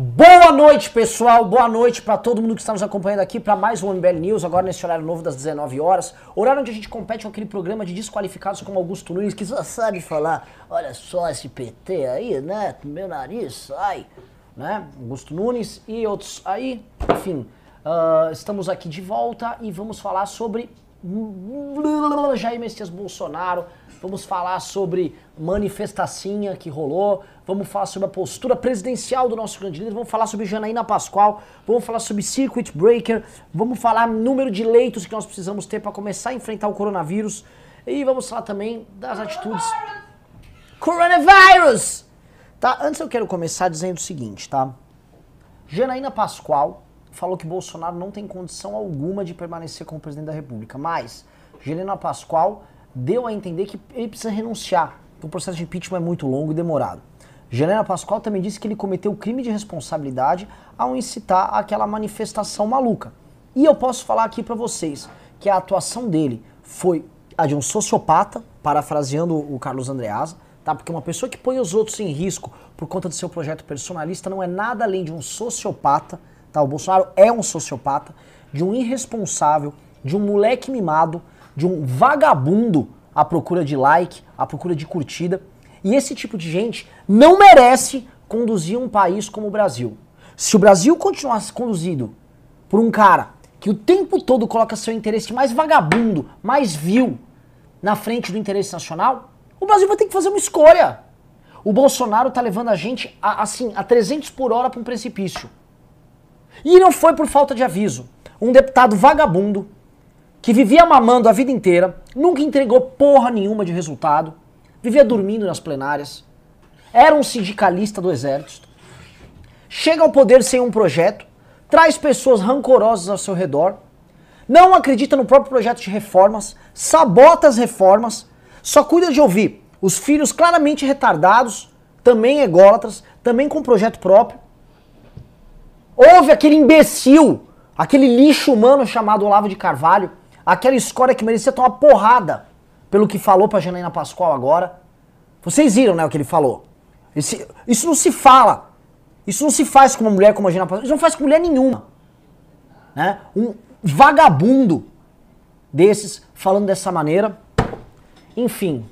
Boa noite, pessoal. Boa noite para todo mundo que está nos acompanhando aqui para mais um MBL News, agora nesse horário novo das 19 horas. Horário onde a gente compete com aquele programa de desqualificados como Augusto Nunes, que só sabe falar, olha só esse PT aí, né? Meu nariz sai, né? Augusto Nunes e outros aí. Enfim, uh, estamos aqui de volta e vamos falar sobre Jair Messias Bolsonaro, vamos falar sobre manifestacinha que rolou, vamos falar sobre a postura presidencial do nosso grande líder, vamos falar sobre Janaína Pascoal, vamos falar sobre Circuit Breaker, vamos falar número de leitos que nós precisamos ter para começar a enfrentar o coronavírus e vamos falar também das atitudes Coronavirus! Tá, antes eu quero começar dizendo o seguinte, tá? Janaína Pascoal falou que Bolsonaro não tem condição alguma de permanecer como presidente da República, mas Helena Pascoal deu a entender que ele precisa renunciar, o processo de impeachment é muito longo e demorado. Helena Pascoal também disse que ele cometeu crime de responsabilidade ao incitar aquela manifestação maluca. E eu posso falar aqui para vocês que a atuação dele foi a de um sociopata, parafraseando o Carlos Andreasa, tá? Porque uma pessoa que põe os outros em risco por conta do seu projeto personalista não é nada além de um sociopata Tá? O Bolsonaro é um sociopata, de um irresponsável, de um moleque mimado, de um vagabundo à procura de like, à procura de curtida. E esse tipo de gente não merece conduzir um país como o Brasil. Se o Brasil continuasse conduzido por um cara que o tempo todo coloca seu interesse mais vagabundo, mais vil, na frente do interesse nacional, o Brasil vai ter que fazer uma escolha. O Bolsonaro tá levando a gente a, assim a 300 por hora para um precipício. E não foi por falta de aviso. Um deputado vagabundo, que vivia mamando a vida inteira, nunca entregou porra nenhuma de resultado, vivia dormindo nas plenárias, era um sindicalista do exército, chega ao poder sem um projeto, traz pessoas rancorosas ao seu redor, não acredita no próprio projeto de reformas, sabota as reformas, só cuida de ouvir. Os filhos claramente retardados, também ególatras, também com projeto próprio, Houve aquele imbecil, aquele lixo humano chamado Olavo de Carvalho, aquela escória que merecia tomar porrada pelo que falou pra Janaína Pascoal agora. Vocês viram, né, o que ele falou? Esse, isso não se fala. Isso não se faz com uma mulher como a Janaína Pascoal. Isso não faz com mulher nenhuma. Né? Um vagabundo desses falando dessa maneira. Enfim,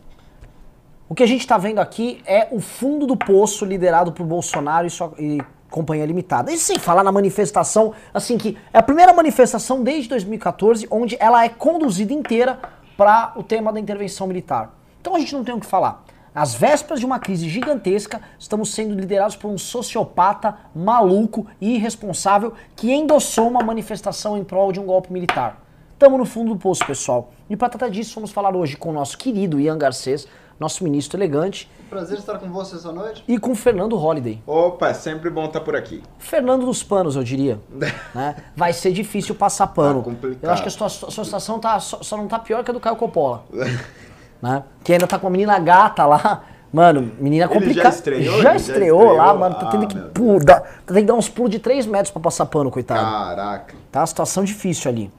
o que a gente está vendo aqui é o fundo do poço liderado por Bolsonaro e, sua, e Companhia Limitada. E sem falar na manifestação, assim, que é a primeira manifestação desde 2014 onde ela é conduzida inteira para o tema da intervenção militar. Então a gente não tem o que falar. Às vésperas de uma crise gigantesca, estamos sendo liderados por um sociopata maluco e irresponsável que endossou uma manifestação em prol de um golpe militar. Estamos no fundo do poço, pessoal. E para tratar disso, vamos falar hoje com o nosso querido Ian Garcês, nosso ministro elegante. Prazer estar com você essa noite. E com o Fernando Holliday. Opa, é sempre bom estar por aqui. Fernando dos panos, eu diria. né? Vai ser difícil passar pano. Tá eu acho que a sua, a sua situação tá, só, só, não tá pior que a do Caio Coppola. né? Que ainda tá com uma menina gata lá. Mano, menina complicada. Já estreou? Já, estreou, já estreou lá, mano. Tá tendo ah, que, pô, dar, tá tendo que dar uns pulos de 3 metros pra passar pano, coitado. Caraca. Tá uma situação difícil ali.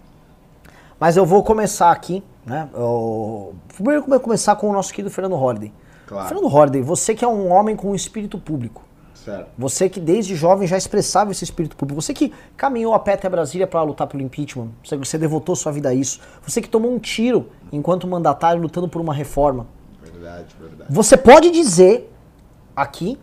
Mas eu vou começar aqui né? Eu, primeiro eu começar com o nosso querido Fernando Holliday. Claro. Fernando Holliday, você que é um homem com um espírito público. Certo. Você que desde jovem já expressava esse espírito público. Você que caminhou a pé até Brasília para lutar pelo impeachment. Você, você devotou sua vida a isso. Você que tomou um tiro enquanto mandatário lutando por uma reforma. Verdade, verdade. Você pode dizer aqui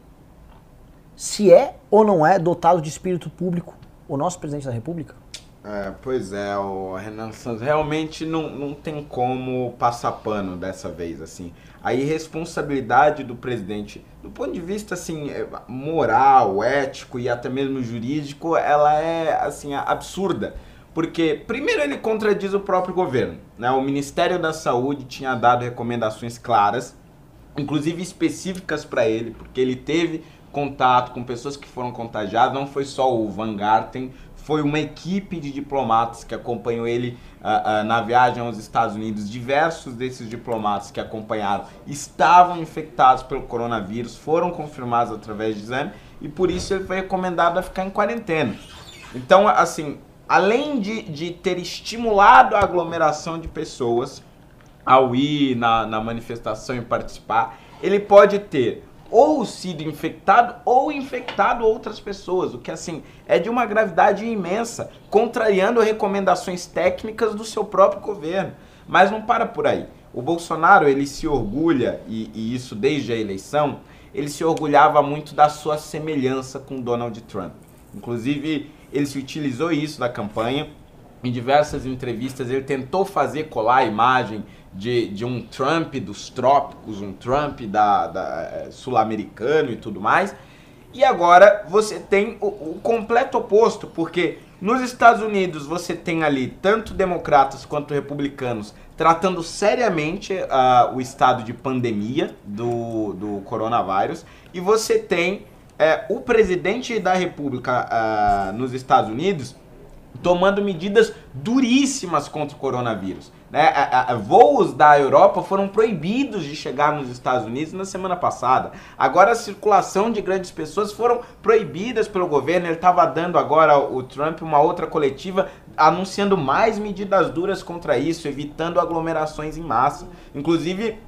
se é ou não é dotado de espírito público o nosso presidente da República? É, pois é, o Renan Santos realmente não, não tem como passar pano dessa vez, assim. A irresponsabilidade do presidente, do ponto de vista, assim, é, moral, ético e até mesmo jurídico, ela é, assim, absurda. Porque, primeiro, ele contradiz o próprio governo. Né? O Ministério da Saúde tinha dado recomendações claras, inclusive específicas para ele, porque ele teve contato com pessoas que foram contagiadas, não foi só o Van Garten, foi uma equipe de diplomatas que acompanhou ele uh, uh, na viagem aos Estados Unidos. Diversos desses diplomatas que acompanharam estavam infectados pelo coronavírus, foram confirmados através de exame e por isso ele foi recomendado a ficar em quarentena. Então, assim, além de, de ter estimulado a aglomeração de pessoas ao ir na, na manifestação e participar, ele pode ter ou sido infectado ou infectado outras pessoas, o que assim é de uma gravidade imensa, contrariando recomendações técnicas do seu próprio governo. Mas não para por aí. O Bolsonaro ele se orgulha e, e isso desde a eleição, ele se orgulhava muito da sua semelhança com Donald Trump. Inclusive ele se utilizou isso na campanha. Em diversas entrevistas ele tentou fazer colar a imagem de, de um Trump dos trópicos, um Trump da, da eh, sul-americano e tudo mais. E agora você tem o, o, completo oposto, porque nos Estados Unidos você tem ali tanto democratas quanto republicanos tratando seriamente uh, o estado de pandemia do, do coronavírus, e você tem uh, o presidente da República uh, nos Estados Unidos tomando medidas duríssimas contra o coronavírus. Né? Voos da Europa foram proibidos de chegar nos Estados Unidos na semana passada. Agora a circulação de grandes pessoas foram proibidas pelo governo. Ele estava dando agora o Trump uma outra coletiva anunciando mais medidas duras contra isso, evitando aglomerações em massa. Inclusive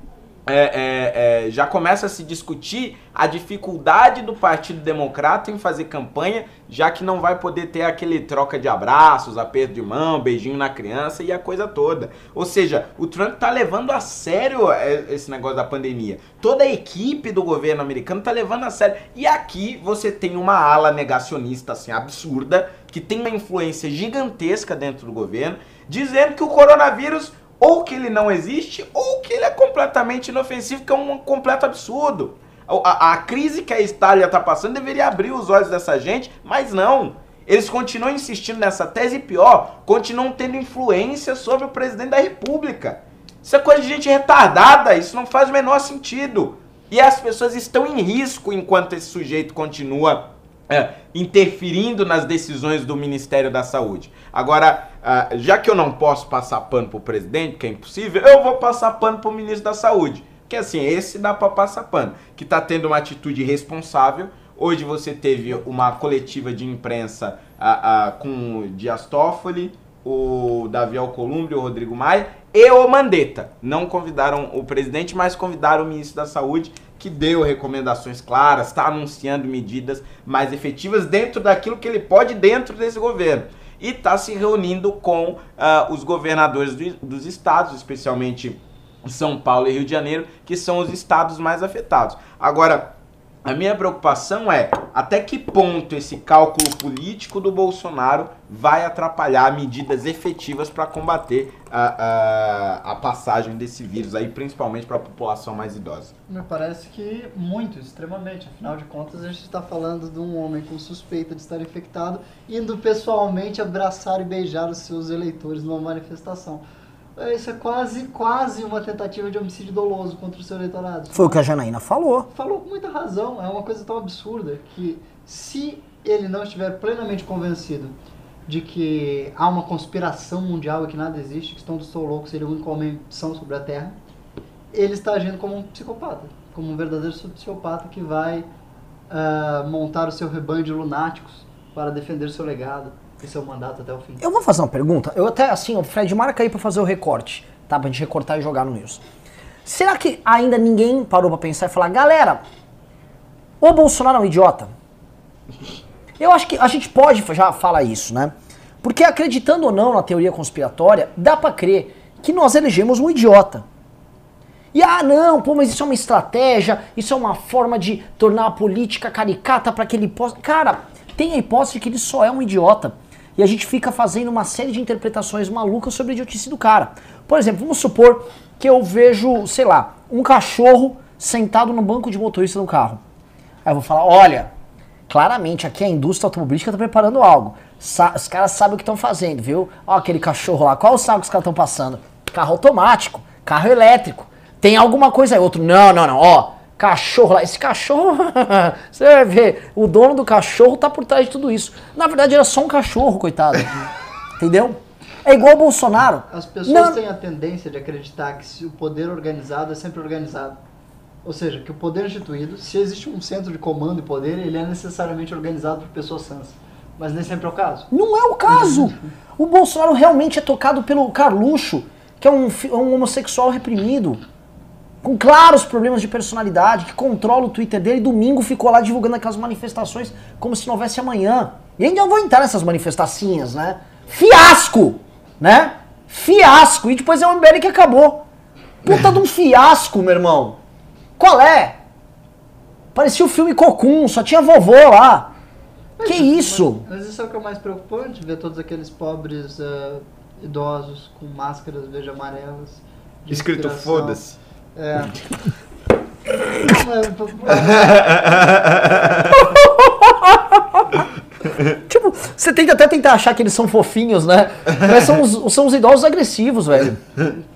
é, é, é, já começa a se discutir a dificuldade do Partido Democrata em fazer campanha, já que não vai poder ter aquele troca de abraços, aperto de mão, beijinho na criança e a coisa toda. Ou seja, o Trump está levando a sério é, esse negócio da pandemia. Toda a equipe do governo americano está levando a sério. E aqui você tem uma ala negacionista assim absurda, que tem uma influência gigantesca dentro do governo, dizendo que o coronavírus ou que ele não existe, ou que ele é completamente inofensivo, que é um completo absurdo. A, a crise que a Itália está passando deveria abrir os olhos dessa gente, mas não. Eles continuam insistindo nessa tese e pior, continuam tendo influência sobre o presidente da República. Isso é coisa de gente retardada, isso não faz o menor sentido. E as pessoas estão em risco enquanto esse sujeito continua é, interferindo nas decisões do Ministério da Saúde. Agora, uh, já que eu não posso passar pano pro presidente, que é impossível, eu vou passar pano pro ministro da Saúde. Que assim, esse dá para passar pano, que está tendo uma atitude responsável. Hoje você teve uma coletiva de imprensa uh, uh, com o Dias Toffoli, o Davi Alcolumbre, o Rodrigo Maia e o Mandetta. Não convidaram o presidente, mas convidaram o ministro da Saúde que deu recomendações claras, está anunciando medidas mais efetivas dentro daquilo que ele pode dentro desse governo. E está se reunindo com uh, os governadores do, dos estados, especialmente São Paulo e Rio de Janeiro, que são os estados mais afetados. Agora, a minha preocupação é até que ponto esse cálculo político do Bolsonaro vai atrapalhar medidas efetivas para combater a, a, a, passagem desse vírus aí, principalmente para a população mais idosa. Me parece que muito, extremamente. Afinal de contas, a gente está falando de um homem com suspeita de estar infectado indo pessoalmente abraçar e beijar os seus eleitores numa manifestação. É, isso é quase, quase uma tentativa de homicídio doloso contra o seu eleitorado. Foi o que a Janaína falou. Falou com muita razão. É uma coisa tão absurda que se ele não estiver plenamente convencido de que há uma conspiração mundial e que nada existe, que estão do seu louco, seria o único homem são sobre a Terra, ele está agindo como um psicopata, como um verdadeiro psicopata que vai uh, montar o seu rebanho de lunáticos para defender o seu legado e seu mandato até o fim. Eu vou fazer uma pergunta. Eu até, assim, o Fred, marca aí pra fazer o recorte, tá? Pra gente recortar e jogar no News. Será que ainda ninguém parou pra pensar e falar, galera, o Bolsonaro é um idiota? Eu acho que a gente pode já falar isso, né? Porque acreditando ou não na teoria conspiratória, dá pra crer que nós elegemos um idiota. E ah, não, pô, mas isso é uma estratégia, isso é uma forma de tornar a política caricata para que ele possa. Cara, tem a hipótese de que ele só é um idiota. E a gente fica fazendo uma série de interpretações malucas sobre a idiotice do cara. Por exemplo, vamos supor que eu vejo, sei lá, um cachorro sentado no banco de motorista do carro. Aí eu vou falar, olha, claramente aqui a indústria automobilística está preparando algo. Sa os caras sabem o que estão fazendo, viu? Ó aquele cachorro lá, qual o saco que os caras estão passando? Carro automático, carro elétrico. Tem alguma coisa aí. Outro, não, não, não, ó, cachorro lá. Esse cachorro, você vai ver, o dono do cachorro tá por trás de tudo isso. Na verdade, era só um cachorro, coitado. Entendeu? É igual o Bolsonaro. As pessoas Não... têm a tendência de acreditar que o poder organizado é sempre organizado. Ou seja, que o poder instituído, se existe um centro de comando e poder, ele é necessariamente organizado por pessoas sãs. Mas nem sempre é o caso. Não é o caso! o Bolsonaro realmente é tocado pelo Carluxo, que é um, um homossexual reprimido. Com claros problemas de personalidade, que controla o Twitter dele, domingo ficou lá divulgando aquelas manifestações como se não houvesse amanhã. E ainda eu vou entrar nessas manifestacinhas, né? Fiasco! Né? Fiasco! E depois é o MBL que acabou. Puta de um fiasco, meu irmão. Qual é? Parecia o filme Cocum, só tinha vovô lá. Que isso? Mas, mas isso é o que é o mais preocupante, ver todos aqueles pobres eh, idosos com máscaras verde amarelas. de Escrito foda-se. É. Tipo, você tenta até tentar achar que eles são fofinhos, né? Mas são os, são os idosos agressivos, velho.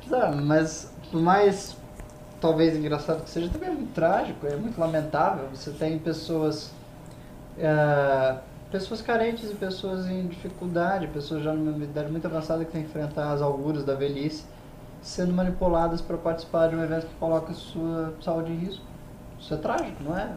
Tá, mas por mais talvez engraçado que seja, também é muito trágico, é muito lamentável. Você tem pessoas é, pessoas carentes e pessoas em dificuldade, pessoas já numa idade muito avançada que têm que enfrentar as auguras da velhice, sendo manipuladas para participar de um evento que coloca sua saúde em risco. Isso é trágico, não é?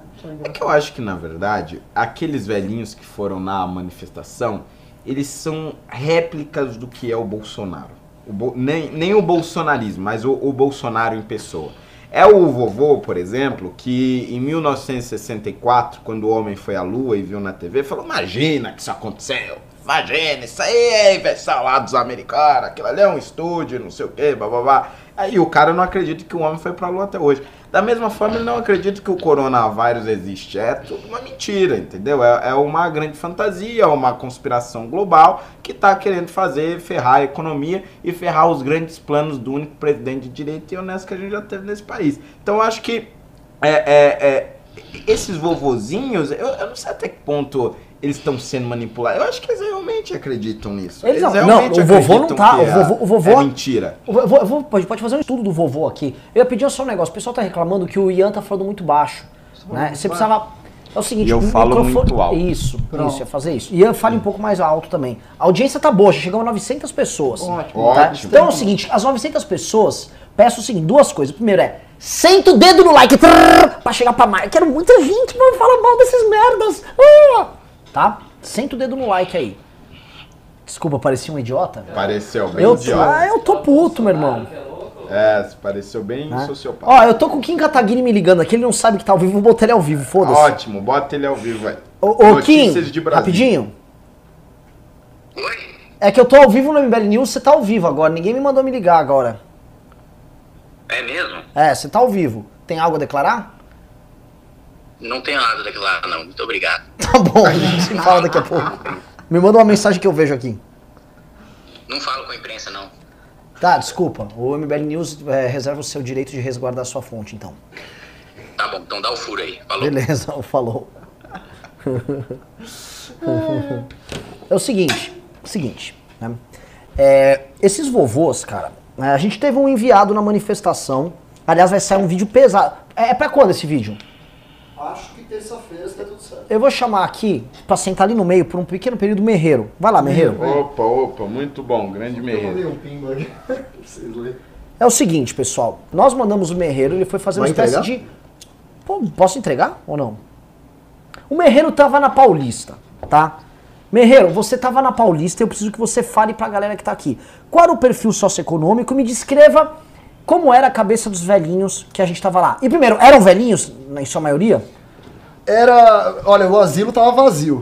É É que eu acho que, na verdade, aqueles velhinhos que foram na manifestação, eles são réplicas do que é o Bolsonaro. O Bo- nem, nem o bolsonarismo, mas o, o Bolsonaro em pessoa. É o vovô, por exemplo, que em 1964, quando o homem foi à lua e viu na TV, falou: Imagina que isso aconteceu. Imagina, isso aí é invenção lá dos americanos, aquilo ali é um estúdio, não sei o que, bababá. Aí o cara não acredita que o homem foi pra lua até hoje. Da mesma forma, ele não acredita que o coronavírus existe. É tudo uma mentira, entendeu? É, é uma grande fantasia, uma conspiração global que tá querendo fazer, ferrar a economia e ferrar os grandes planos do único presidente de direito e honesto que a gente já teve nesse país. Então eu acho que é, é, é, esses vovozinhos, eu, eu não sei até que ponto eles estão sendo manipulados. Eu acho que eles realmente acreditam nisso. Eles não- realmente não, o vovô não tá, que o vovô- o vovô- É mentira. Eu vou- eu vou- pode, pode fazer um estudo do vovô aqui. Eu ia pedir só um negócio. O pessoal tá reclamando que o Ian tá falando muito baixo. Né? muito Você baixo. precisava. É o seguinte, E eu o falo muito alto. Isso, Pronto. isso, ia fazer isso. Ian fale um pouco mais alto também. A audiência tá boa, já chegou a 900 pessoas. Ótimo. tá? Ótimo. Então é o seguinte, as 900 pessoas, peço o seguinte, duas coisas. Primeiro é, senta o dedo no like, trrr, pra chegar pra mais. Quero muita gente pra falar mal desses merdas. Ah! Tá? Senta o dedo no like aí. Desculpa, parecia um idiota. Pareceu bem Eu, idiota. ah, eu tô puto, meu irmão. É, pareceu bem né? sociopata. Ó, eu tô com o Kim Kataguiri me ligando aqui, ele não sabe que tá ao vivo, vou botar ele ao vivo, foda-se. Ótimo, bota ele ao vivo aí. Ô, ô Kim, rapidinho. Oi? É que eu tô ao vivo no MBL News, você tá ao vivo agora, ninguém me mandou me ligar agora. É mesmo? É, você tá ao vivo. Tem algo a declarar? Não tenho nada a declarar, não. Muito obrigado. Tá bom, a gente se fala daqui a pouco. Me manda uma mensagem que eu vejo aqui. Não falo com a imprensa, não. Tá, desculpa. O MBL News é, reserva o seu direito de resguardar a sua fonte, então. Tá bom, então dá o furo aí. Falou. Beleza, falou. é o seguinte, o seguinte, né? É, esses vovôs, cara, a gente teve um enviado na manifestação. Aliás, vai sair um vídeo pesado. É, é pra quando esse vídeo? Acho que terça-feira está tudo certo. Eu vou chamar aqui pra sentar ali no meio por um pequeno período Merreiro. Vai lá, Merreiro. Opa, opa, muito bom, grande merreiro. um pingo aqui. pra vocês lerem. É o seguinte, pessoal. Nós mandamos o Merreiro, ele foi fazer uma Vai espécie entregar? de. Pô, posso entregar ou não? O Merreiro tava na Paulista, tá? Merreiro, você tava na Paulista e eu preciso que você fale pra galera que tá aqui. Qual era o perfil socioeconômico? Me descreva como era a cabeça dos velhinhos que a gente tava lá. E primeiro, eram velhinhos, em sua maioria? Era. Olha, o asilo tava vazio.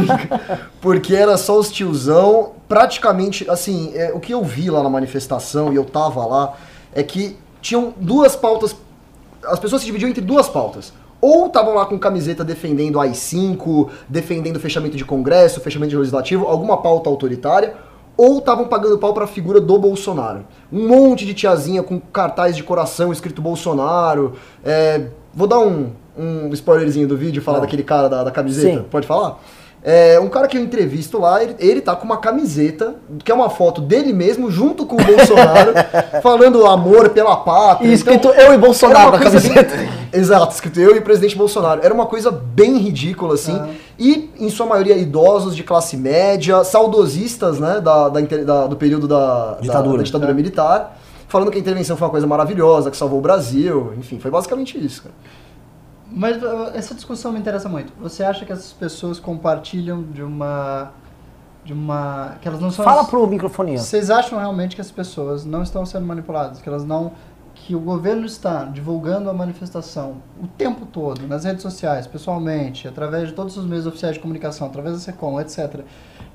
Porque era só os tiozão. Praticamente, assim, é, o que eu vi lá na manifestação, e eu tava lá, é que tinham duas pautas. As pessoas se dividiam entre duas pautas. Ou estavam lá com camiseta defendendo AI-5, defendendo fechamento de congresso, fechamento de legislativo, alguma pauta autoritária, ou estavam pagando pau pra figura do Bolsonaro. Um monte de tiazinha com cartaz de coração escrito Bolsonaro. É, vou dar um, um spoilerzinho do vídeo, falar daquele cara da, da camiseta. Sim. Pode falar? É, um cara que eu entrevisto lá, ele, ele tá com uma camiseta, que é uma foto dele mesmo, junto com o Bolsonaro, falando amor pela pátria. E escrito Então, eu e Bolsonaro na camiseta. bem- Exato, escrito eu e o presidente Bolsonaro. Era uma coisa bem ridícula, assim. E, em sua maioria, idosos de classe média, saudosistas, né, da, da da- do período da Ditadura. da ditadura militar, falando que a intervenção foi uma coisa maravilhosa, que salvou o Brasil. Enfim, foi basicamente isso, cara. Mas uh, essa discussão me interessa muito. Você acha que essas pessoas compartilham de uma. de uma. que elas não são. Fala pro microfone. Vocês acham realmente que as pessoas não estão sendo manipuladas? Que elas não que o governo está divulgando a manifestação o tempo todo, nas redes sociais, pessoalmente, através de todos os meios oficiais de comunicação, através da SECOM, etc.,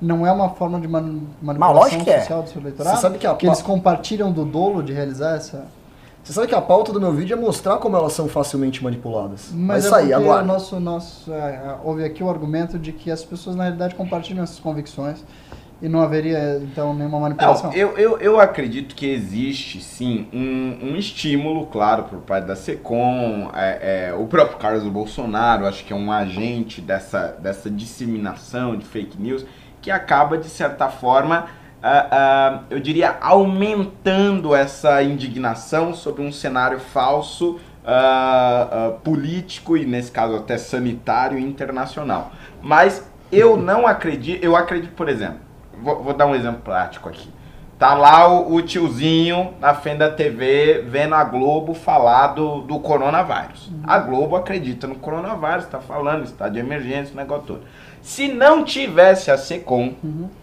não é uma forma de man manipulação que é. social do seu eleitorado? Você sabe que a que eles pa- compartilham do dolo de realizar essa... Você sabe que a pauta do meu vídeo é mostrar como elas são facilmente manipuladas. Vai Mas é sair, porque agora. nosso, nosso, é, houve aqui o argumento de que as pessoas, na realidade, compartilham essas convicções e não haveria, então, nenhuma manipulação. Não, eu, eu, eu acredito que existe sim um, um estímulo, claro, por parte da SECOM, é, é, o próprio Carlos Bolsonaro, acho que é um agente dessa, dessa disseminação de fake news, que acaba, de certa forma, ah, ah, eu diria, aumentando essa indignação sobre um cenário falso. ah, político e nesse caso até sanitário internacional. Mas eu não acredito, eu acredito, por exemplo, vou, vou dar um exemplo prático aqui. Tá lá o, o tiozinho na frente da TV vendo a Globo falar do, do coronavírus. A Globo acredita no coronavírus, tá falando, estado de emergência, o negócio todo. Se não tivesse a SECOM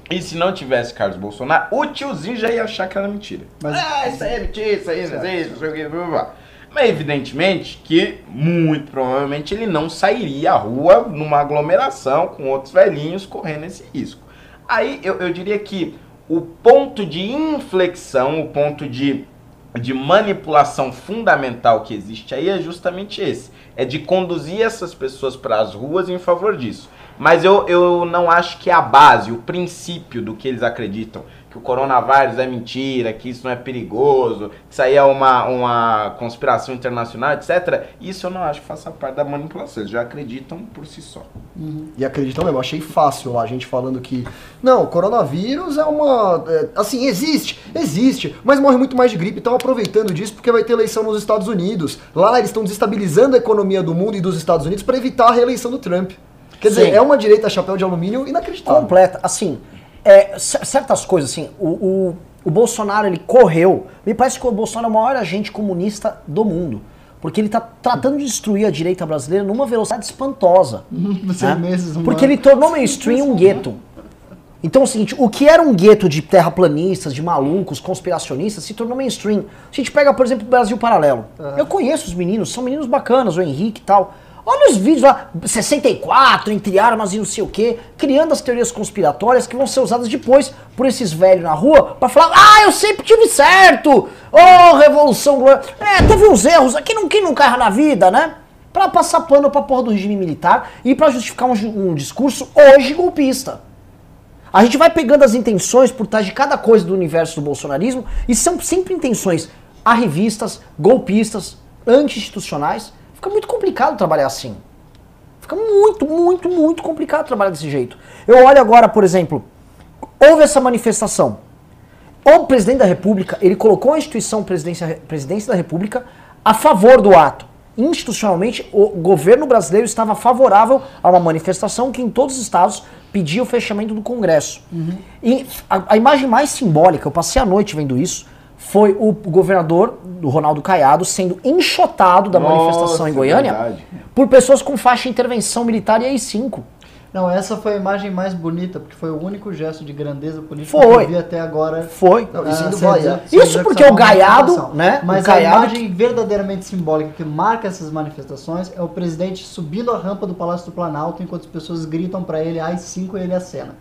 e se não tivesse Carlos Bolsonaro, o tiozinho já ia achar que era mentira. Mas- ah, isso aí é mentira, isso aí não sei o que, blá, blá, blá. Mas evidentemente que, muito provavelmente, ele não sairia à rua numa aglomeração com outros velhinhos correndo esse risco. Aí eu, eu diria que o ponto de inflexão, o ponto de, de manipulação fundamental que existe aí é justamente esse. É de conduzir essas pessoas para as ruas em favor disso. Mas eu, eu não acho que a base, o princípio do que eles acreditam. Que o coronavírus é mentira, que isso não é perigoso, que isso aí é uma, uma conspiração internacional, etc. Isso eu não acho que faça parte da manipulação. Eles já acreditam por si só. E acreditam mesmo, achei fácil lá a gente falando que. Não, o coronavírus é uma. é, assim, existe, existe, mas morre muito mais de gripe. Estão aproveitando disso porque vai ter eleição nos Estados Unidos. Lá eles estão desestabilizando a economia do mundo e dos Estados Unidos para evitar a reeleição do Trump. Quer dizer, Sim. é uma direita chapéu de alumínio inacreditável. completa. Assim, é, cer- certas coisas, assim, o, o, o Bolsonaro, ele correu. Me parece que o Bolsonaro é o maior agente comunista do mundo. Porque ele tá tratando de destruir a direita brasileira numa velocidade espantosa. Né? um Porque ele tornou mainstream um gueto. Então é o seguinte, o que era um gueto de terraplanistas, de malucos, conspiracionistas, se tornou mainstream. A gente pega, por exemplo, o Brasil Paralelo. Eu conheço os meninos, são meninos bacanas, o Henrique e tal. Olha os vídeos lá, 64, entre armas e não sei o quê, criando as teorias conspiratórias que vão ser usadas depois por esses velhos na rua pra falar, ah, eu sempre tive certo! Oh, revolução gloriosa! É, teve uns erros, aqui não, quem nunca erra na vida, né? Pra passar pano pra porra do regime militar e pra justificar um, um discurso hoje golpista. A gente vai pegando as intenções por trás de cada coisa do universo do bolsonarismo e são sempre intenções arrivistas, golpistas, anti-institucionais. Fica muito complicado trabalhar assim. Fica muito, muito, muito complicado trabalhar desse jeito. Eu olho agora, por exemplo, houve essa manifestação. O presidente da República, ele colocou a instituição presidência, presidência da República a favor do ato. Institucionalmente, o governo brasileiro estava favorável a uma manifestação que em todos os estados pedia o fechamento do Congresso. E a, a imagem mais simbólica, eu passei a noite vendo isso, foi o governador, do Ronaldo Caiado, sendo enxotado da Nossa, manifestação em é Goiânia verdade. por pessoas com faixa intervenção militar e AI-5. Não, essa foi a imagem mais bonita, porque foi o único gesto de grandeza política Foi. que eu vi até agora. Foi. Não, isso vai, dizer- é. sem Isso porque o Gaiado, né, Mas o Gaiado- a imagem verdadeiramente simbólica que marca essas manifestações é o presidente subindo a rampa do Palácio do Planalto enquanto as pessoas gritam pra ele AI-5 e ele acena.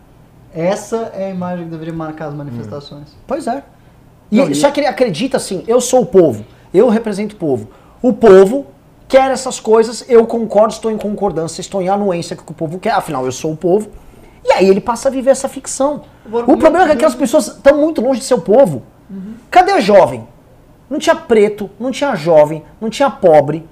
Essa é a imagem que deveria marcar as manifestações. Pois é. E, Não, Só que ele acredita assim, eu sou o povo, eu represento o povo. O povo quer essas coisas, eu concordo, estou em concordância, estou em anuência com o que o povo quer, afinal eu sou o povo. E aí ele passa a viver essa ficção. O problema é que aquelas pessoas estão muito longe de ser o povo. Cadê o jovem? Não tinha preto, não tinha jovem, não tinha pobre.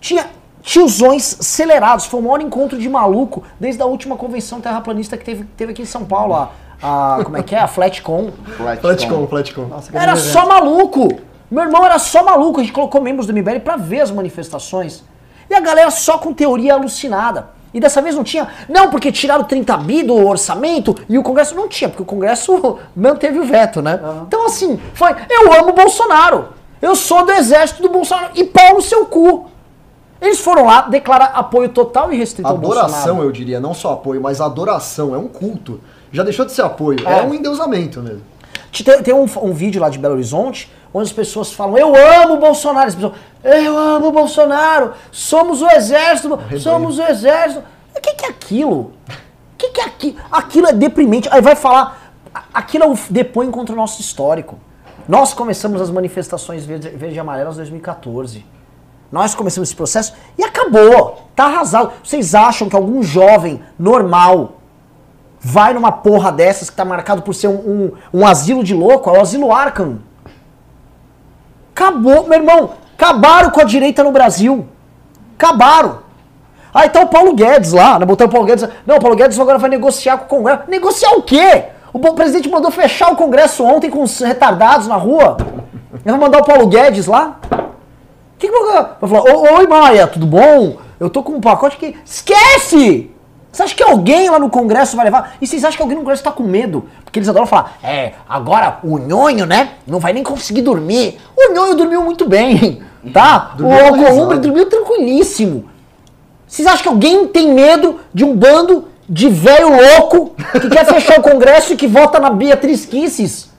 Tinha tiozões acelerados. Foi o maior encontro de maluco desde a última convenção terraplanista que teve, teve aqui em São Paulo. A, a- como é que é? A Flatcom. Flatcom, Flatcom. Nossa, Era só maluco. Meu irmão era só maluco. A gente colocou membros do MBL pra ver as manifestações. E a galera só com teoria alucinada. E dessa vez não tinha. Não, porque tiraram 30 bi do orçamento e o Congresso não tinha, porque o Congresso manteve o veto, né? Então, assim, foi. Eu amo o Bolsonaro. Eu sou do exército do Bolsonaro. E pau no seu cu. Eles foram lá declarar apoio total e restrito ao Adoração, Bolsonaro. eu diria, não só apoio, mas adoração, é um culto. Já deixou de ser apoio, é, É. um endeusamento mesmo. Te- Tem, tem um, um vídeo lá de Belo Horizonte, onde as pessoas falam, eu amo o Bolsonaro. As pessoas, eu amo o Bolsonaro, somos o exército, somos o exército. O que, que é aquilo? O que, que é aquilo? Aquilo é deprimente. Aí vai falar, aquilo é depõe contra o nosso histórico. Nós começamos as manifestações verde, verde e amarelas em 2014. Nós começamos esse processo e acabou. Tá arrasado. Vocês acham que algum jovem normal vai numa porra dessas que tá marcado por ser um, um, um asilo de louco? É o asilo Arkham. Acabou, meu irmão. Acabaram com a direita no Brasil. Acabaram. Aí tá o Paulo Guedes lá, né? Botou o Paulo Guedes. Não, o Paulo Guedes agora vai negociar com o Congresso. Negociar o quê? O presidente mandou fechar o Congresso ontem com os retardados na rua. Vai mandar o Paulo Guedes lá? O que, que vai falar? "Ô, Oi, Maia, tudo bom? Eu tô com um pacote que. Esquece! Você acha que alguém lá no Congresso vai levar? E vocês acham que alguém no Congresso tá com medo? Porque eles adoram falar, é, agora o nhonho, né? Não vai nem conseguir dormir. O nhonho dormiu muito bem, tá? Dormiu o Alcolumbre dormiu tranquilíssimo. Vocês acham que alguém tem medo de um bando de velho louco que quer fechar o Congresso e que vota na Beatriz Kisses?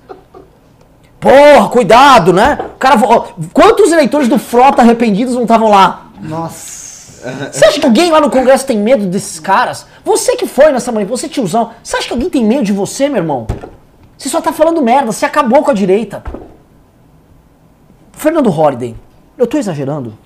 Porra, cuidado, né? O cara, ó, quantos eleitores do Frota arrependidos não estavam lá? Nossa. Você acha que alguém lá no Congresso tem medo desses caras? Você que foi nessa manhã, você tiozão, você acha que alguém tem medo de você, meu irmão? Você só tá falando merda, você acabou com a direita. Fernando Holliday, eu tô exagerando?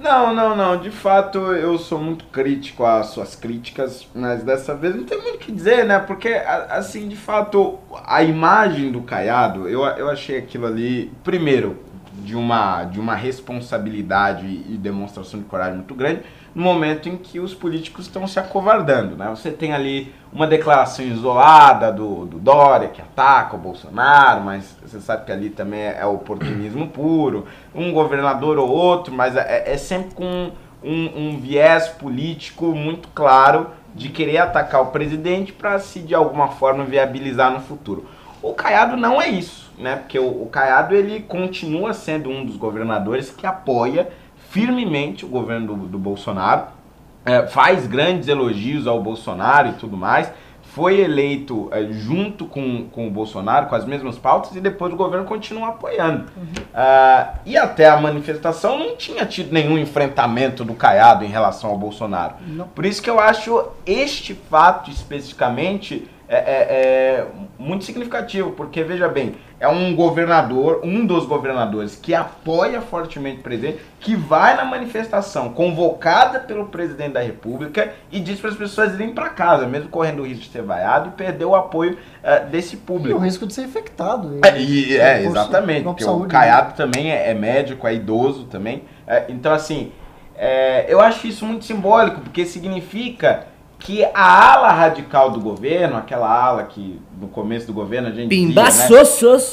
Não, não, não. De fato, eu sou muito crítico às suas críticas, mas dessa vez não tem muito o que dizer, né? Porque, assim, de fato, a imagem do Caiado, eu, eu achei aquilo ali, primeiro, de uma, de uma responsabilidade e demonstração de coragem muito grande, no momento em que os políticos estão se acovardando, né? Você tem ali uma declaração isolada do, do Dória, que ataca o Bolsonaro, mas você sabe que ali também é, é oportunismo puro, um governador ou outro, mas é, é sempre com um, um viés político muito claro de querer atacar o presidente para se de alguma forma viabilizar no futuro. O Caiado não é isso, né? Porque o, o Caiado ele continua sendo um dos governadores que apoia firmemente o governo do, do Bolsonaro, é, faz grandes elogios ao Bolsonaro e tudo mais, foi eleito é, junto com, com o Bolsonaro, com as mesmas pautas, e depois o governo continua apoiando. Ah, e até a manifestação não tinha tido nenhum enfrentamento do Caiado em relação ao Bolsonaro. Por isso que eu acho este fato especificamente é, é- é muito significativo, porque veja bem, é um governador, um dos governadores que apoia fortemente o presidente, que vai na manifestação convocada pelo presidente da República e diz para as pessoas irem para casa, mesmo correndo o risco de ser vaiado e perder o apoio eh, desse E o público. risco de ser infectado. É, e- é, exatamente, por porque saúde, o Caiado também é, é médico, é idoso também. É, então, assim, é, eu acho isso muito simbólico, porque significa que a ala radical do governo, aquela ala que no começo do governo a gente Pimba, dizia, né?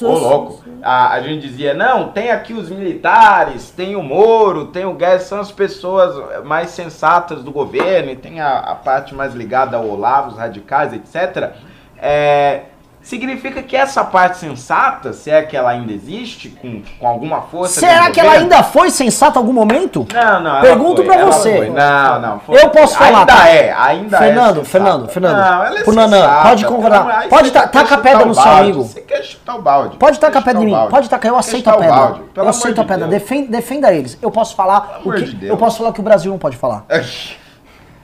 Ô, louco. A, a gente dizia, não, tem aqui os militares, tem o Moro, tem o Guedes, são as pessoas mais sensatas do governo, e tem a, a parte mais ligada ao Olavo, os radicais, etc. É, significa que essa parte sensata, se é que ela ainda existe, com, com alguma força... Será que ela ainda foi sensata em algum momento? Não, não. Pergunto ela você. foi. Não, não. foi. Eu posso falar, Ainda tá? é, ainda Fernando, é. sensata. Fernando, Fernando. Não, ela é Nanã, sensata, pode concordar. Pode você ta- quer taca a pedra no seu amigo. Você quer chutar o balde. Pode tacar Quer pedra em mim, pode tacar, eu aceito a pedra. Eu aceito a pedra, defenda, eles. Eu posso falar o que eu posso falar o que o Brasil não pode falar.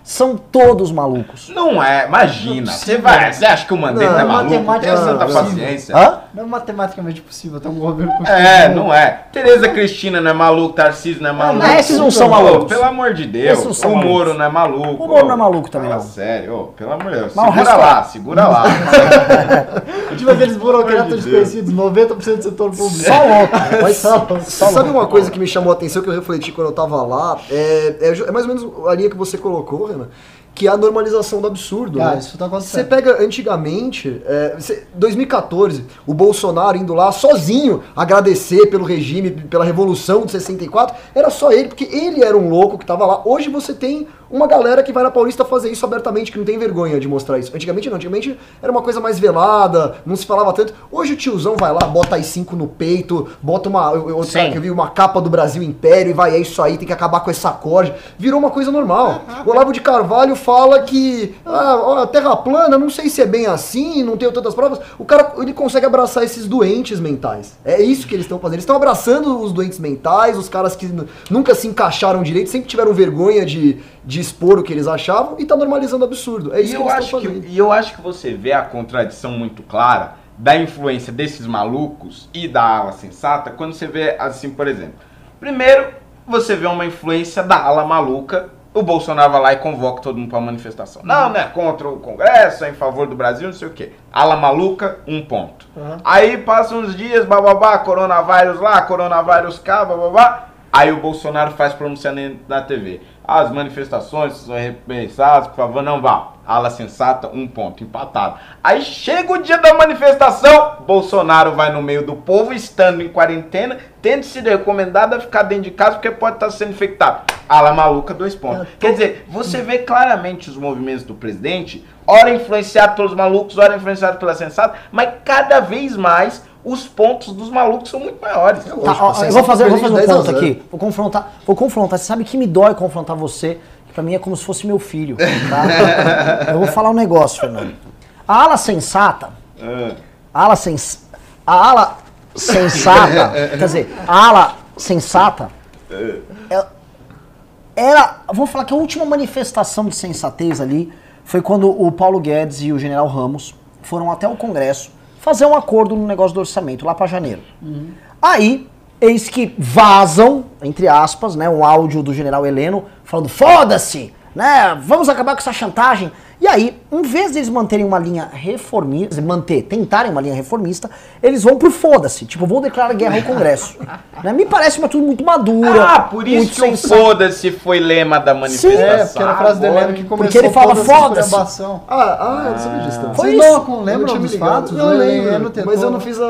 São todos malucos. Não é, imagina. Não é Você vai, você acha que o Mandetta Não, é maluco? matemática Tenha não é santa paciência. Hã? Não é matematicamente possível ter um governo com É, não é. Tereza Cristina não é maluco, Tarcísio não é maluco. não, esses não são malucos. Pelo amor de Deus. Esses não são o Moro malucos. não é maluco. O Moro não é maluco também, não. Sério, pelo amor de Deus. Mas o Segura lá, é. segura lá. Tipo aqueles burocratas desconhecidos, 90% do setor público. Só louco. Mas Só- só sabe uma coisa que me chamou a atenção, que eu refleti quando eu tava lá? É, é é mais ou menos a linha que você colocou, Renan, que é a normalização do absurdo. Cara, né? isso tá Você acontecendo. pega antigamente, é, você- 2014, o Bolsonaro indo lá sozinho agradecer pelo regime, pela revolução de 64, era só ele, porque ele era um louco que tava lá. Hoje você tem uma galera que vai na Paulista fazer isso abertamente, que não tem vergonha de mostrar isso. Antigamente não, antigamente era uma coisa mais velada, não se falava tanto. Hoje o tiozão vai lá, bota as cinco no peito, bota uma. Eu, eu, eu vi uma capa do Brasil Império e vai, é isso aí, tem que acabar com essa corda. Virou uma coisa normal. O Olavo de Carvalho fala que ah, a Terra plana, não sei se é bem assim, não tenho tantas provas. O cara ele consegue abraçar esses doentes mentais. É isso que eles estão fazendo. Eles estão abraçando os doentes mentais, os caras que nunca se encaixaram direito, sempre tiveram vergonha de, de expor o que eles achavam e tá normalizando o absurdo. É isso E que eu, eles acho estão que, fazendo. e eu acho que você vê a contradição muito clara da influência desses malucos e da ala sensata quando você vê, assim, por exemplo. Primeiro, você vê uma influência da ala maluca. O Bolsonaro vai lá e convoca todo mundo para manifestação. Não, né? Contra o Congresso, em favor do Brasil, não sei o quê. Ala maluca, um ponto. Aí passam uns dias, bababá, coronavírus lá, coronavírus cá, bababá. Aí o Bolsonaro faz pronunciamento na TV. As manifestações são repensadas, por favor, não vá. Ala sensata, um ponto, empatado. Aí chega o dia da manifestação, Bolsonaro vai no meio do povo, estando em quarentena, tendo sido recomendado a ficar dentro de casa porque pode estar sendo infectado. Ala maluca, dois pontos. Quer dizer, você vê claramente os movimentos do presidente, ora influenciado pelos malucos, ora influenciado pela sensata, mas cada vez mais os pontos dos malucos são muito maiores. É Tá, ó, eu vou fazer, vou fazer um ponto 10 a 0. aqui. Vou confrontar. Vou confrontar. Você sabe que me dói confrontar você? Que pra mim é como se fosse meu filho. Tá? eu vou falar um negócio, Fernando. A ala sensata. A ala sens, A ala sensata. quer dizer, a ala sensata. é- Era. Vou falar que a última manifestação de sensatez ali foi quando o Paulo Guedes e o general Ramos foram até o Congresso fazer um acordo no negócio do orçamento, lá pra janeiro. Aí, eis que vazam, entre aspas, né, um áudio do general Heleno falando: foda-se, né? Vamos acabar com essa chantagem. E aí, em vez deles manterem uma linha reformista, manter, tentarem uma linha reformista, eles vão pro foda-se. Tipo, vou declarar guerra ao Congresso. né? Me parece uma tudo muito madura. Ah, por isso que o foda-se foi lema da manifestação. É, porque era a frase do Agora, Heleno que começou Porque ele fala, "Foda-se". esculhambação. Ah, ah, eu não sabia disso. Foi Vocês isso. não lembram dos fatos? Não, O eu lembro, tentou- mas eu não fiz a...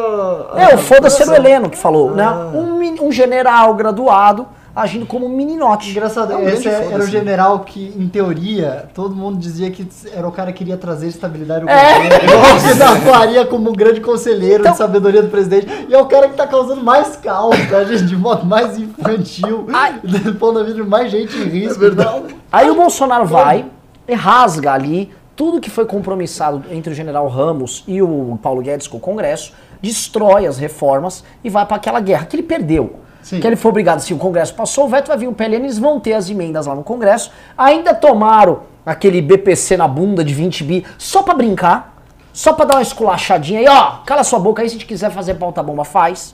É, a- o foda-se era o a- Heleno que falou, né? Ah. Um, mini- um general graduado agindo como um meninote. Engraçado, É um esse é- era o general que, em teoria, todo mundo dizia que era o cara que queria trazer estabilidade ao É. governo. Que daria como um grande conselheiro Então- de sabedoria do presidente. E é o cara que tá causando mais caos, tá, gente? De modo mais infantil, Ai. pondo a vida de mais gente em risco. É verdade. Aí o Bolsonaro vai e rasga ali tudo que foi compromissado entre o general Ramos e o Paulo Guedes com o Congresso, destrói as reformas e vai para aquela guerra que ele perdeu. Sim. Que ele foi obrigado, se o Congresso passou o veto, vai vir o PLN, eles vão ter as emendas lá no Congresso. Ainda tomaram aquele BPC na bunda de 20 bi só pra brincar, só pra dar uma esculachadinha aí, ó, cala sua boca aí, se a gente quiser fazer pauta bomba, faz.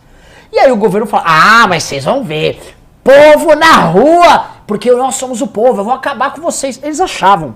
E aí o governo fala, ah, mas vocês vão ver, povo na rua, porque nós somos o povo, eu vou acabar com vocês. Eles achavam,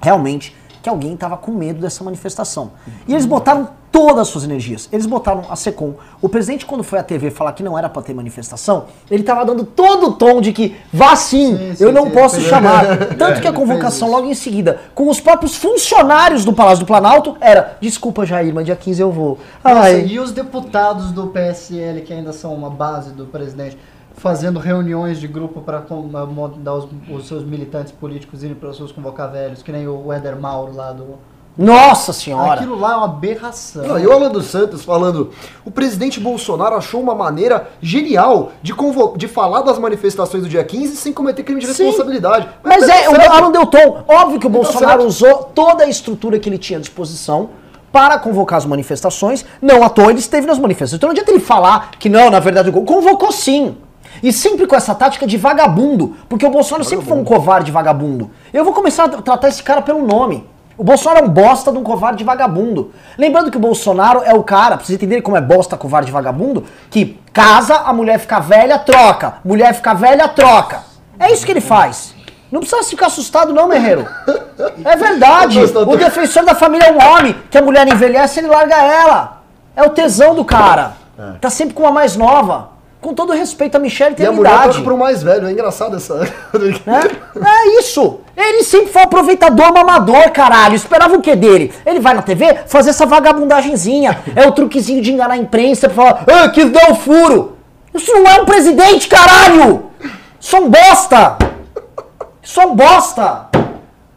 realmente, que alguém estava com medo dessa manifestação. E eles botaram todas as suas energias. Eles botaram a SECOM. O presidente, quando foi à TV falar que não era para ter manifestação, ele estava dando todo o tom de que vá sim, Sim, sim, eu não sim, posso chamar. Tanto É, que a convocação logo em seguida, com os próprios funcionários do Palácio do Planalto, era: desculpa, Jair, mas dia 15 eu vou. Nossa, e os deputados do PSL, que ainda são uma base do presidente, fazendo reuniões de grupo para mandar os, os seus militantes políticos irem para os seus convocar velhos, que nem o Éder Mauro lá do. Nossa senhora! Aquilo lá é uma aberração. Não, e o Alan dos Santos falando, o presidente Bolsonaro achou uma maneira genial de, convo- de falar das manifestações do dia 15 sem cometer crime de Sim. responsabilidade. Mas tá é, o certo. Alan deu tom. Óbvio que o Tá Bolsonaro certo. usou toda a estrutura que ele tinha à disposição para convocar as manifestações. Não à toa ele esteve nas manifestações. Então não adianta ele falar que não, na verdade, o convocou sim. E sempre com essa tática de vagabundo. Porque o Bolsonaro sempre foi um covarde vagabundo. Eu vou começar a tratar esse cara pelo nome. O Bolsonaro é um bosta de um covarde vagabundo. Lembrando que o Bolsonaro é o cara, pra vocês entenderem como é bosta, covarde vagabundo, que casa, a mulher fica velha, troca. Mulher fica velha, troca. É isso que ele faz. Não precisa ficar assustado, não, Merreiro. É verdade. O defensor da família é um homem, que a mulher envelhece, ele larga ela. É o tesão do cara. Tá sempre com uma mais nova. Com todo respeito a Michelle, E tem a a mulher idade. pro mais velho, é engraçado essa... né? É isso. Ele sempre foi aproveitador mamador, caralho. Esperava o que dele? Ele vai na TV fazer essa vagabundagenzinha. É o truquezinho de enganar a imprensa pra falar, ah, quis dar o furo. Isso não é um presidente, caralho! Isso é um bosta! Isso é um bosta!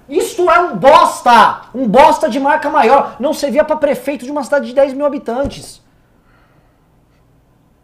Isto é um bosta! Um bosta de marca maior. Não servia pra prefeito de uma cidade de 10 mil habitantes.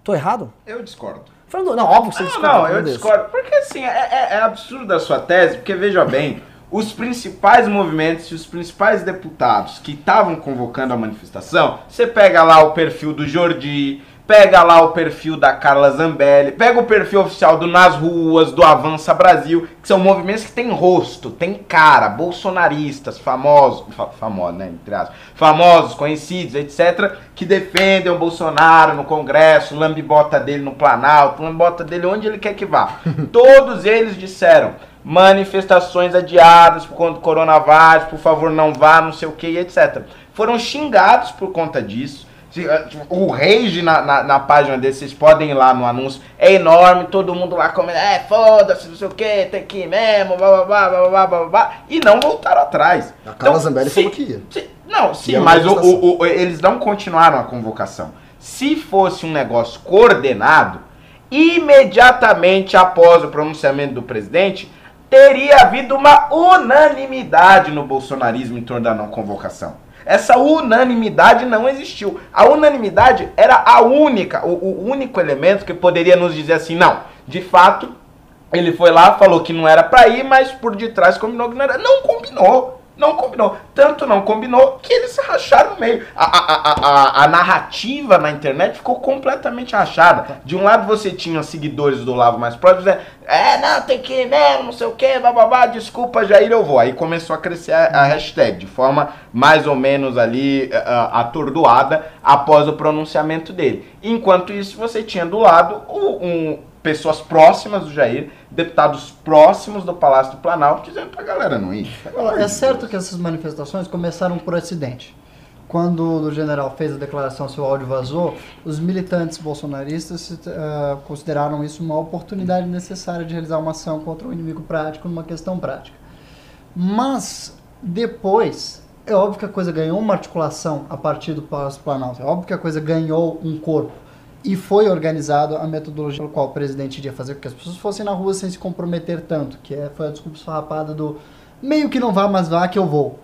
Tô errado? Eu discordo. Fernando, não, óbvio que você Não, discorda, não, eu Deus. discordo. Porque assim, é, é, é absurda a sua tese, porque veja bem, os principais movimentos e os principais deputados que estavam convocando a manifestação, você pega lá o perfil do Jordi, pega lá o perfil da Carla Zambelli, pega o perfil oficial do Nas Ruas, do Avança Brasil, que são movimentos que têm rosto, têm cara, bolsonaristas, famosos, fa famosos, né, entre aspas, famosos, conhecidos, etc., que defendem o Bolsonaro no Congresso, lambibota dele no Planalto, lambibota dele onde ele quer que vá. Todos eles disseram manifestações adiadas por conta do coronavírus, por favor não vá, não sei o que, etc. Foram xingados por conta disso. O rage na, na, na, página dele, vocês podem ir lá no anúncio, é enorme, todo mundo lá comendo, é foda-se, não sei o que, tem que ir mesmo, blá, blá, blá, blá, blá, blá, blá, e não voltaram atrás. A Carla então, Zambelli falou que ia. Se, não, sim, mas o, o, o, eles não continuaram a convocação. Se fosse um negócio coordenado, imediatamente após o pronunciamento do presidente, teria havido uma unanimidade no bolsonarismo em torno da não convocação. Essa unanimidade não existiu. A unanimidade era a única, o, o único elemento que poderia nos dizer assim, não, de fato, ele foi lá, falou que não era para ir, mas por detrás combinou que não era. Não combinou. Não combinou. Tanto não combinou que eles racharam no meio. A, a, a, a, a narrativa na internet ficou completamente rachada. De um lado você tinha seguidores do lado mais próximo dizendo, é, não, tem que ir mesmo, não sei o que, bababá, desculpa, Jair, eu vou. Aí começou a crescer a, hashtag de forma mais ou menos ali uh, atordoada após o pronunciamento dele. Enquanto isso, você tinha do lado um, pessoas próximas do Jair, deputados próximos do Palácio do Planalto, dizendo pra galera não ir. É certo que essas manifestações começaram por acidente. Quando o general fez a declaração, seu áudio vazou, os militantes bolsonaristas uh, consideraram isso uma oportunidade necessária de realizar uma ação contra o inimigo prático numa questão prática. Mas, depois, é óbvio que a coisa ganhou uma articulação a partir do Palácio do Planalto, é óbvio que a coisa ganhou um corpo e foi organizado a metodologia pelo qual o presidente iria fazer com que as pessoas fossem na rua sem se comprometer tanto, que é, foi a desculpa esfarrapada do meio que não vá, mas vá que eu vou.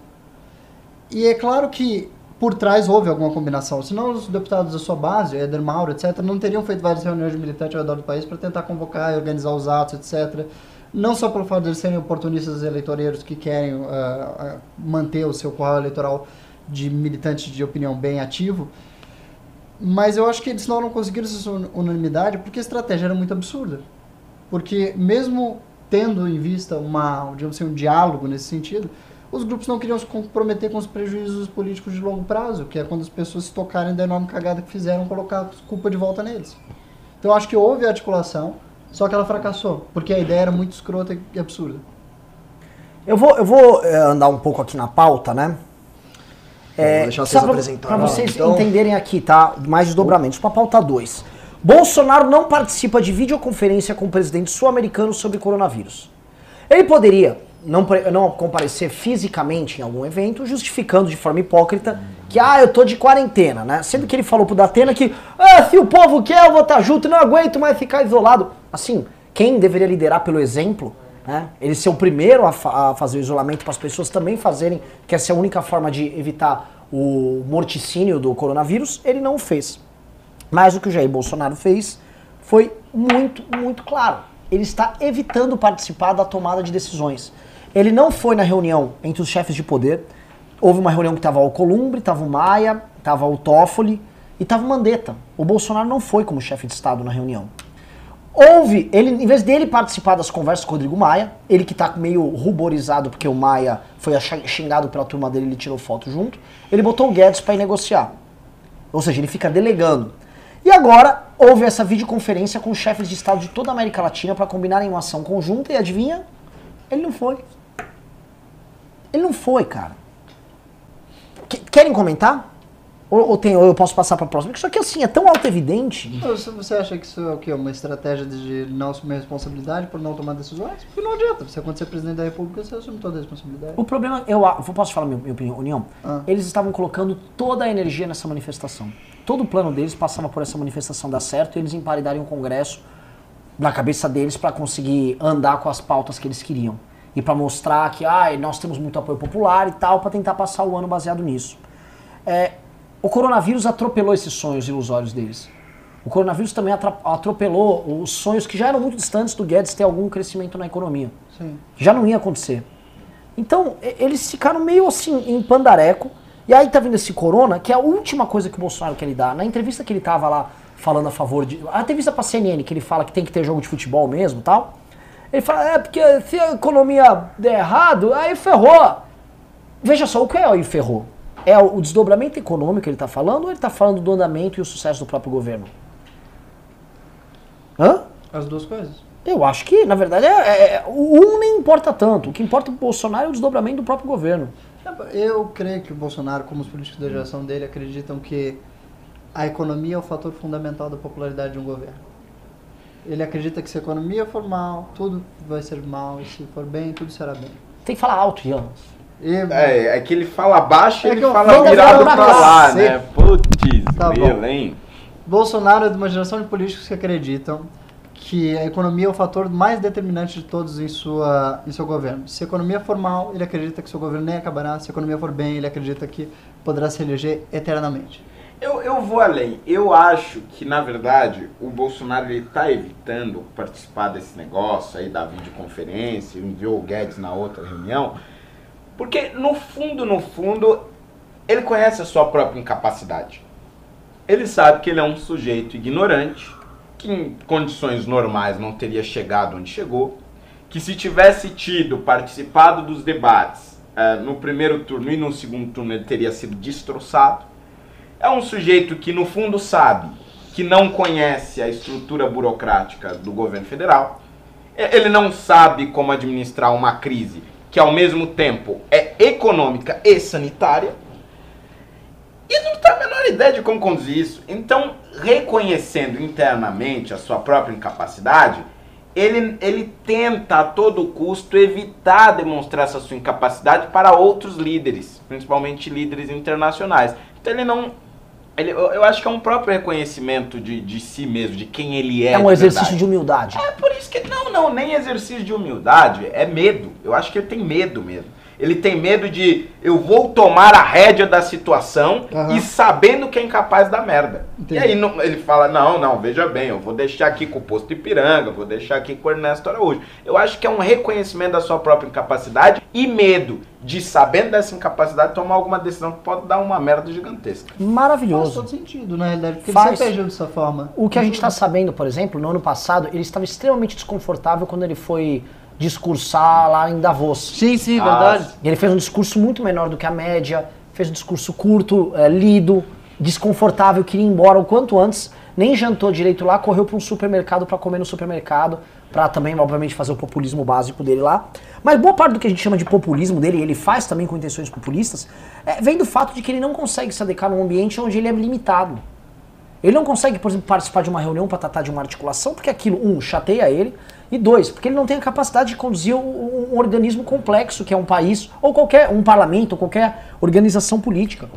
E é claro que por trás houve alguma combinação, senão os deputados da sua base, Eder Mauro, etc., não teriam feito várias reuniões de militantes ao redor do país para tentar convocar e organizar os atos, etc., não só pelo fato de eles serem oportunistas eleitoreiros que querem uh, manter o seu corral eleitoral de militantes de opinião bem ativo, mas eu acho que eles não conseguiram essa unanimidade porque a estratégia era muito absurda. Porque mesmo tendo em vista uma, digamos assim, um diálogo nesse sentido, os grupos não queriam se comprometer com os prejuízos políticos de longo prazo, que é quando as pessoas se tocarem da enorme cagada que fizeram, colocar a culpa de volta neles. Então eu acho que houve articulação, só que ela fracassou, porque a ideia era muito escrota e absurda. Eu vou, eu vou é, andar um pouco aqui na pauta, né? É, deixar vocês apresentar. Para vocês então... entenderem aqui, tá? Mais desdobramentos. Para pauta 2. Bolsonaro não participa de videoconferência com o presidente sul-americano sobre coronavírus. Ele poderia não, não comparecer fisicamente em algum evento, justificando de forma hipócrita que, ah, eu tô de quarentena, né? Sendo que ele falou pro Datena que, ah, se o povo quer, eu vou estar junto, não aguento mais ficar isolado. Assim, quem deveria liderar pelo exemplo né? Ele ser o primeiro a, fa a fazer o isolamento para as pessoas também fazerem, que essa é a única forma de evitar o morticínio do coronavírus, ele não o fez. Mas o que o Jair Bolsonaro fez foi muito, muito claro. Ele está evitando participar da tomada de decisões. Ele não foi na reunião entre os chefes de poder. Houve uma reunião que estava o Columbre, estava o Maia, estava o Toffoli e estava o Mandetta. O Bolsonaro não foi como chefe de Estado na reunião. Houve, ele, em vez dele participar das conversas com o Rodrigo Maia, ele que tá meio ruborizado porque o Maia foi xingado pela turma dele, ele tirou foto junto, ele botou o Guedes para ir negociar. Ou seja, ele fica delegando. E agora houve essa videoconferência com chefes de Estado de toda a América Latina para combinarem uma ação conjunta e adivinha? Ele não foi. Ele não foi, cara. Querem comentar? Ou, ou, tem, ou eu posso passar para a próxima? Isso aqui assim é tão auto-evidente. Você acha que isso é o quê? Uma estratégia de não assumir responsabilidade por não tomar decisões? Porque não adianta. Você, quando você é presidente da República, você assume toda a responsabilidade. O problema, eu posso falar minha, minha opinião? Ah. Eles estavam colocando toda a energia nessa manifestação. Todo o plano deles passava por essa manifestação dar certo e eles emparidarem o Congresso na cabeça deles para conseguir andar com as pautas que eles queriam. E para mostrar que ah, nós temos muito apoio popular e tal, para tentar passar o ano baseado nisso. É, o coronavírus atropelou esses sonhos ilusórios deles. O coronavírus também atropelou os sonhos que já eram muito distantes do Guedes ter algum crescimento na economia. Sim. Já não ia acontecer. Então, eles ficaram meio assim, em pandareco. E aí tá vindo esse corona, que é a última coisa que o Bolsonaro quer lhe dar. Na entrevista que ele tava lá falando a favor de. A entrevista pra CNN, que ele fala que tem que ter jogo de futebol mesmo e tal. Ele fala, é porque se a economia der errado, aí ferrou. Veja só, o que é aí ferrou? É o desdobramento econômico que ele tá falando ou ele tá falando do andamento e o sucesso do próprio governo? Hã? As duas coisas. Eu acho que, na verdade, é, é- o um nem importa tanto. O que importa pro Bolsonaro é o desdobramento do próprio governo. Eu creio que o Bolsonaro, como os políticos da geração dele, acreditam que a economia é o fator fundamental da popularidade de um governo. Ele acredita que se a economia for mal, tudo vai ser mal, e se for bem, tudo será bem. Tem que falar alto, Ian. É, é que ele fala baixo e É ele fala virado pra pra lá, né? Putz, Tá bom. hein? Bolsonaro é de uma geração de políticos que acreditam que a economia é o fator mais determinante de todos em, sua, em seu governo. Se a economia for mal, ele acredita que seu governo nem acabará. Se a economia for bem, ele acredita que poderá se eleger eternamente. Eu, eu vou além. Eu acho que, na verdade, o Bolsonaro ele tá evitando participar desse negócio aí da videoconferência, enviou o Guedes na outra reunião, porque, no fundo, no fundo, ele conhece a sua própria incapacidade. Ele sabe que ele é um sujeito ignorante, que em condições normais não teria chegado onde chegou, que se tivesse tido participado dos debates eh, no primeiro turno e no segundo turno ele teria sido destroçado. É um sujeito que no fundo sabe que não conhece a estrutura burocrática do governo federal. Ele não sabe como administrar uma crise que ao mesmo tempo é econômica e sanitária. E não tem a menor ideia de como conduzir isso. Então, reconhecendo internamente a sua própria incapacidade, ele, ele tenta a todo custo evitar demonstrar essa sua incapacidade para outros líderes, principalmente líderes internacionais. Então ele não. Ele, eu, eu acho que é um próprio reconhecimento de, de si mesmo, de quem ele é. É um de exercício de humildade. É por isso que. Não, não, nem exercício de humildade. É medo. Eu acho que ele tem medo mesmo. Ele tem medo de eu vou tomar a rédea da situação Aham. e sabendo que é incapaz da merda. Entendi. E aí não- ele fala: não, não, veja bem, eu vou deixar aqui com o posto Ipiranga, eu vou deixar aqui com o Ernesto Araújo. Eu acho que é um reconhecimento da sua própria incapacidade e medo de, sabendo dessa incapacidade, tomar alguma decisão que pode dar uma merda gigantesca. Faz Maravilhoso. todo sentido, na realidade, porque Faz. ele sempre agiu dessa forma. O que a gente está sabendo, por exemplo, no ano passado, ele estava extremamente desconfortável quando ele foi discursar lá em Davos. Sim, sim, Ah, verdade. Ele fez um discurso muito menor do que a média, fez um discurso curto, é, lido, desconfortável, queria ir embora o quanto antes, nem jantou direito lá, correu para um supermercado para comer no supermercado, para também, obviamente, fazer o populismo básico dele lá. Mas boa parte do que a gente chama de populismo dele, ele faz também com intenções populistas, é, vem do fato de que ele não consegue se adequar num ambiente onde ele é limitado. Ele não consegue, por exemplo, participar de uma reunião para tratar de uma articulação, porque aquilo, um, chateia ele, e dois, porque ele não tem a capacidade de conduzir um, um organismo complexo, que é um país, ou qualquer, um parlamento, ou qualquer organização política.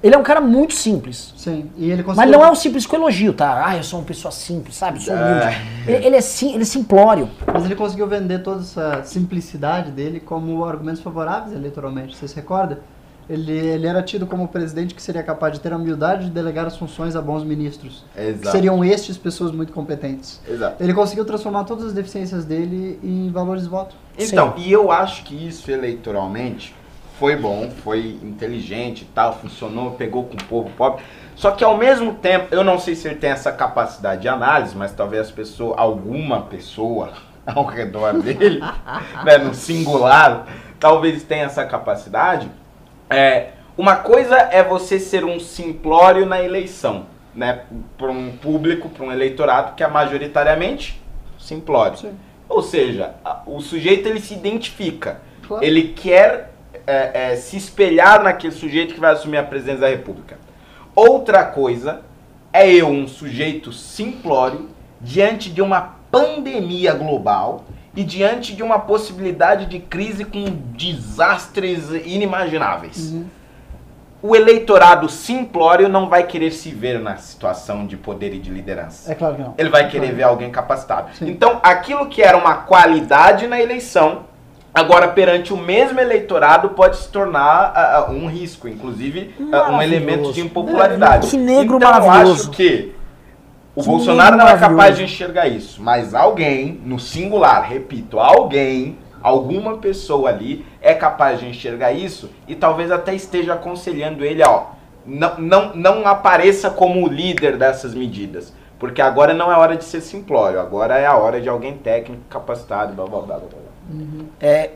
Ele é um cara muito simples. Sim, e ele Mas conseguiu... não é um simples com elogio, tá? Ah, eu sou uma pessoa simples, sabe? Eu sou humilde. Ele, ele é sim, ele é simplório. Mas ele conseguiu vender toda essa simplicidade dele como argumentos favoráveis eleitoralmente. Você se recorda? Ele, ele era tido como presidente que seria capaz de ter a humildade de delegar as funções a bons ministros. Que Exato. seriam estes pessoas muito competentes. Exato. Ele conseguiu transformar todas as deficiências dele em valores de voto. Então, e eu acho que isso eleitoralmente foi bom, foi inteligente e tal, funcionou, pegou com o povo pobre. Só que ao mesmo tempo, eu não sei se ele tem essa capacidade de análise, mas talvez as pessoas, alguma pessoa ao redor dele, né, no singular, talvez tenha essa capacidade. É, uma coisa é você ser um simplório na eleição, né, para um público, para um eleitorado que é majoritariamente simplório. Sim. Ou seja, o sujeito ele se identifica, Claro. ele quer é, é, se espelhar naquele sujeito que vai assumir a presidência da República. Outra coisa é eu, um sujeito simplório, diante de uma pandemia global e diante de uma possibilidade de crise com desastres inimagináveis. O eleitorado simplório não vai querer se ver na situação de poder e de liderança. É claro que não. Ele vai querer ver alguém capacitado. Sim. Então, aquilo que era uma qualidade na eleição, agora perante o mesmo eleitorado pode se tornar ah, um risco, inclusive ah, um elemento de impopularidade. Que negro então, eu maravilhoso. acho que o Bolsonaro não é capaz de enxergar isso, mas alguém, no singular, repito, alguém Alguma pessoa ali é capaz de enxergar isso e talvez até esteja aconselhando ele, ó, não, não, não apareça como o líder dessas medidas. Porque agora não é hora de ser simplório, agora é a hora de alguém técnico, capacitado, blá blá blá blá. blá. É,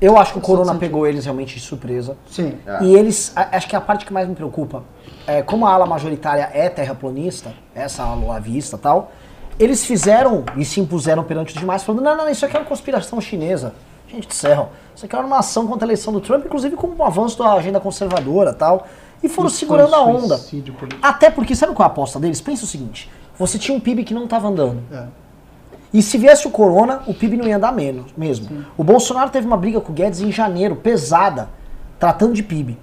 eu acho que o corona pegou eles realmente de surpresa. Sim. É. E eles, acho que a parte que mais me preocupa é como a ala majoritária é terraplanista, essa ala à vista e tal, eles fizeram e se impuseram perante os demais, falando: não, não, isso aqui é uma conspiração chinesa. Gente do céu, isso aqui é uma ação contra a eleição do Trump, inclusive com o avanço da agenda conservadora e tal. E foram Isso segurando a onda. político. Até porque, sabe qual é a aposta deles? Pensa o seguinte: você tinha um PIB que não estava andando. É. E se viesse o corona, o PIB não ia andar menos, mesmo. O Bolsonaro teve uma briga com o Guedes em janeiro, pesada, tratando de PIB.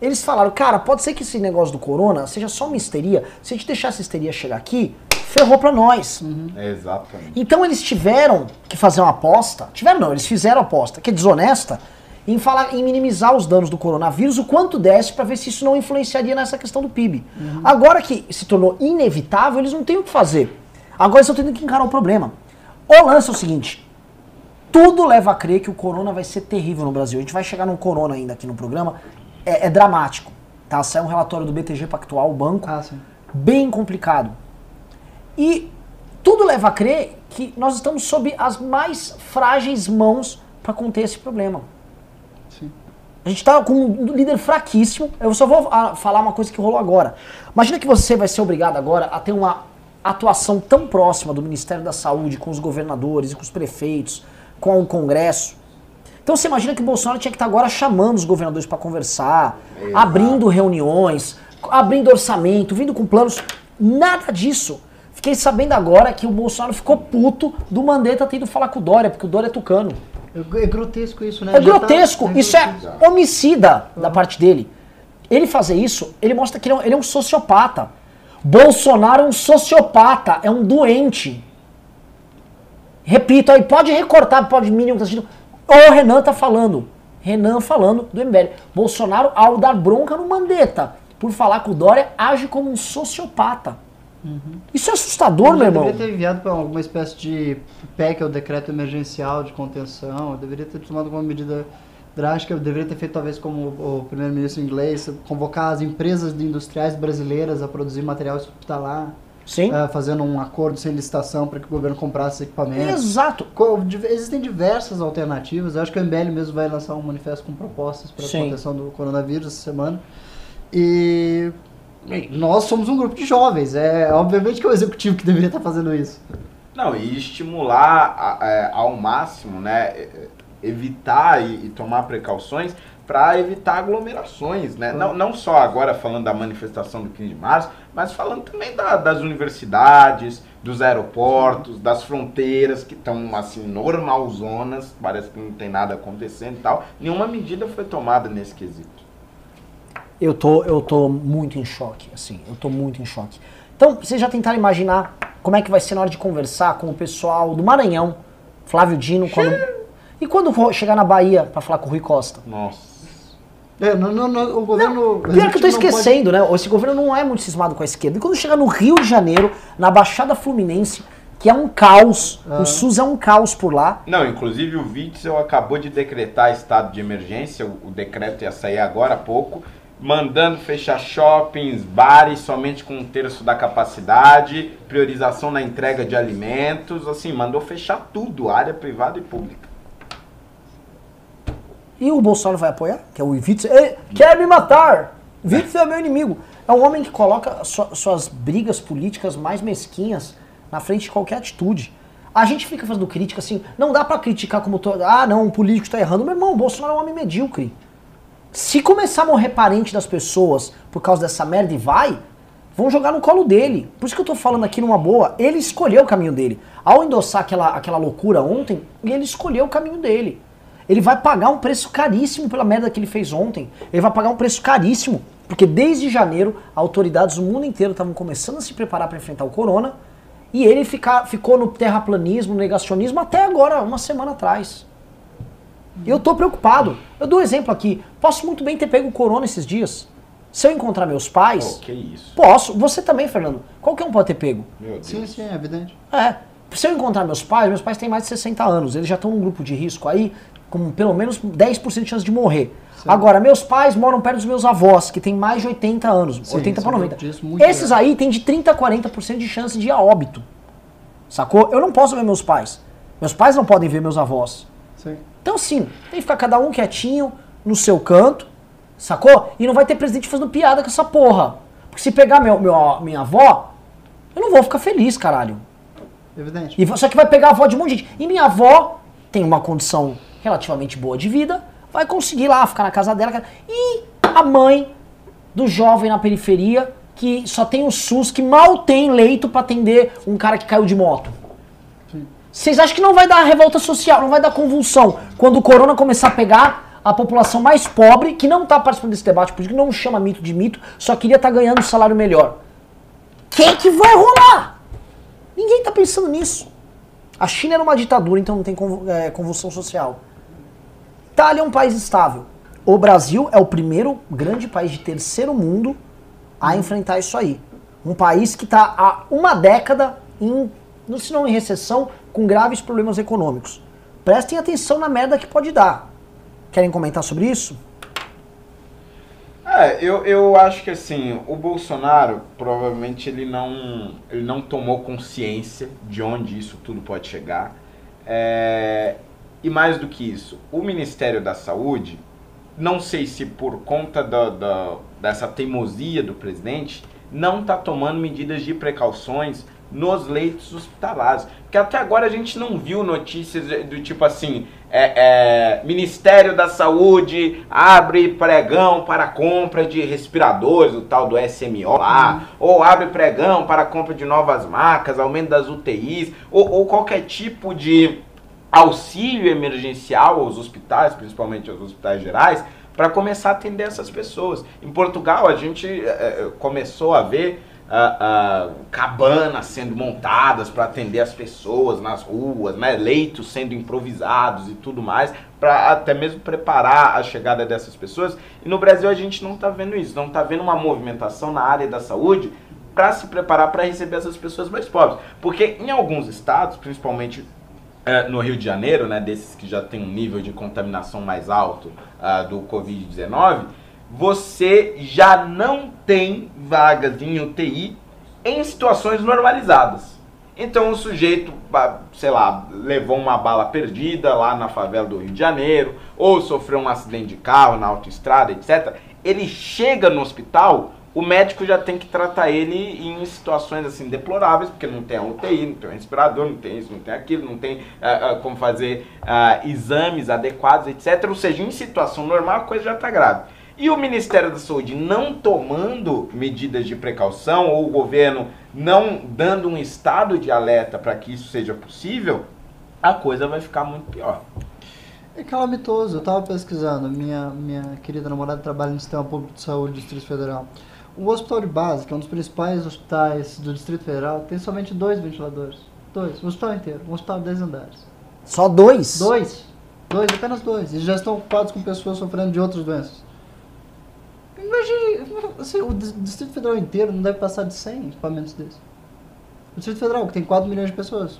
Eles falaram, cara, pode ser que esse negócio do corona seja só uma histeria. Se a gente deixar essa histeria chegar aqui, ferrou pra nós. Exatamente. Então eles tiveram que fazer uma aposta. Tiveram não, eles fizeram a aposta, que é desonesta, em falar em minimizar os danos do coronavírus o quanto desse pra ver se isso não influenciaria nessa questão do PIB. Agora que se tornou inevitável, eles não têm o que fazer. Agora eles estão tendo que encarar o problema. O lance é o seguinte: tudo leva a crer que o corona vai ser terrível no Brasil. A gente vai chegar no corona ainda aqui no programa. É, é dramático. Tá? Saiu um relatório do BTG Pactual, o banco, Ah, sim. bem complicado. E tudo leva a crer que nós estamos sob as mais frágeis mãos para conter esse problema. Sim. A gente está com um líder fraquíssimo. Eu só vou ah, falar uma coisa que rolou agora. Imagina que você vai ser obrigado agora a ter uma atuação tão próxima do Ministério da Saúde com os governadores e com os prefeitos, com o Congresso. Então você imagina que o Bolsonaro tinha que estar agora chamando os governadores para conversar, Exato. abrindo reuniões, abrindo orçamento, vindo com planos. Nada disso. Fiquei sabendo agora que o Bolsonaro ficou puto do Mandetta tendo falar com o Dória, porque o Dória é tucano. É é grotesco isso, né? É tá- grotesco. Isso é homicida da parte dele. Ele fazer isso, ele mostra que ele é um, ele é um sociopata. Bolsonaro é um sociopata, é um doente. Repito, aí pode recortar, pode mínimo que tá assistindo. O Renan tá falando. Renan falando do MBL. Bolsonaro, ao dar bronca no Mandetta, por falar com o Dória, age como um sociopata. Isso é assustador, Eu meu irmão. deveria ter enviado para alguma espécie de PEC, ou decreto emergencial de contenção. Eu deveria ter tomado alguma medida drástica. Eu deveria ter feito, talvez, como o primeiro-ministro inglês, convocar as empresas industriais brasileiras a produzir material hospitalar, Sim. eh, fazendo um acordo sem licitação para que o governo comprasse equipamentos. Exato. Co- Existem diversas alternativas. Eu acho que o MBL mesmo vai lançar um manifesto com propostas para a Sim. contenção do coronavírus essa semana. E nós somos um grupo de jovens. É obviamente que é o executivo que deveria estar fazendo isso. Não, e estimular a- é, ao máximo, né? Evitar e, e tomar precauções para evitar aglomerações, né? Não, não só agora falando da manifestação do 15 de março, mas falando também da- das universidades, dos aeroportos, das fronteiras que estão assim normalzonas, parece que não tem nada acontecendo e tal. Nenhuma medida foi tomada nesse quesito. Eu tô, eu tô muito em choque, assim, eu tô muito em choque. Então, vocês já tentaram imaginar como é que vai ser na hora de conversar com o pessoal do Maranhão, Flávio Dino, quando... E quando for chegar na Bahia pra falar com o Rui Costa? Nossa. É, não, não, não, o governo. Pior que eu tô não pode- esquecendo, né? Esse governo não é muito cismado com a esquerda. E quando chegar no Rio de Janeiro, na Baixada Fluminense, que é um caos, Ah. o SUS é um caos por lá. Não, inclusive o Witzel acabou de decretar estado de emergência, o, o decreto ia sair agora há pouco, mandando fechar shoppings, bares somente com um terço da capacidade, priorização na entrega de alimentos, assim, mandou fechar tudo, área privada e pública. E o Bolsonaro vai apoiar? Que é o Witzel. Ele quer me matar! Witzel é meu inimigo. É um homem que coloca sua- suas brigas políticas mais mesquinhas na frente de qualquer atitude. A gente fica fazendo crítica assim, não dá pra criticar como todo. Ah, não, o político tá errando. Meu irmão, o Bolsonaro é um homem medíocre. Se começar a morrer parente das pessoas por causa dessa merda e vai, vão jogar no colo dele. Por isso que eu tô falando aqui numa boa, ele escolheu o caminho dele. Ao endossar aquela, aquela loucura ontem, ele escolheu o caminho dele. Ele vai pagar um preço caríssimo pela merda que ele fez ontem. Ele vai pagar um preço caríssimo, porque desde janeiro, autoridades do mundo inteiro estavam começando a se preparar para enfrentar o corona, e ele fica, ficou no terraplanismo, no negacionismo até agora, uma semana atrás. E eu tô preocupado. Eu dou um exemplo aqui. Posso muito bem ter pego o corona esses dias. Se eu encontrar meus pais, Pô, que isso. posso. Você também, Fernando. Qualquer um pode ter pego. Meu Deus. Sim, sim, é evidente. É. Se eu encontrar meus pais, meus pais têm mais de 60 anos, eles já estão num grupo de risco aí. Com pelo menos 10% de chance de morrer. Agora, meus pais moram perto dos meus avós, que tem mais de 80 anos, Sim, 80 para isso é 90. disso muito Esses grave. aí tem de 30 a 40% de chance de ir a óbito. Sacou? Eu não posso ver meus pais. Meus pais não podem ver meus avós. Sim. Então, sim, tem que ficar cada um quietinho no seu canto, sacou? E não vai ter presidente fazendo piada com essa porra. Porque se pegar meu, meu- minha avó, eu não vou ficar feliz, caralho. Evidente. E, só que vai pegar a avó de um monte de gente. E minha avó tem uma condição relativamente boa de vida, vai conseguir lá ficar na casa dela. E a mãe do jovem na periferia, que só tem o SUS, que mal tem leito pra atender um cara que caiu de moto. Vocês acham que não vai dar revolta social, não vai dar convulsão quando o corona começar a pegar a população mais pobre, que não tá participando desse debate, que não chama mito de mito, só queria estar ganhando um salário melhor. Quem que vai rolar? Ninguém tá pensando nisso. A China era uma ditadura, então não tem é, convulsão social. Itália é um país estável. O Brasil é o primeiro grande país de terceiro mundo a enfrentar isso aí. Um país que está há uma década em, se não em recessão, com graves problemas econômicos. Prestem atenção na merda que pode dar. Querem comentar sobre isso? É, eu, eu acho que assim, o Bolsonaro provavelmente ele não, ele não tomou consciência de onde isso tudo pode chegar. É, e mais do que isso, o Ministério da Saúde, não sei se por conta da, da- dessa teimosia do presidente, não está tomando medidas de precauções nos leitos hospitalares. Porque até agora a gente não viu notícias do tipo assim, é, é, Ministério da Saúde abre pregão para compra de respiradores, o tal do SMO lá, ou abre pregão para compra de novas marcas, aumento das UTIs, ou, ou qualquer tipo de auxílio emergencial aos hospitais, principalmente aos hospitais gerais, para começar a atender essas pessoas. Em Portugal, a gente eh, eh, começou a ver ah, ah, cabanas sendo montadas para atender as pessoas nas ruas, né? leitos sendo improvisados e tudo mais, para até mesmo preparar a chegada dessas pessoas. E no Brasil a gente não está vendo isso, não está vendo uma movimentação na área da saúde para se preparar para receber essas pessoas mais pobres. Porque em alguns estados, principalmente é, no Rio de Janeiro, né, desses que já tem um nível de contaminação mais alto ah, do Covid-19, você já não tem vagas em UTI em situações normalizadas. Então o sujeito, ba- sei lá, levou uma bala perdida lá na favela do Rio de Janeiro, ou sofreu um acidente de carro na autoestrada, etc. Ele chega no hospital, o médico já tem que tratar ele em situações assim deploráveis, porque não tem a UTI, não tem um respirador, não tem isso, não tem aquilo, não tem ah, ah, como fazer ah, exames adequados, etc. Ou seja, em situação normal a coisa já está grave. E o Ministério da Saúde não tomando medidas de precaução, ou o governo não dando um estado de alerta para que isso seja possível, a coisa vai ficar muito pior. É calamitoso. Eu tava pesquisando. Minha, minha querida namorada trabalha no Sistema Público de Saúde do Distrito Federal. O Hospital de Base, que é um dos principais hospitais do Distrito Federal, tem somente dois ventiladores. Dois. O hospital inteiro. Um hospital de 10 andares. Só dois? Dois. Dois, apenas dois. E já estão ocupados com pessoas sofrendo de outras doenças. Imagine, assim, o Dis- Distrito Federal inteiro não deve passar de 100 equipamentos desses. O Distrito Federal, que tem 4 milhões de pessoas.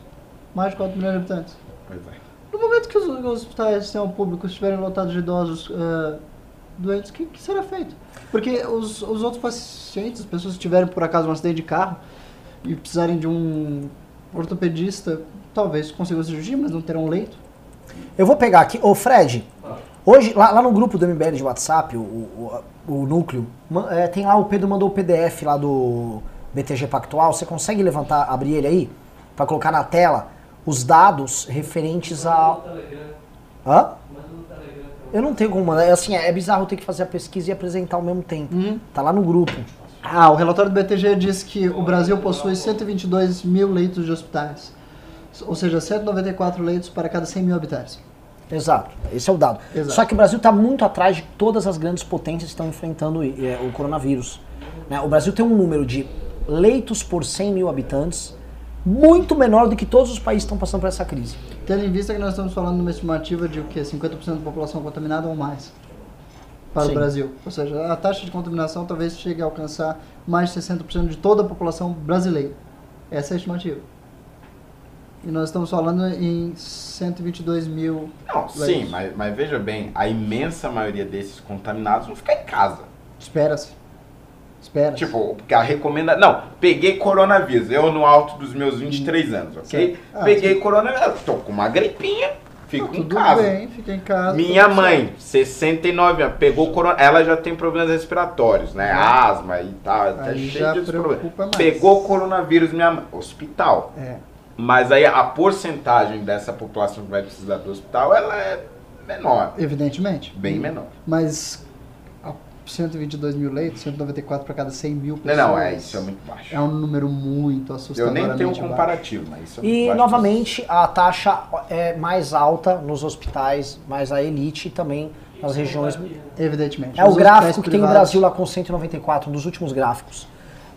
Mais de 4 milhões de habitantes. Pois é. No momento que os, os hospitais do sistema público estiverem lotados de idosos eh, doentes, o que, que será feito? Porque os, os outros pacientes, as pessoas que tiverem por acaso um acidente de carro e precisarem de um ortopedista, talvez consigam cirurgia, mas não terão leito. Eu vou pegar aqui. Ô, Fred, hoje, lá, lá no grupo do MBL de WhatsApp, o, o, o núcleo, é, tem lá, o Pedro mandou o PDF lá do BTG Pactual. Você consegue levantar, abrir ele aí? Pra colocar na tela os dados referentes a. Hã? Eu não tenho como mandar. É assim, é, é bizarro eu ter que fazer a pesquisa e apresentar ao mesmo tempo. Tá lá no grupo. Ah, o relatório do BTG diz que o Brasil possui 122 mil leitos de hospitais. Ou seja, 194 leitos para cada 100 mil habitantes. Exato, esse é o dado. Exato. Só que o Brasil está muito atrás de todas as grandes potências que estão enfrentando eh, o coronavírus. né? O Brasil tem um número de leitos por 100 mil habitantes muito menor do que todos os países que estão passando por essa crise. Tendo em vista que nós estamos falando de uma estimativa de o quê? 50% da população contaminada ou mais para Sim. o Brasil. Ou seja, a taxa de contaminação talvez chegue a alcançar mais de 60% de toda a população brasileira. Essa é a estimativa. E nós estamos falando em 122 mil. Não, sim, mas, mas veja bem, a imensa maioria desses contaminados vão ficar em casa. Espera-se. Espera-se. Tipo, porque a recomenda. Não, peguei coronavírus. Eu no alto dos meus 23 anos, ok? Certo. Ah, peguei coronavírus. Tô com uma gripinha, fico em Tudo casa. bem, fica em casa. Minha tudo mãe, 69 anos, pegou corona. Ela já tem problemas respiratórios, né? Asma e tal. Tá Aí cheio já de problemas. mais. Pegou coronavírus, minha mãe. Hospital. certo. É. Mas aí a porcentagem dessa população que vai precisar do hospital, ela é menor. Evidentemente. Bem menor. Mas 122 mil leitos, 194 para cada 100 mil Não, pessoas. não, é, isso é muito baixo. É um número muito Eu assustadoramente nem tenho um baixo. comparativo, mas isso é E muito baixo. novamente a taxa é mais alta nos hospitais, mais a elite e também nas regiões. Evidentemente. É o gráfico que tem privados- Brasil lá com 194, um dos últimos gráficos.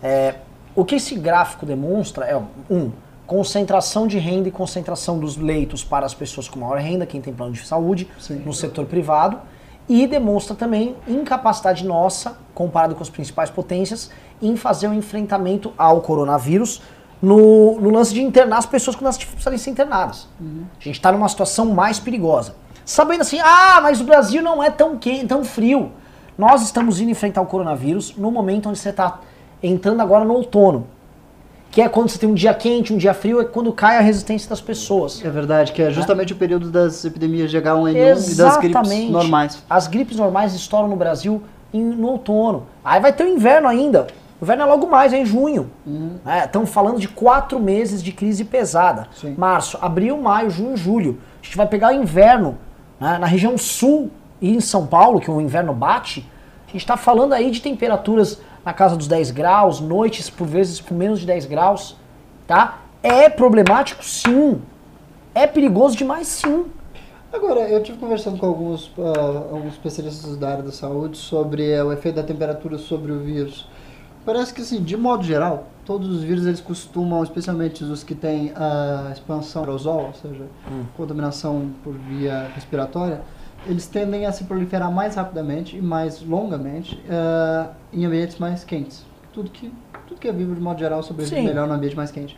É, o que esse gráfico demonstra é, um, concentração de renda e concentração dos leitos para as pessoas com maior renda, quem tem plano de saúde, Sim. no setor privado, e demonstra também incapacidade nossa, comparado com as principais potências, em fazer o enfrentamento ao coronavírus no, no lance de internar as pessoas quando elas precisarem ser internadas. A gente está numa situação mais perigosa. Sabendo assim, ah, mas o Brasil não é tão quente, tão frio. Nós estamos indo enfrentar o coronavírus no momento onde você está entrando agora no outono. Que é quando você tem um dia quente, um dia frio, é quando cai a resistência das pessoas. É verdade, que é justamente o período das epidemias de H1N1 e das gripes Exatamente. normais. As gripes normais estouram no Brasil em- no outono. Aí vai ter o inverno ainda. O inverno é logo mais, é em junho. Estamos falando de quatro meses de crise pesada. Sim. Março, abril, maio, junho, julho. A gente vai pegar o inverno né, na região sul e em São Paulo, que o inverno bate. A gente está falando aí de temperaturas na casa dos 10 graus, noites por vezes com menos de 10 graus. Tá? É problemático, sim. É perigoso demais, sim. Agora, eu tive conversando com alguns, ah, alguns especialistas da área da saúde sobre eh, o efeito da temperatura sobre o vírus. Parece que, assim, de modo geral, todos os vírus eles costumam, especialmente os que têm a expansão aerosol, ou seja, contaminação por via respiratória, eles tendem a se proliferar mais rapidamente e mais longamente ah, em ambientes mais quentes. Tudo que, tudo que é vivo, de modo geral, sobrevive Sim. melhor no ambiente mais quente.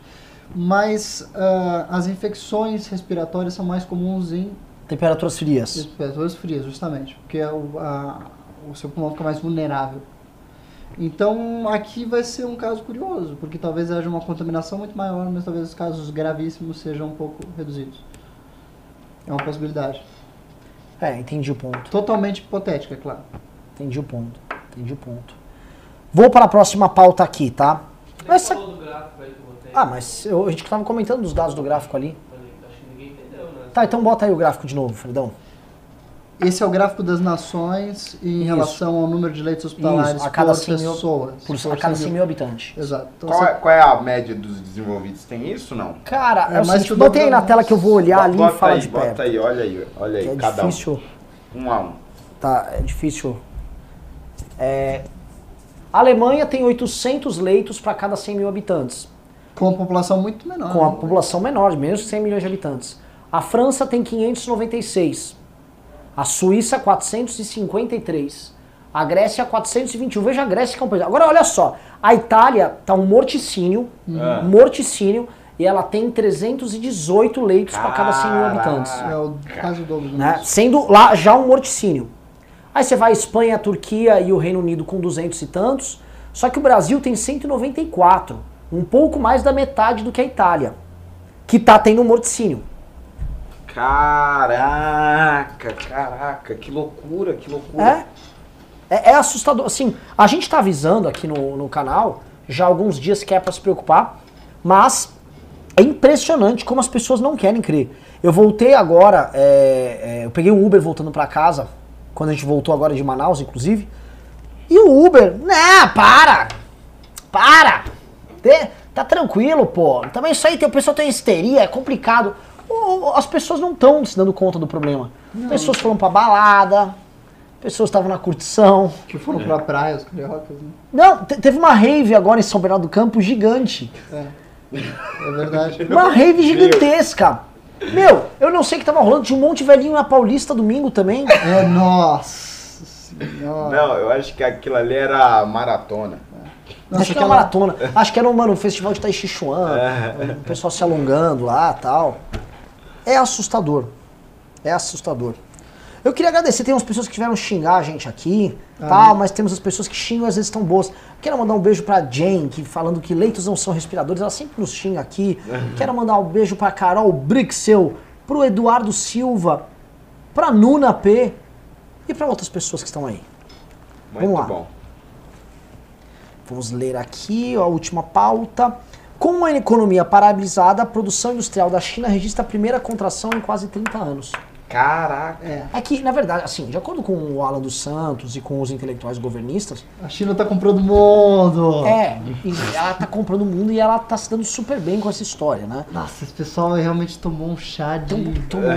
Mas ah, as infecções respiratórias são mais comuns em Temperaturas frias. Temperaturas frias, justamente, porque é o, a- o seu pulmão fica mais vulnerável. Então, aqui vai ser um caso curioso, porque talvez haja uma contaminação muito maior, mas talvez os casos gravíssimos sejam um pouco reduzidos. É uma possibilidade. É, entendi o ponto. Totalmente hipotética, é claro. Entendi o ponto. Entendi o ponto. Vou para a próxima pauta aqui, tá? Essa... falou do gráfico aí que eu botei. Ah, mas eu- a gente estava comentando dos dados do gráfico ali. Falei, Acho que ninguém entendeu, né? Tá, então bota aí o gráfico de novo, Fredão. Esse é o gráfico das nações em Isso. relação ao número de leitos hospitalares Isso, a cada por 100 mil- pessoas. Por, Por a cada 100 100 mil habitantes. Exato. Então, Qual você- é, qual é a média dos desenvolvidos? Tem isso não? Cara, É, é, o mas seguinte, botei aí na tela que eu vou olhar ali bota e falar aí, de bota perto. aí, olha aí, olha aí, É cada difícil. um. Um a um. Tá, é difícil. É, a Alemanha tem 800 leitos para cada 100 mil habitantes. com uma população muito menor. com a né? população menor, menos de 100 milhões de habitantes. A França tem 596. A Suíça, 453. A Grécia, 421. Veja a Grécia que é um país. Agora, olha só. A Itália tá um morticínio. Ah. Morticínio. E ela tem 318 leitos para cada 100 mil habitantes. É o caso do Né? Sendo lá já um morticínio. Aí você vai a Espanha, a Turquia e o Reino Unido com 200 e tantos. Só que o Brasil tem 194. Um pouco mais da metade do que a Itália. Que tá tendo um morticínio. Caraca, caraca, que loucura, que loucura. É, é, é assustador. Assim, a gente tá avisando aqui no, no canal já há alguns dias que é pra se preocupar, mas é impressionante como as pessoas não querem crer. Eu voltei agora, é, é, eu peguei um Uber voltando pra casa, quando a gente voltou agora de Manaus, inclusive, e o Uber, né, para! Para! Tá tranquilo, pô. Também isso aí, o pessoal tem histeria, é complicado. As pessoas não estão se dando conta do problema. Pessoas foram pra balada, pessoas estavam na curtição. Que foram pra praia, os cariocas, né? Não, te- teve uma rave agora em São Bernardo do Campo gigante. É. É verdade. Uma rave gigantesca. Meu, eu não sei o que tava rolando. Tinha um monte de velhinho na Paulista domingo também. É, nossa senhora. Não, eu acho que aquilo ali era maratona. Nossa, acho que era uma maratona. Acho que era um, mano, um festival de Tai Chi Chuan, É. o pessoal se alongando lá tal. É assustador. É assustador. Eu queria agradecer, tem umas pessoas que vieram xingar a gente aqui, Ah, tal, mas temos as pessoas que xingam e às vezes estão boas. Quero mandar um beijo pra Jane, que falando que leitos não são respiradores, ela sempre nos xinga aqui. Quero mandar um beijo pra Carol Brixel, pro Eduardo Silva, pra Nuna P e pra outras pessoas que estão aí. Muito Vamos lá. bom. Vamos ler aqui a última pauta. Com a economia paralisada, a produção industrial da China registra a primeira contração em quase 30 anos. Caraca. É, É que, na verdade, assim, de acordo com o Alan dos Santos e com os intelectuais governistas, a China tá comprando o mundo. é, e ela tá comprando o mundo e ela tá se dando super bem com essa história, né? Nossa, esse pessoal realmente tomou um chá de. Então, tomou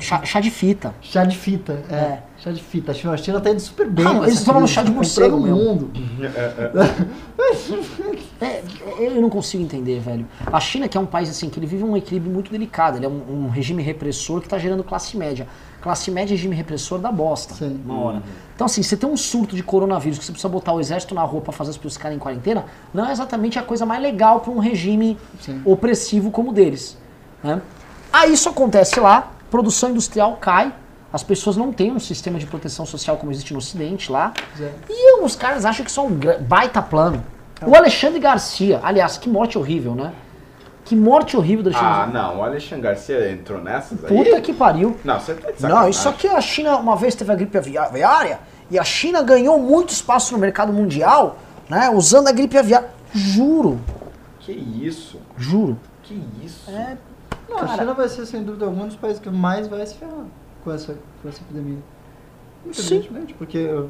chá, chá de fita. Chá de fita, é. É. Chá de fita. A China, tá indo super bem. Ah, eles tomaram crise, chá de morcego comprando o mesmo. mundo. É, eu não consigo entender, velho. A China, que é um país assim, que ele vive um equilíbrio muito delicado, ele é um, um regime repressor que tá gerando classe média. Classe média e regime repressor dá bosta, Sim. uma hora. Então assim, você tem um surto de coronavírus que você precisa botar o exército na rua pra fazer as pessoas ficarem em quarentena, não é exatamente a coisa mais legal pra um regime Sim. opressivo como o deles. Né? Aí isso acontece lá, produção industrial cai, as pessoas não têm um sistema de proteção social como existe no Ocidente lá, É. e os caras acham que isso é um baita plano. O Alexandre Garcia, aliás, que morte horrível, né? Que morte horrível do Alexandre Ah, Garcia. não. O Alexandre Garcia entrou nessas aí? Puta que pariu. Não, você tá de Não, isso aqui a China uma vez teve a gripe aviária e a China ganhou muito espaço no mercado mundial, né? Usando a gripe aviária. Juro, Que isso? juro. Que isso? É, Não, a. China vai ser, sem dúvida alguma, um dos países que mais vai se ferrar com essa, com essa epidemia. Sim. Evidentemente, porque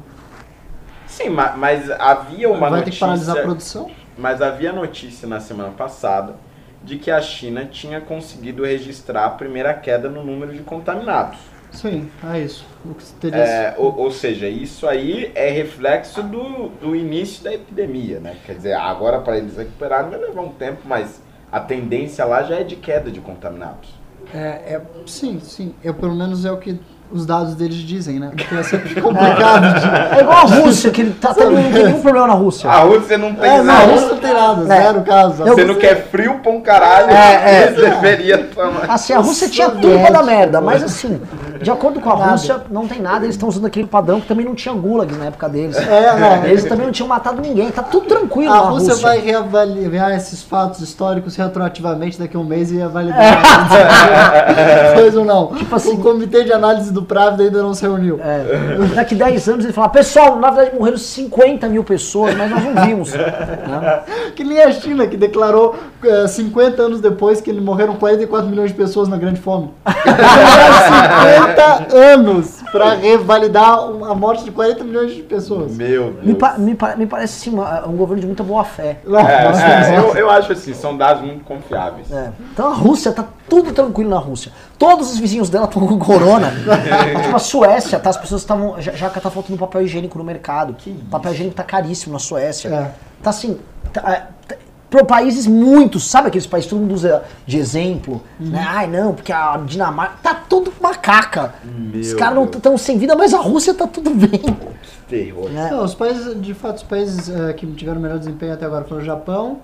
Sim, ma- mas havia uma vai ter que notícia... paralisar a produção. Mas havia notícia na semana passada de que a China tinha conseguido registrar a primeira queda no número de contaminados. Sim, é isso. O que teria É, ou, ou seja, isso aí é reflexo do, do início da epidemia, né? Quer dizer, agora para eles recuperarem vai levar um tempo, mas a tendência lá já é de queda de contaminados. É, é, sim, sim. Eu, pelo menos é o que os dados deles dizem, né? Porque é sempre complicado de... é igual a Rússia, que tá tendo, não tem nenhum problema na Rússia. A Rússia não tem É, não, zero. isso não tem nada, É. zero caso. Você não quer frio pra um caralho, É, é. você deveria tomar. Assim, a Rússia tinha tudo soviéticos, merda, mas assim, de acordo com a Nada. Rússia, não tem nada, eles estão usando aquele padrão que também não tinha gulag na época deles. É, não. Eles também não tinham matado ninguém, tá tudo tranquilo A na Rússia Rússia. vai reavaliar esses fatos históricos retroativamente daqui a um mês e ia validar. pois ou não? assim- o comitê de análise do Právida ainda não se reuniu. É, daqui 10 anos ele fala, pessoal, na verdade morreram 50 mil pessoas, mas nós não vimos. né? Que nem a China, que declarou eh, 50 anos depois que morreram 44 milhões de pessoas na Grande Fome. Demoraram 50 anos para revalidar a morte de 40 milhões de pessoas. Meu Me, Deus. pa- me pa- me parece uma- um governo de muita boa fé. É, é, eu, eu acho assim, são dados muito confiáveis. É. Então a Rússia tá tudo tranquilo na Rússia. Todos os vizinhos dela estão com corona. tipo a Suécia, tá? As pessoas estavam. Já, já que tá faltando papel higiênico no mercado. papel higiênico tá caríssimo na Suécia. É. Tá assim. Tá, é, tá- Para países muitos, sabe aqueles países que todo mundo usa de exemplo? Né? Ai, não, porque a Dinamarca. Tá tudo macaca. Meu Os caras não estão sem vida, mas a Rússia tá tudo bem. Terror. Né? Não, os países, de fato, os países eh, que tiveram melhor desempenho até agora foram o Japão,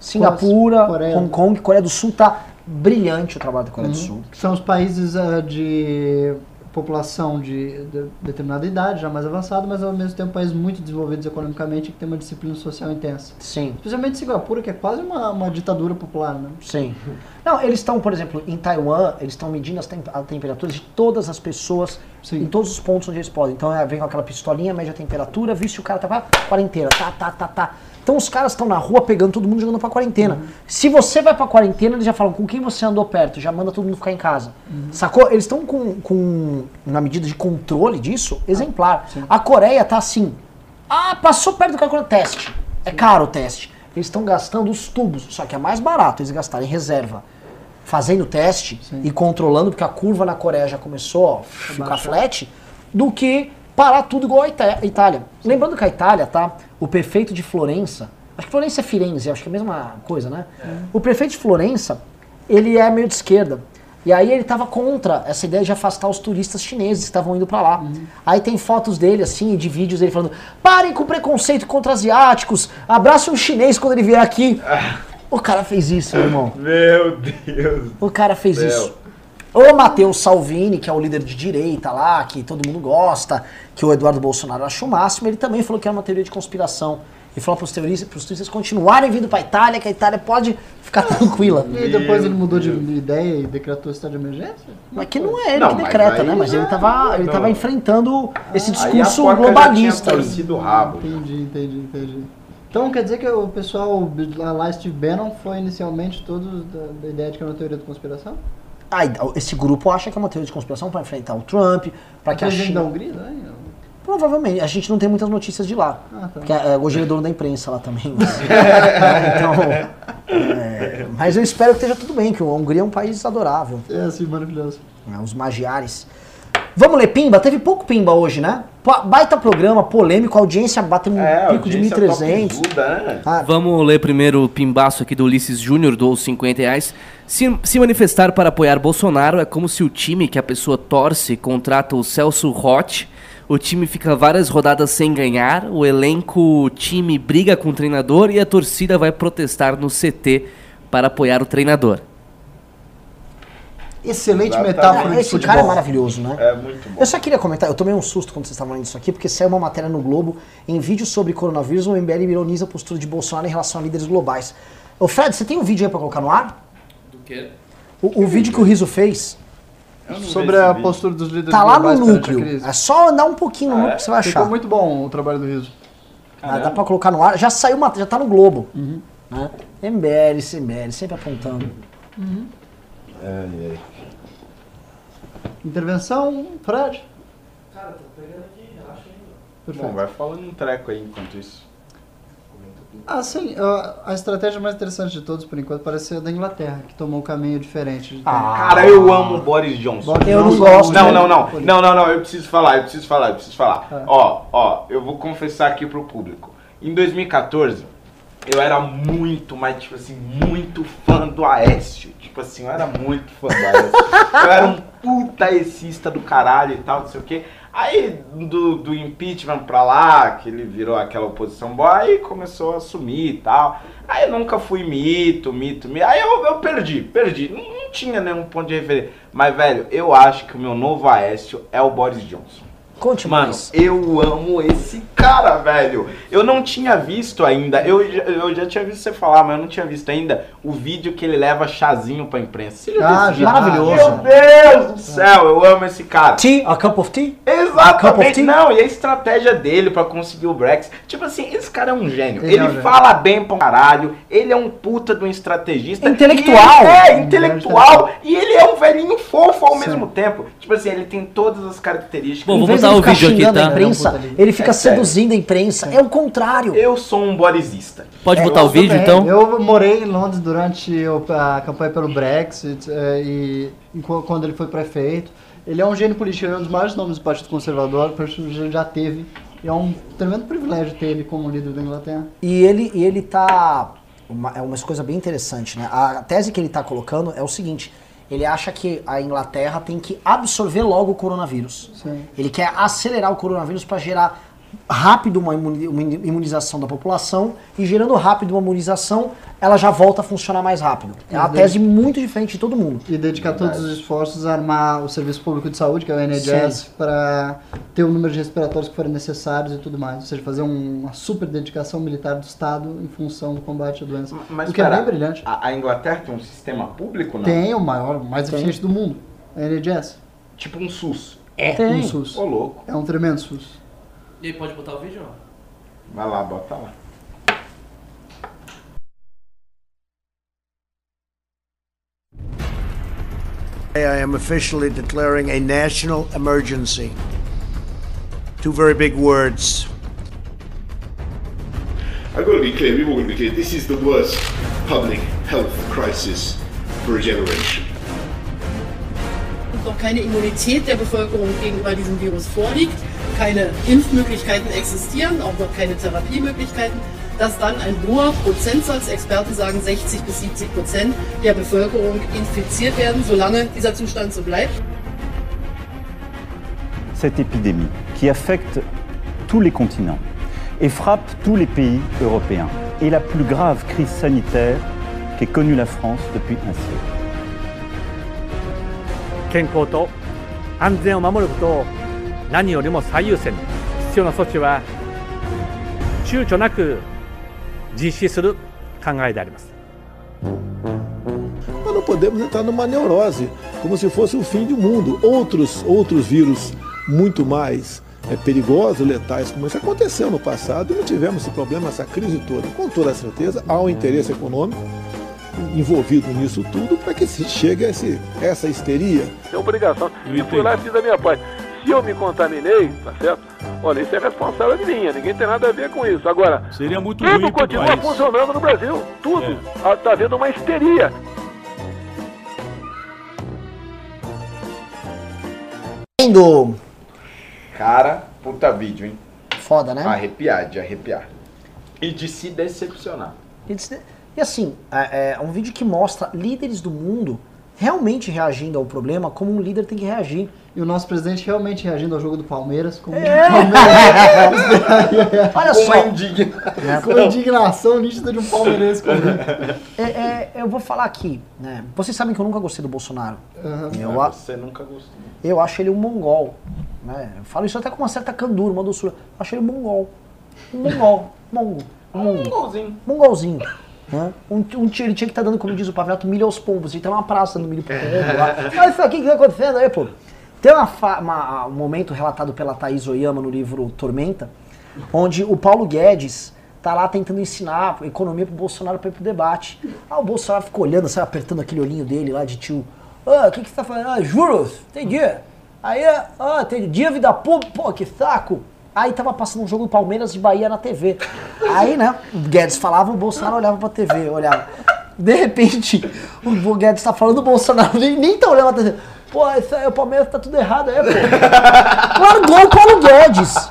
Singapura, Coreia. Hong Kong, Coreia do Sul tá brilhante o trabalho da Coreia do Sul. são os países eh, de população de, de determinada idade, já mais avançada, mas ao mesmo tempo países muito desenvolvidos economicamente e que tem uma disciplina social intensa. Sim. Especialmente Singapura, que é quase uma, uma ditadura popular, né? Sim. Não, eles estão, por exemplo, em Taiwan, eles estão medindo as tem a temperaturas de todas as pessoas Sim. em todos os pontos onde eles podem. Então é, vem com aquela pistolinha, mede a temperatura, viu se o cara tá pra quarentena, tá, tá, tá, tá. Então os caras estão na rua pegando todo mundo e jogando pra quarentena. Uhum. Se você vai pra quarentena, eles já falam com quem você andou perto, já manda todo mundo ficar em casa. Uhum. Sacou? Eles estão com, com uma medida de controle disso exemplar. Ah, a Coreia tá assim. Ah, passou perto do cara teste. É caro o teste. Eles estão gastando os tubos, só que é mais barato eles gastarem reserva fazendo teste Sim. e controlando, porque a curva na Coreia já começou a ficar baixar. flat, do que parar tudo igual a Ita- Itália. Lembrando que a Itália, tá? O prefeito de Florença, acho que Florença é Firenze, acho que é a mesma coisa, né? O prefeito de Florença, ele é meio de esquerda. E aí ele tava contra essa ideia de afastar os turistas chineses que estavam indo pra lá. Aí tem fotos dele, assim, de vídeos dele falando: parem com preconceito contra asiáticos, abrace um chinês quando ele vier aqui. O cara fez isso, meu irmão. Meu Deus. O cara fez isso. O Matheus Salvini, que é o líder de direita lá, que todo mundo gosta, que o Eduardo Bolsonaro acha o máximo, ele também falou que era uma teoria de conspiração. E falou para os turistas continuarem vindo para Itália, que a Itália pode ficar tranquila. E depois ele mudou de ideia e decretou estado de emergência? Mas que não é ele Não, que decreta, né? Mas ele estava ele tava enfrentando esse Aí a discurso globalista. já tinha o rabo. Entendi, entendi, entendi. Então quer dizer que o pessoal lá, lá Steve Bannon foi inicialmente todos da, da ideia de que era uma teoria da conspiração? Ah, e esse grupo acha que é uma teoria de conspiração para enfrentar o Trump, para que a presidente da China... Hungria, né? Provavelmente, a gente não tem muitas notícias de lá. Ah, tá. Porque é, hoje ele é dono da imprensa lá também. então, é, mas eu espero que esteja tudo bem, que a Hungria é um país adorável. É assim, maravilhoso. né, Os magiares. Vamos ler Pimba? Teve pouco Pimba hoje, né? Baita programa, polêmico, a audiência bateu um É, pico de audiência 1.300. topzuda, né? Ah, Vamos ler primeiro o pimbaço aqui do Ulisses Júnior, do 50 reais. Se, se manifestar para apoiar Bolsonaro é como se o time que a pessoa torce contrata o Celso Roth, o time fica várias rodadas sem ganhar, o elenco, o time briga com o treinador e a torcida vai protestar no CT para apoiar o treinador. Excelente Exatamente. metáfora de esse futebol. cara é maravilhoso, né? É muito bom. Eu só queria comentar, eu tomei um susto quando vocês estavam lendo isso aqui, porque saiu uma matéria no Globo, em vídeo sobre coronavírus, o MBL ironiza a postura de Bolsonaro em relação a líderes globais. Ô Fred, você tem um vídeo aí pra colocar no ar? Quê? O, o vídeo que o Riso fez, Sobre a vídeo. postura dos líderes tá lá no núcleo. É só andar um pouquinho no Ah, núcleo é? que você vai Ficou achar. muito bom o trabalho do Riso. Ah, dá pra colocar no ar. Já saiu uma, já tá no Globo. Uhum. Né? MBL, sempre apontando. Ai, ai. Intervenção, Fred? Cara, tô pegando aqui, relaxa aí. Perfeito. Bom, vai falando um treco aí enquanto isso. Ah, sim. a- A estratégia mais interessante de todos, por enquanto, parece ser a da Inglaterra, que tomou um caminho diferente. de- Cara, eu amo o Boris Johnson. Boris Eu não Johnson, gosto, Não, não, não. Não, não, não. Eu preciso falar, eu preciso falar, eu preciso falar. Ah. Ó, ó, eu vou confessar aqui pro público. Em 2014, eu era muito, mas tipo assim, muito fã do Aécio. Tipo assim, eu era muito fã Aécio. eu era um puta aecista do caralho e tal, não sei o quê. Aí, do, do impeachment pra lá, que ele virou aquela oposição boa, aí começou a sumir e tal. Aí eu nunca fui mito, mito, mito. Aí eu, eu perdi, perdi. Não, não tinha nenhum ponto de referência. Mas, velho, eu acho que o meu novo Aécio é o Boris Johnson. Conte Mano, mais. eu amo esse cara, velho. Eu não tinha visto ainda, eu, já- eu já tinha visto você falar, mas eu não tinha visto ainda o vídeo que ele leva chazinho pra imprensa. Você já Ah, já. vídeo? Maravilhoso. Meu Deus do céu, eu amo esse cara. Tea, a cup of tea? Cup of Exatamente. tea? Não, e a estratégia dele pra conseguir o Brexit. Tipo assim, esse cara é um gênio. Ele Ele, é um gênio. fala bem pra um caralho. Ele é um puta de um estrategista. Intelectual. Ele é, intelectual. E ele é um velhinho fofo ao Sim. mesmo tempo. Tipo assim, ele tem todas as características. Bom, vez botar o vídeo aqui, xingando tá? a imprensa, Não, ele fica É sério. seduzindo a imprensa. É o contrário. Eu sou um borisista. Pode É, botar o vídeo então? Eu morei em Londres durante o- a campanha pelo Brexit eh, e quando ele foi prefeito. Ele é um gênio político, ele é um dos maiores nomes do Partido Conservador, que a gente já teve. E é um tremendo privilégio ter ele como líder da Inglaterra. E ele, e ele tá. Uma, é uma coisa bem interessante, né? A tese que ele tá colocando é o seguinte: ele acha que a Inglaterra tem que absorver logo o coronavírus. Sim. Ele quer acelerar o coronavírus para gerar rápido uma imuni- uma imunização da população e gerando rápido uma imunização, ela já volta a funcionar mais rápido. É uma tese muito diferente de todo mundo. E dedicar todos os esforços a armar o Serviço Público de Saúde, que é o NHS, para ter o número de respiratórios que forem necessários e tudo mais. Ou seja, fazer um- uma super dedicação militar do Estado em função do combate à doença. Mas o que é pera, bem brilhante. A, a Inglaterra tem um sistema público, não? Tem o maior, o mais Tem. eficiente do mundo, a NHS. Tipo um SUS. É, Um SUS. Ô, louco. É um tremendo SUS. E aí, pode botar o vídeo? Vai lá, bota lá. I am officially declaring a national emergency. Two very big words. I've got to be clear, we've all got to be clear, this is the worst public health crisis for a generation. noch keine Immunität der Bevölkerung gegenüber diesem Virus vorliegt, keine Impfmöglichkeiten existieren, auch noch keine Therapiemöglichkeiten, dass dann ein hoher Prozentsatz, Experten sagen 60 bis 70 Prozent der Bevölkerung infiziert werden, solange dieser Zustand so bleibt. cette épidémie qui affecte tous les continents et frappe tous les pays européens est la plus grave crise sanitaire qu'ait connue la France depuis un siècle. 健康と安全を守ることを 何よりも最優先に必要な措置は躊躇なく実施する考えであります Nós não podemos entrar numa neurose, como se fosse o fim do mundo. Outros, outros vírus muito mais é, perigosos, letais, como isso aconteceu no passado, e não tivemos esse problema, essa crise toda. Com toda certeza, há um interesse econômico envolvido nisso tudo para que se chegue a esse, essa histeria. É obrigação. E fui lá e fiz a minha parte. Se eu me contaminei, tá certo? Olha, isso é responsável de minha, ninguém tem nada a ver com isso. Agora, Seria muito tudo continua país. funcionando no Brasil, tudo. Ah, Tá havendo uma histeria. Indo. Cara, puta vídeo, hein? Foda, né? Arrepiar, de arrepiar. E de se decepcionar. E disse- E assim, é, é um vídeo que mostra líderes do mundo realmente reagindo ao problema como um líder tem que reagir. E o nosso presidente realmente reagindo ao jogo do Palmeiras como É. o Palmeiras. Olha Com só. uma indignação. Com indignação nítida de um palmeirense comigo. É, é, eu vou falar aqui, né? Vocês sabem que eu nunca gostei do Bolsonaro. Eu, Mas a- Você nunca gostou. eu acho ele um mongol. Né? Eu falo isso até com uma certa candura, uma doçura. Eu acho ele um mongol. Um mongol. Mongo. Um mongolzinho. Mongolzinho. Né? Um, um tio, ele tinha que estar dando, como diz o Pavelato, milho aos pombos. Tinha que ter uma praça no milho pro pombo lá. Mas isso aqui que tá acontecendo aí, pô. Tem uma uma- um momento relatado pela Thaís Oyama no livro Tormenta, onde o Paulo Guedes tá lá tentando ensinar economia pro Bolsonaro pra ir pro debate. Ah, o Bolsonaro ficou olhando, sabe, apertando aquele olhinho dele lá de tio. Ah, o que que você tá falando? Ah, juros, entendi. Aí, ah, tem dívida pública, pô, que saco. Aí tava passando um jogo do Palmeiras e Bahia na TV. Aí, né, o Guedes falava, o Bolsonaro olhava pra TV, olhava. De repente, o Guedes tá falando, o Bolsonaro nem, nem tá olhando pra TV. Pô, isso aí, o Palmeiras tá tudo errado aí, pô. Largou o Paulo Guedes.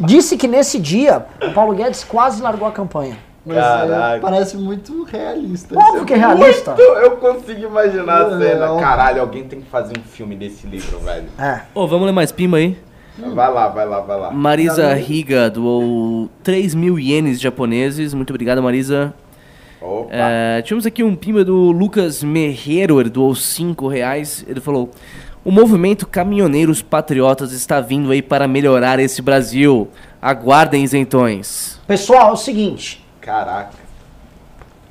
Disse que nesse dia, o Paulo Guedes quase largou a campanha. Mas é, parece muito realista. Óbvio que é realista. Muito, eu consigo imaginar a cena. Caralho, alguém tem que fazer um filme desse livro, velho. É. Ô, vamos ler mais pimba aí. Vai lá, vai lá, vai lá. Marisa Riga doou 3 mil ienes japoneses. Muito obrigado, Marisa. Opa. É, tivemos aqui um pimba do Lucas Merreiro, ele doou 5 reais. Ele falou: O movimento Caminhoneiros Patriotas está vindo aí para melhorar esse Brasil. Aguardem, isentões. Pessoal, é o seguinte. Caraca.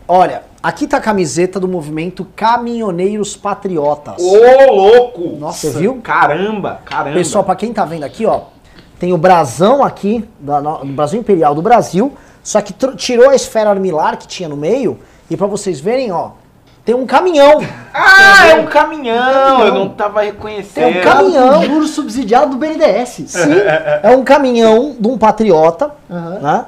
Olha, aqui tá a camiseta do movimento Caminhoneiros Patriotas. Ô, louco! Nossa, você viu? Caramba, caramba. Pessoal, pra quem tá vendo aqui, ó, tem o brasão aqui, do Brasil Imperial do Brasil, só que tirou a esfera armilar que tinha no meio, e pra vocês verem, ó, tem um caminhão. Ah, é um caminhão! Eu não tava reconhecendo. Tem um caminhão. Juro subsidiado do BNDES. Sim, é um caminhão de um patriota, né?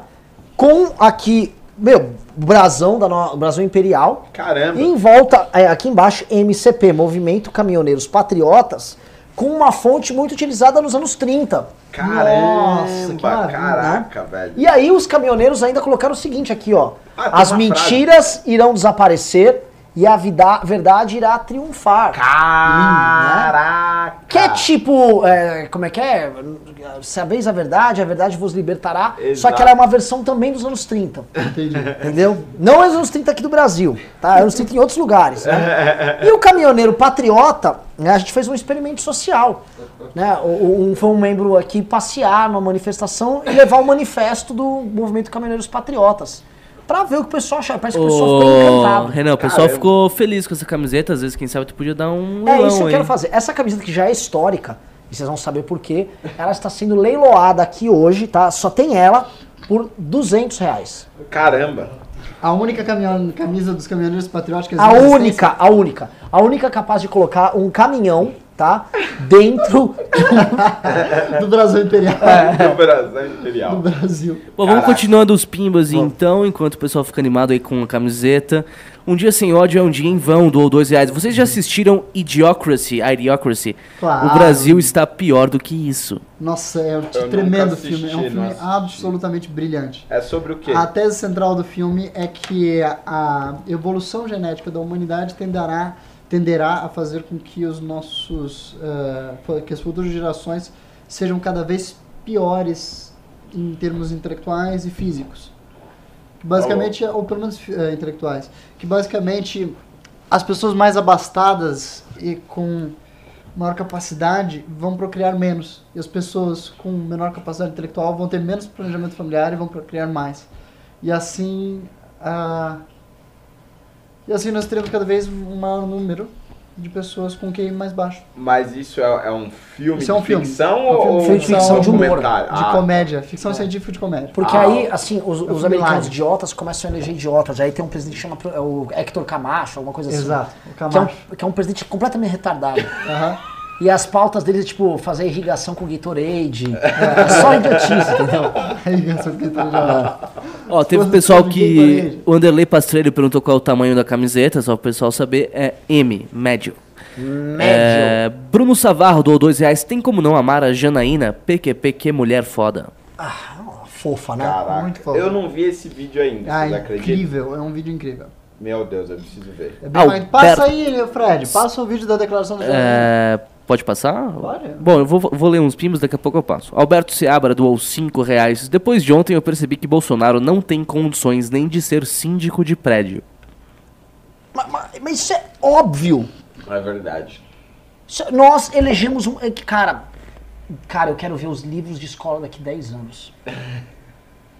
Com aqui, meu, brasão da no, brasão imperial. Caramba. E em volta, é, aqui embaixo, MCP, Movimento Caminhoneiros Patriotas, com uma fonte muito utilizada nos anos 30. Caramba, que maravilha, caraca, velho. E aí os caminhoneiros ainda colocaram o seguinte aqui, ó. Ah, As mentiras irão desaparecer e a vida- verdade irá triunfar. Caraca! Que é tipo, é, como é que é? Sabeis a verdade, a verdade vos libertará. Só Exato. que ela é uma versão também dos anos 30. Entendi. Entendeu? Não é os anos 30 aqui do Brasil, tá? É anos 30 em outros lugares. né? E o caminhoneiro patriota, né, a gente fez um experimento social. Né? Um, foi um membro aqui passear numa manifestação e levar o manifesto do movimento Caminhoneiros Patriotas. Pra ver o que o pessoal achava. Parece que o pessoal ficou encantado. Renan, o pessoal Caramba. ficou feliz com essa camiseta. Às vezes, quem sabe, tu podia dar um É leilão isso que eu aí. quero fazer. Essa camiseta que já é histórica, e vocês vão saber por quê, ela está sendo leiloada aqui hoje, tá? Só tem ela por 200 reais. Caramba. A única caminhão, camisa dos caminhoneiros patrióticos A única, a única. A única capaz de colocar um caminhão tá? Dentro do Brasil Imperial. Do Brasil Imperial. Do Brasil. Bom, vamos continuando os pimbas então, enquanto o pessoal fica animado aí com a camiseta. Um dia sem ódio é um dia em vão, doou dois reais. Vocês já assistiram Idiocracy? Idiocracy? Claro. O Brasil está pior do que isso. Nossa, é um nunca tremendo assisti, filme. É um filme absolutamente brilhante. É sobre o quê? A tese central do filme é que a evolução genética da humanidade tenderá, tenderá a fazer com que os nossos, eh, que as futuras gerações sejam cada vez piores em termos intelectuais e físicos. Que basicamente, ou pelo menos eh, intelectuais, que basicamente as pessoas mais abastadas e com maior capacidade vão procriar menos. E as pessoas com menor capacidade intelectual vão ter menos planejamento familiar e vão procriar mais. E assim, ah, e assim nós teremos cada vez um maior número de pessoas com QI mais baixo. Mas isso é, é um filme Isso é um de filme. ficção É um ou filme de ou ficção, um de humor? De Ah, comédia, ficção científica de comédia. Porque Ah. aí, assim, os, os filme americanos idiotas começam a eleger idiotas. Aí tem um presidente que chama é o Hector Camacho, alguma coisa assim. Exato, o Que é, um, Camacho. que é um presidente completamente retardado. Aham. E as pautas dele é tipo fazer irrigação com Gatorade. É só idiotice, entendeu? Irrigação com Gatorade. Ó, teve um pessoal de que. Gatorade. O Anderley Pastrello perguntou qual é o tamanho da camiseta, só para o pessoal saber. É M, médio. Médio. É, Bruno Savarro doou dois reais. Tem como não amar a Janaína? PQP, que mulher foda. Fofa, né? Caraca, Muito foda. eu não vi esse vídeo ainda, Ah, vocês acreditam? incrível, é um vídeo incrível. Meu Deus, eu preciso ver. É bem Alberto. Passa aí, Fred, passa o vídeo da declaração do Janaína. É, pode passar? Pode. Bom, eu vou, vou ler uns pimbos, daqui a pouco eu passo. Alberto Seabra doou 5 reais. Depois de ontem eu percebi que Bolsonaro não tem condições nem de ser síndico de prédio. Mas, mas- mas isso é óbvio. É verdade. Isso- Nós elegemos um. é Cara, cara, eu quero ver os livros de escola daqui 10 anos.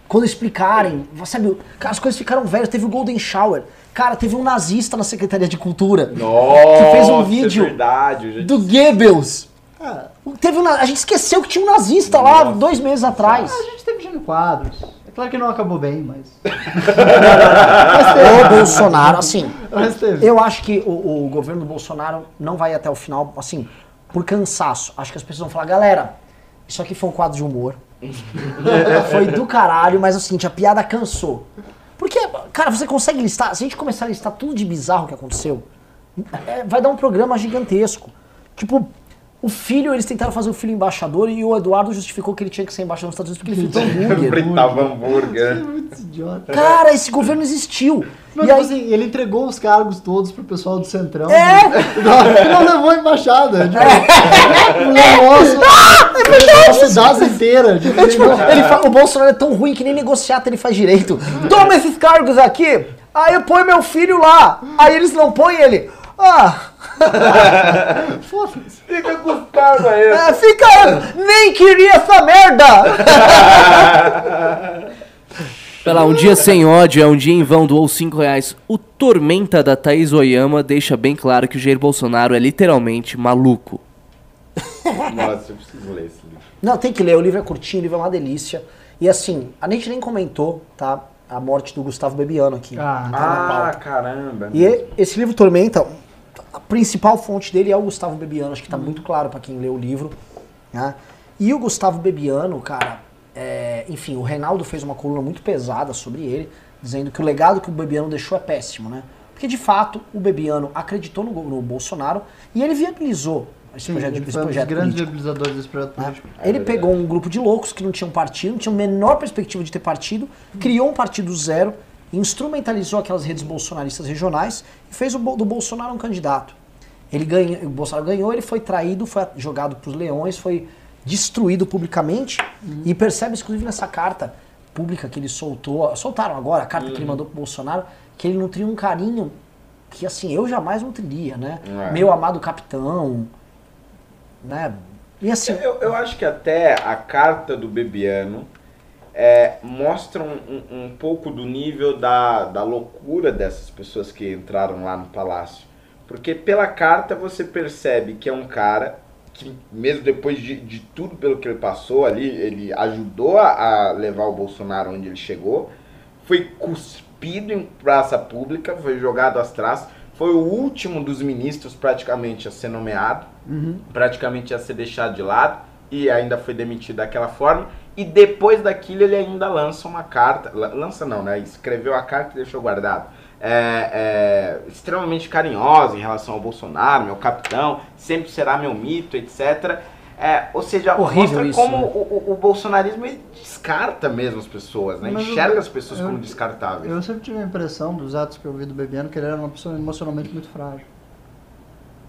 Quando explicarem, sabe, cara, as coisas ficaram velhas. Teve o Golden Shower. Cara, teve um nazista na Secretaria de Cultura. Nossa, que fez um é vídeo verdade. eu já do Goebbels. Teve um, a gente esqueceu que tinha um nazista lá dois meses atrás. A gente teve Gênio Quadros. É claro que não acabou bem, mas. O Bolsonaro, assim, Mas teve. eu acho que o, o governo do Bolsonaro não vai até o final, assim, por cansaço. Acho que as pessoas vão falar, galera, isso aqui foi um quadro de humor. Foi do caralho, mas é o seguinte, a piada cansou. Porque, cara, você consegue listar, se a gente começar a listar tudo de bizarro que aconteceu, é, vai dar um programa gigantesco. Tipo, o filho, eles tentaram fazer o filho embaixador e o Eduardo justificou que ele tinha que ser embaixador nos Estados Unidos porque ele fritou hambúrguer. Fritava hambúrguer. Muito idiota. Cara, esse governo existiu. Mas, e tipo aí, assim, ele entregou os cargos todos pro pessoal do Centrão. É! Não, não levou a embaixada. Tipo, um negócio. a cidade inteira. Tipo, É, tipo, ele fa- o Bolsonaro é tão ruim que nem negociata ele faz direito. Toma esses cargos aqui, aí eu ponho meu filho lá. Aí eles não põem ele. Ah, Foda-se. Fica com os cargos aí. é, fica. Nem queria essa merda! Pera lá, um dia sem ódio é um dia em vão, doou 5 reais. O Tormenta da Thaís Oyama deixa bem claro que o Jair Bolsonaro é literalmente maluco. Nossa, eu preciso ler esse livro. Não, tem que ler. O livro é curtinho, o livro é uma delícia. E assim, a gente nem comentou, tá? A morte do Gustavo Bebiano aqui. Ah, tá na Ah, caramba. E- esse livro Tormenta, a principal fonte dele é o Gustavo Bebiano, acho que tá muito claro pra quem lê o livro. né? E o Gustavo Bebiano, cara, é, enfim, o Reinaldo fez uma coluna muito pesada sobre ele, dizendo que o legado que o Bebiano deixou é péssimo, né? Porque de fato o Bebiano acreditou no, no Bolsonaro e ele viabilizou esse Sim, projeto, ele esse foi um projeto grandes viabilizadores desse projeto né? político. Ele pegou um grupo de loucos que não tinham partido, não tinham a menor perspectiva de ter partido, criou um partido zero, instrumentalizou aquelas redes bolsonaristas regionais e fez do Bolsonaro um candidato. Ele ganhou, o Bolsonaro ganhou, ele foi traído, foi jogado para os leões, foi destruído publicamente e percebe, inclusive, nessa carta pública que ele soltou, soltaram agora, a carta que ele mandou pro Bolsonaro, que ele nutria um carinho que, assim, eu jamais nutriria, né? É. Meu amado capitão, né? E assim... Eu, eu acho que até a carta do Bebiano é, mostra um, um- um pouco do nível da, da loucura dessas pessoas que entraram lá no palácio. Porque pela carta você percebe que é um cara que, mesmo depois de, de tudo pelo que ele passou ali, ele ajudou a, a levar o Bolsonaro onde ele chegou, foi cuspido em praça pública, foi jogado às traças, foi o último dos ministros praticamente a ser nomeado, Uhum. praticamente a ser deixado de lado e ainda foi demitido daquela forma. E depois daquilo ele ainda lança uma carta, la- lança não, né? Escreveu a carta e deixou guardado. É, é, extremamente carinhosa em relação ao Bolsonaro, meu capitão, sempre será meu mito, etc. É, ou seja, Horrível mostra isso, como né? o, o- bolsonarismo descarta mesmo as pessoas, né? Mas eu- Enxerga as pessoas eu- como descartáveis. Eu sempre tive a impressão dos atos que eu vi do Bebiano que ele era uma pessoa emocionalmente muito frágil.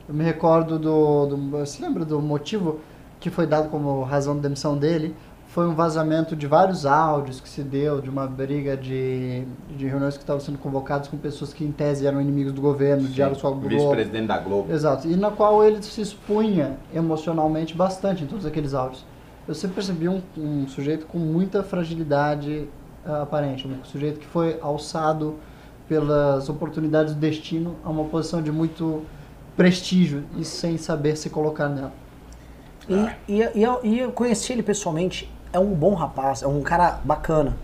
Eu me recordo do, do. Você lembra do motivo que foi dado como razão de demissão dele? Foi um vazamento de vários áudios que se deu de uma briga de, de reuniões que estavam sendo convocadas com pessoas que, em tese, eram inimigos do governo, Sim, diálogos com a Globo. Vice-presidente da Globo. Exato, e na qual ele se expunha emocionalmente bastante em todos aqueles áudios. Eu sempre percebi um, um sujeito com muita fragilidade ah, aparente, um sujeito que foi alçado pelas oportunidades do destino a uma posição de muito prestígio e sem saber se colocar nela. E, e, e eu, e eu conheci ele pessoalmente. É um bom rapaz, é um cara bacana.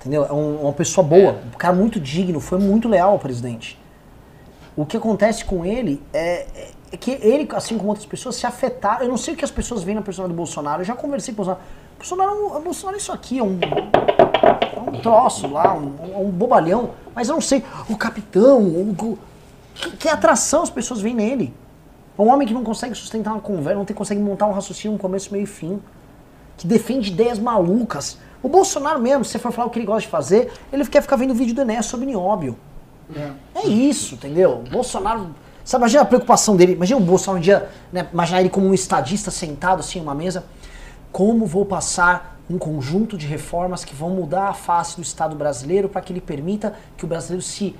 Entendeu? É um- uma pessoa boa, um cara muito digno, foi muito leal ao presidente. O que acontece com ele é, é- é que ele, assim como outras pessoas, se afetaram. Eu não sei o que as pessoas veem na pessoa do Bolsonaro. Eu já conversei com o Bolsonaro. Bolsonaro, é um- Bolsonaro é isso aqui, é um, é um troço lá, um, um bobalhão. Mas eu não sei, o capitão, o, o- que, que atração as pessoas veem nele. É um homem que não consegue sustentar uma conversa, não tem, consegue montar um raciocínio no começo, meio e fim. Que defende ideias malucas. O Bolsonaro mesmo, se você for falar o que ele gosta de fazer, ele quer ficar vendo vídeo do Enéas sobre nióbio. É isso, entendeu? O Bolsonaro. Sabe, imagina a preocupação dele. Imagina o Bolsonaro um dia, né, imaginar ele como um estadista sentado assim em uma mesa. Como vou passar um conjunto de reformas que vão mudar a face do Estado brasileiro para que ele permita que o brasileiro se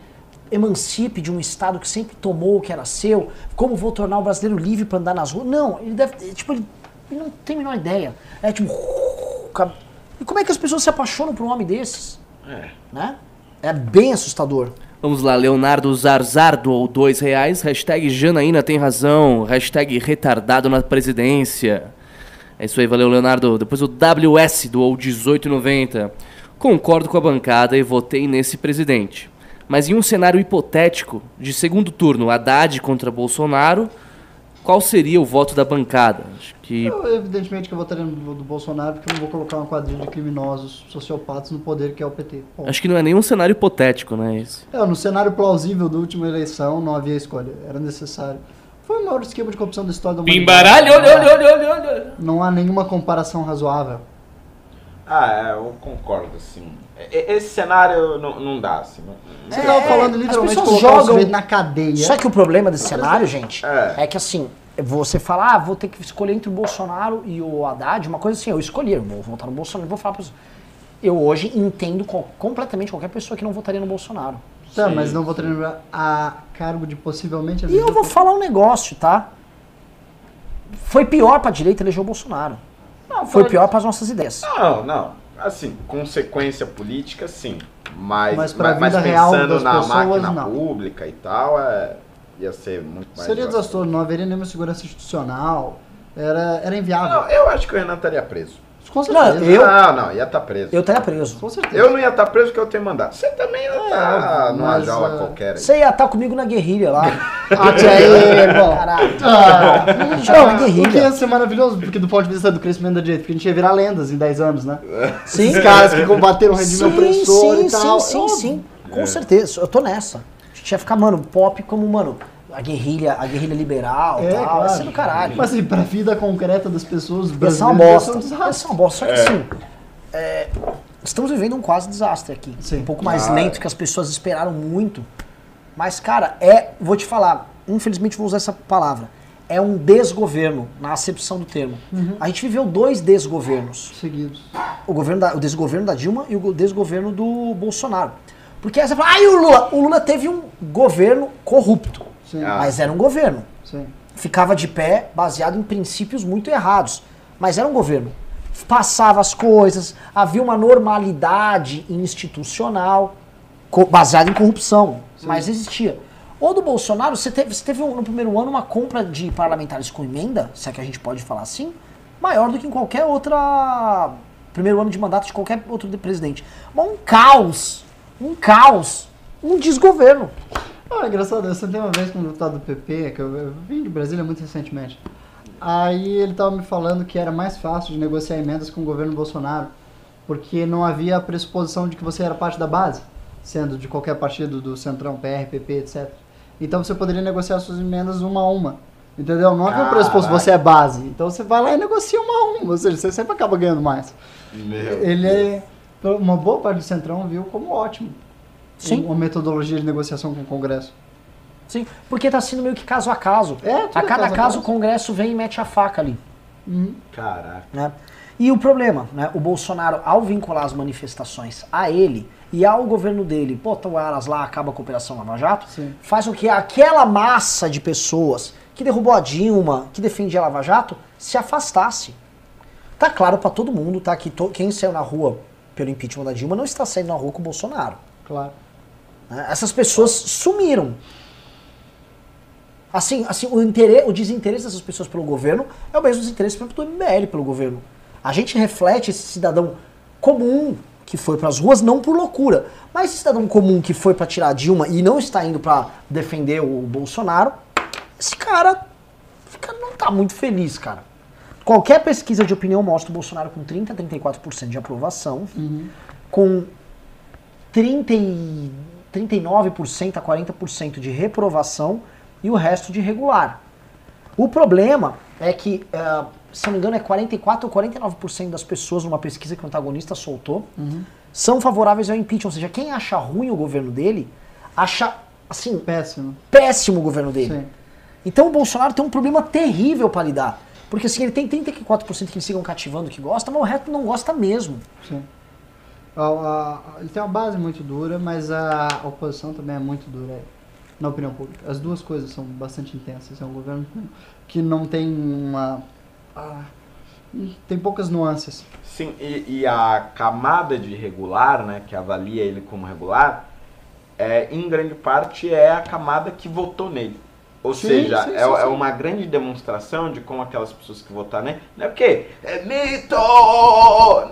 emancipe de um Estado que sempre tomou o que era seu? Como vou tornar o brasileiro livre para andar nas ruas? Não, ele deve. Tipo, ele, ele não tem a menor ideia. É tipo. E como é que as pessoas se apaixonam por um homem desses? É. Né? É bem assustador. Vamos lá, Leonardo Zarzar doou dois reais. Hashtag Janaína tem razão. Hashtag retardado na presidência. É isso aí, valeu, Leonardo. Depois o WS doou 18,90. Concordo com a bancada e votei nesse presidente. Mas em um cenário hipotético de segundo turno, Haddad contra Bolsonaro, qual seria o voto da bancada? Acho que Eu, evidentemente que eu votaria no do Bolsonaro porque eu não vou colocar uma quadrilha de criminosos sociopatas no poder que é o PT. Ponto. acho que não é nenhum cenário hipotético, né? Esse. É, no cenário plausível da última eleição não havia escolha, era necessário. Foi o maior esquema de corrupção da história da humanidade. Pimbaralho, olha, olha, olha, olha, olha. Não há nenhuma comparação razoável. Ah, é, eu concordo, assim. Esse cenário não, não dá, assim. não- Você tava falando literalmente É, as pessoas jogam- na cadeia. Só que o problema desse cenário, gente, é. que assim, você fala, ah, vou ter que escolher entre o Bolsonaro e o Haddad, uma coisa assim, eu escolhi, eu vou votar no Bolsonaro, vou falar você. Eu hoje entendo co- completamente qualquer pessoa que não votaria no Bolsonaro. Tá, mas não votaria no- a cargo de possivelmente... E eu vou falar um negócio, tá? Foi pior pra direita eleger o Bolsonaro. Não, Foi pior para as nossas ideias. Não, não. Assim, consequência política, sim. Mas, Mas mas vida real pensando das na pessoas, máquina não. pública e tal, é, ia ser muito mais. Seria desastroso, não haveria nenhuma segurança institucional, era, era inviável. Não, eu acho que o Renan estaria preso. Com certeza. eu- Não, não, ia estar preso. Eu estaria preso. Com certeza. Eu não ia estar preso porque eu tenho mandado. Você também ia estar óbvio, numa mas, jaula é, qualquer aí. Você ia estar comigo na guerrilha lá. Ate aí, irmão. Caralho. Ah, Chama na não, o que guerrilha. ia ser maravilhoso, porque do ponto de vista do crescimento da direita, porque a gente ia virar lendas em 10 anos, né? Sim. Esses caras que combateram o regime opressor sim, e tal. Sim, sim, sim. Com certeza. Eu tô nessa. A gente ia ficar, mano, pop como, mano, a guerrilha, a guerrilha liberal e É, tal. claro. Ia ser do caralho. Mas assim, pra vida concreta das pessoas uma brasileiras, ia ser bosta. um Ia desastre. ser uma bosta. Só que É. assim, é, estamos vivendo um quase desastre aqui. Um pouco mais Ah. lento que as pessoas esperaram muito. Mas, cara, é. Vou te falar, infelizmente vou usar essa palavra. É um desgoverno, na acepção do termo. Uhum. A gente viveu dois desgovernos. Seguidos. O, governo da- o desgoverno da Dilma e o go- desgoverno do Bolsonaro. Porque aí você fala, ah, e o Lula? O Lula teve um governo corrupto. Sim. Mas era um governo. Sim. Ficava de pé baseado em princípios muito errados. Mas era um governo. Passava as coisas, havia uma normalidade institucional baseada em corrupção. Mas existia. O do Bolsonaro, você teve, você teve no primeiro ano uma compra de parlamentares com emenda, se é que a gente pode falar assim, maior do que em qualquer outra. Primeiro ano de mandato de qualquer outro de presidente. Mas um caos. Um caos. Um desgoverno. Ah, é engraçado, eu sentei uma vez com um deputado do PP, que eu, eu vim de Brasília muito recentemente. Aí ele tava me falando que era mais fácil de negociar emendas com o governo Bolsonaro, porque não havia a pressuposição de que você era parte da base, sendo de qualquer partido do Centrão, PR, PP, etc. Então você poderia negociar suas emendas uma a uma. Entendeu? Não havia o pressuposto que você é base. Então você vai lá e negocia uma a uma, ou seja, você sempre acaba ganhando mais. Meu Ele é. Uma boa parte do Centrão viu como ótimo. Sim. Uma metodologia de negociação com o Congresso. Sim, porque tá sendo meio que caso a caso. É, tudo a cada é caso a caso, caso. o Congresso vem e mete a faca ali. Caraca. né? E o problema, né? O Bolsonaro, ao vincular as manifestações a ele e ao governo dele, bota o Aras lá, acaba com a Operação Lava Jato, faz com que aquela massa de pessoas que derrubou a Dilma, que defendia a Lava Jato, se afastasse. Tá claro pra todo mundo, tá? Que to- quem saiu na rua pelo impeachment da Dilma não está saindo na rua com o Bolsonaro. Claro. né? Essas pessoas sumiram. Assim, assim o, interesse, o desinteresse dessas pessoas pelo governo é o mesmo desinteresse por exemplo, do MBL pelo governo. A gente reflete esse cidadão comum que foi pras ruas não por loucura, mas esse cidadão comum que foi pra tirar a Dilma e não está indo pra defender o Bolsonaro, esse cara fica, não tá muito feliz, cara. Qualquer pesquisa de opinião mostra o Bolsonaro com 30 a 34% de aprovação, com 30 e 39% a 40% de reprovação e o resto de regular. O problema é que, eh, se não me engano, é 44 ou 49% das pessoas numa pesquisa que o antagonista soltou são favoráveis ao impeachment. Ou seja, quem acha ruim o governo dele, acha, assim, péssimo, péssimo o governo dele. Sim. Então o Bolsonaro tem um problema terrível para lidar. Porque assim, ele tem 34% que sigam cativando que gosta, mas o resto não gosta mesmo. Sim. A- a- ele tem uma base muito dura, mas a oposição também é muito dura na opinião pública. As duas coisas são bastante intensas. É um governo que não tem uma. ah, tem poucas nuances. Sim, e, e a camada de regular, né, que avalia ele como regular, é, em grande parte é a camada que votou nele. Ou Sim, seja, sim, é, sim, é sim. uma grande demonstração de como aquelas pessoas que votaram nele. Não é porque é mito!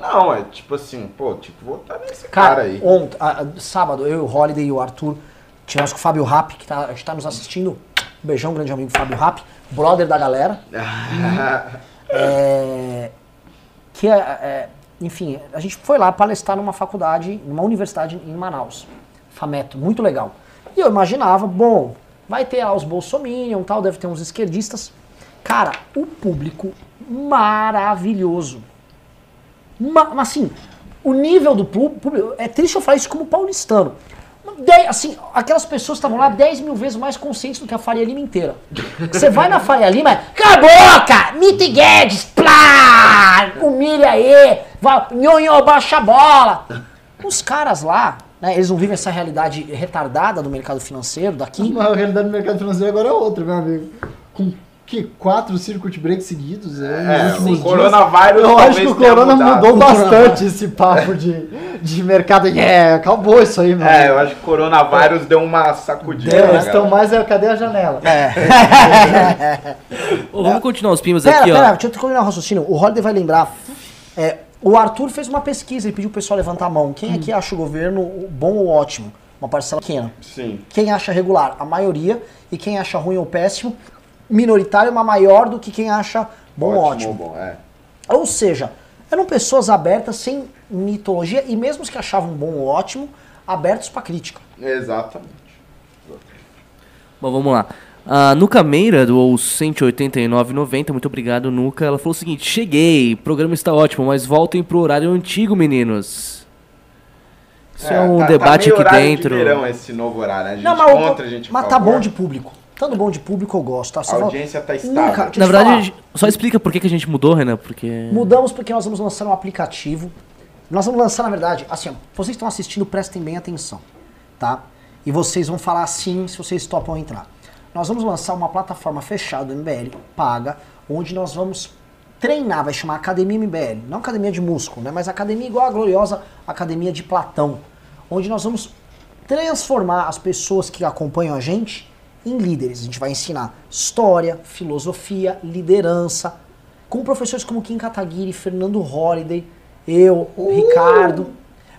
Não, é tipo assim, pô, tipo, votar nesse cara, Cara, aí. ontem, sábado, eu, o Holiday e o Arthur tivemos com o Fábio Rapp, que tá, está nos assistindo. Um beijão, grande amigo Fábio Rapp, brother da galera. É, que é, é, enfim, a gente foi lá palestrar numa faculdade, numa universidade em Manaus, Fameto, muito legal. E eu imaginava, bom, vai ter lá os bolsominion, tal, deve ter uns esquerdistas. Cara, o público maravilhoso. Ma- Mas assim, o nível do pú- público, é triste eu falar isso como paulistano. Assim, aquelas pessoas estavam lá 10 mil vezes mais conscientes do que a Faria Lima inteira. Você vai na Faria Lima, é, cala a boca, Mito e Guedes, plá, humilha aí, nhonhô, baixa a bola. Os caras lá, né, eles não vivem essa realidade retardada do mercado financeiro daqui. A realidade do mercado financeiro agora é outra, meu amigo. Com que quatro circuit breaks seguidos? É, nos últimos o coronavírus Eu acho que o corona mudou O bastante esse papo de, de mercado. É, acabou isso aí, mano. É, eu acho que o coronavírus deu uma sacudida. Deu, né, eles estão galera? mais. é, Cadê a janela? Ô, vamos continuar os primos Pera, aqui, pera, ó. deixa eu terminar o raciocínio. O Holiday vai lembrar. É, o Arthur fez uma pesquisa, ele pediu o pessoal levantar a mão. Quem aqui acha o governo bom ou ótimo? Uma parcela pequena. Sim. Quem acha regular? A maioria. E quem acha ruim ou péssimo? Minoritário, mas maior do que quem acha bom ou ótimo. Bom, é. Ou seja, eram pessoas abertas, sem mitologia, e mesmo os que achavam bom ou ótimo, abertos pra crítica. Exatamente. Bom, vamos lá. A Nuca Meira doou 189,90. Muito obrigado, Nuca. Ela falou o seguinte: Cheguei, o programa está ótimo, mas voltem pro horário antigo, meninos. Isso é, um tá- debate tá aqui dentro. De verão esse novo horário, né? A gente Não, mas, o- contra, a gente mas a tá bom de público. Tanto bom de público eu gosto, tá? A Só- audiência tá estável. Nunca, Na verdade, só explica por que, que a gente mudou, Renan, porque. Mudamos porque nós vamos lançar um aplicativo. Nós vamos lançar, na verdade, assim, ó, vocês que estão assistindo, prestem bem atenção, tá? E vocês vão falar sim se vocês topam entrar. Nós vamos lançar uma plataforma fechada do MBL, paga, onde nós vamos treinar, vai chamar Academia MBL. Não Academia de Músculo, né? Mas academia igual a gloriosa Academia de Platão. Onde nós vamos transformar as pessoas que acompanham a gente em líderes. A gente vai ensinar história, filosofia, liderança, com professores como Kim Kataguiri, Fernando Holliday, eu, o Ricardo.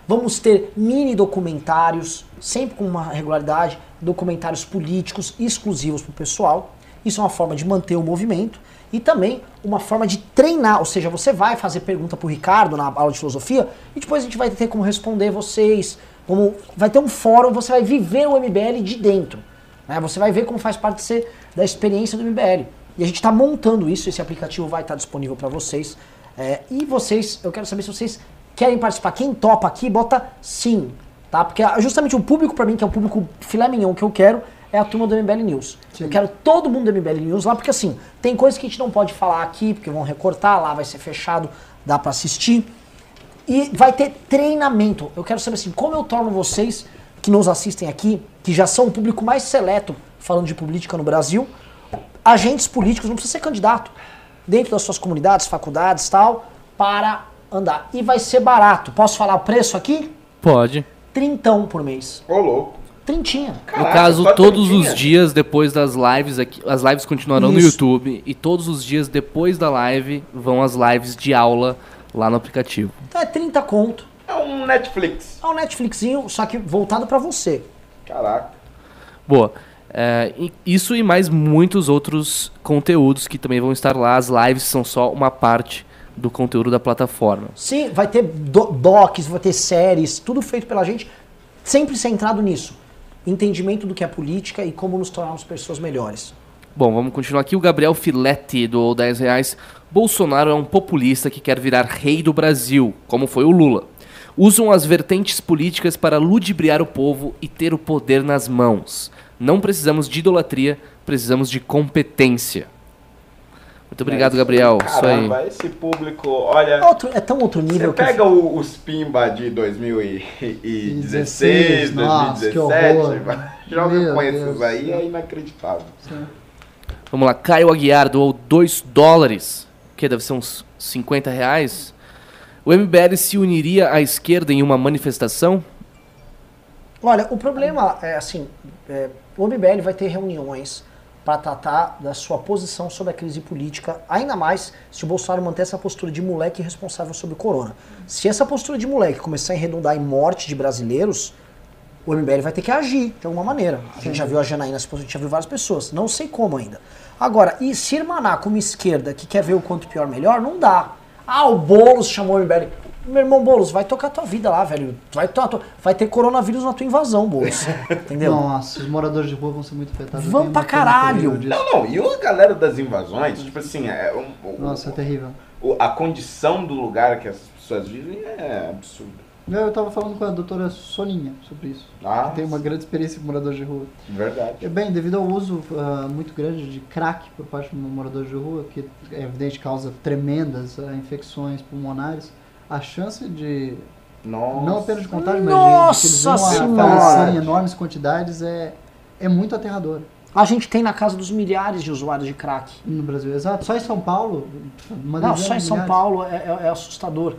Vamos ter mini documentários, sempre com uma regularidade, documentários políticos exclusivos para o pessoal. Isso é uma forma de manter o movimento e também uma forma de treinar, ou seja, você vai fazer pergunta para o Ricardo na aula de filosofia e depois a gente vai ter como responder vocês. Como, vai ter um fórum, você vai viver o MBL de dentro. Né? Você vai ver como faz parte de ser, da experiência do MBL. E a gente está montando isso, esse aplicativo vai estar disponível para vocês. É, e vocês, eu quero saber se vocês querem participar. Quem topa aqui, bota sim. Tá? Porque justamente o público, para mim, que é o público filé mignon que eu quero, é a turma do MBL News. Sim. Eu quero todo mundo do MBL News lá, porque assim, tem coisas que a gente não pode falar aqui, porque vão recortar, lá vai ser fechado, dá para assistir. E vai ter treinamento. Eu quero saber assim, como eu torno vocês que nos assistem aqui, que já são o público mais seleto falando de política no Brasil, agentes políticos, não precisa ser candidato, dentro das suas comunidades, faculdades tal, para andar. E vai ser barato. Posso falar o preço aqui? Pode. Trintão por mês. Ô, louco. Trintinha. no caso, todos os dias depois das lives aqui, as lives continuarão Isso. no YouTube e todos os dias depois da live vão as lives de aula lá no aplicativo. Então é 30 conto. É um Netflix. É um Netflixinho, só que voltado para você. Caraca. Boa. É, isso e mais muitos outros conteúdos que também vão estar lá. As lives são só uma parte do conteúdo da plataforma. Sim, vai ter do docs, vai ter séries, tudo feito pela gente, sempre centrado nisso. Entendimento do que é política e como nos tornarmos pessoas melhores. Bom, vamos continuar aqui. O Gabriel Filete do 10 reais. Bolsonaro é um populista que quer virar rei do Brasil, como foi o Lula. Usam as vertentes políticas para ludibriar o povo e ter o poder nas mãos. Não precisamos de idolatria, precisamos de competência. Muito obrigado, Gabriel. Caramba, esse público, olha. Outro, é tão outro nível Você pega o, os Pimba de 2016, 2017, joga com esses aí, é inacreditável. Sim. Vamos lá, Caio Aguiar doou 2 dólares, que deve ser uns 50 reais. O MBL se uniria à esquerda em uma manifestação? Olha, o problema é assim, é, o MBL vai ter reuniões para tratar da sua posição sobre a crise política, ainda mais se o Bolsonaro manter essa postura de moleque responsável sobre o corona. Se essa postura de moleque começar a redundar em morte de brasileiros, o MBL vai ter que agir de alguma maneira. A gente já viu a Janaína, a gente já viu várias pessoas. Não sei como ainda. Agora, e se irmanar com uma esquerda que quer ver o quanto pior melhor, não dá. Ah, o Boulos chamou o MBL. Meu irmão Boulos, vai tocar tua vida lá, velho. Vai, to vai ter coronavírus na tua invasão, Boulos. Entendeu? Nossa, os moradores de rua vão ser muito afetados. Vão pra caralho. Não, não. E a galera das invasões, tipo assim, é um, Nossa, é terrível. A condição do lugar que as pessoas vivem é absurda. Eu estava falando com a doutora Soninha sobre isso. Ah, que tem uma grande experiência com moradores de rua. Verdade. Bem, devido ao uso uh, muito grande de crack por parte dos moradores de rua, que é evidente causa tremendas uh, infecções pulmonares, a chance de Nossa. não apenas de contágio, mas Nossa de, de que eles venham a falecer em enormes quantidades é, é muito aterrador. A gente tem na casa dos milhares de usuários de crack. No Brasil, exato. Só em São Paulo. não, só em São Paulo é, é, é assustador.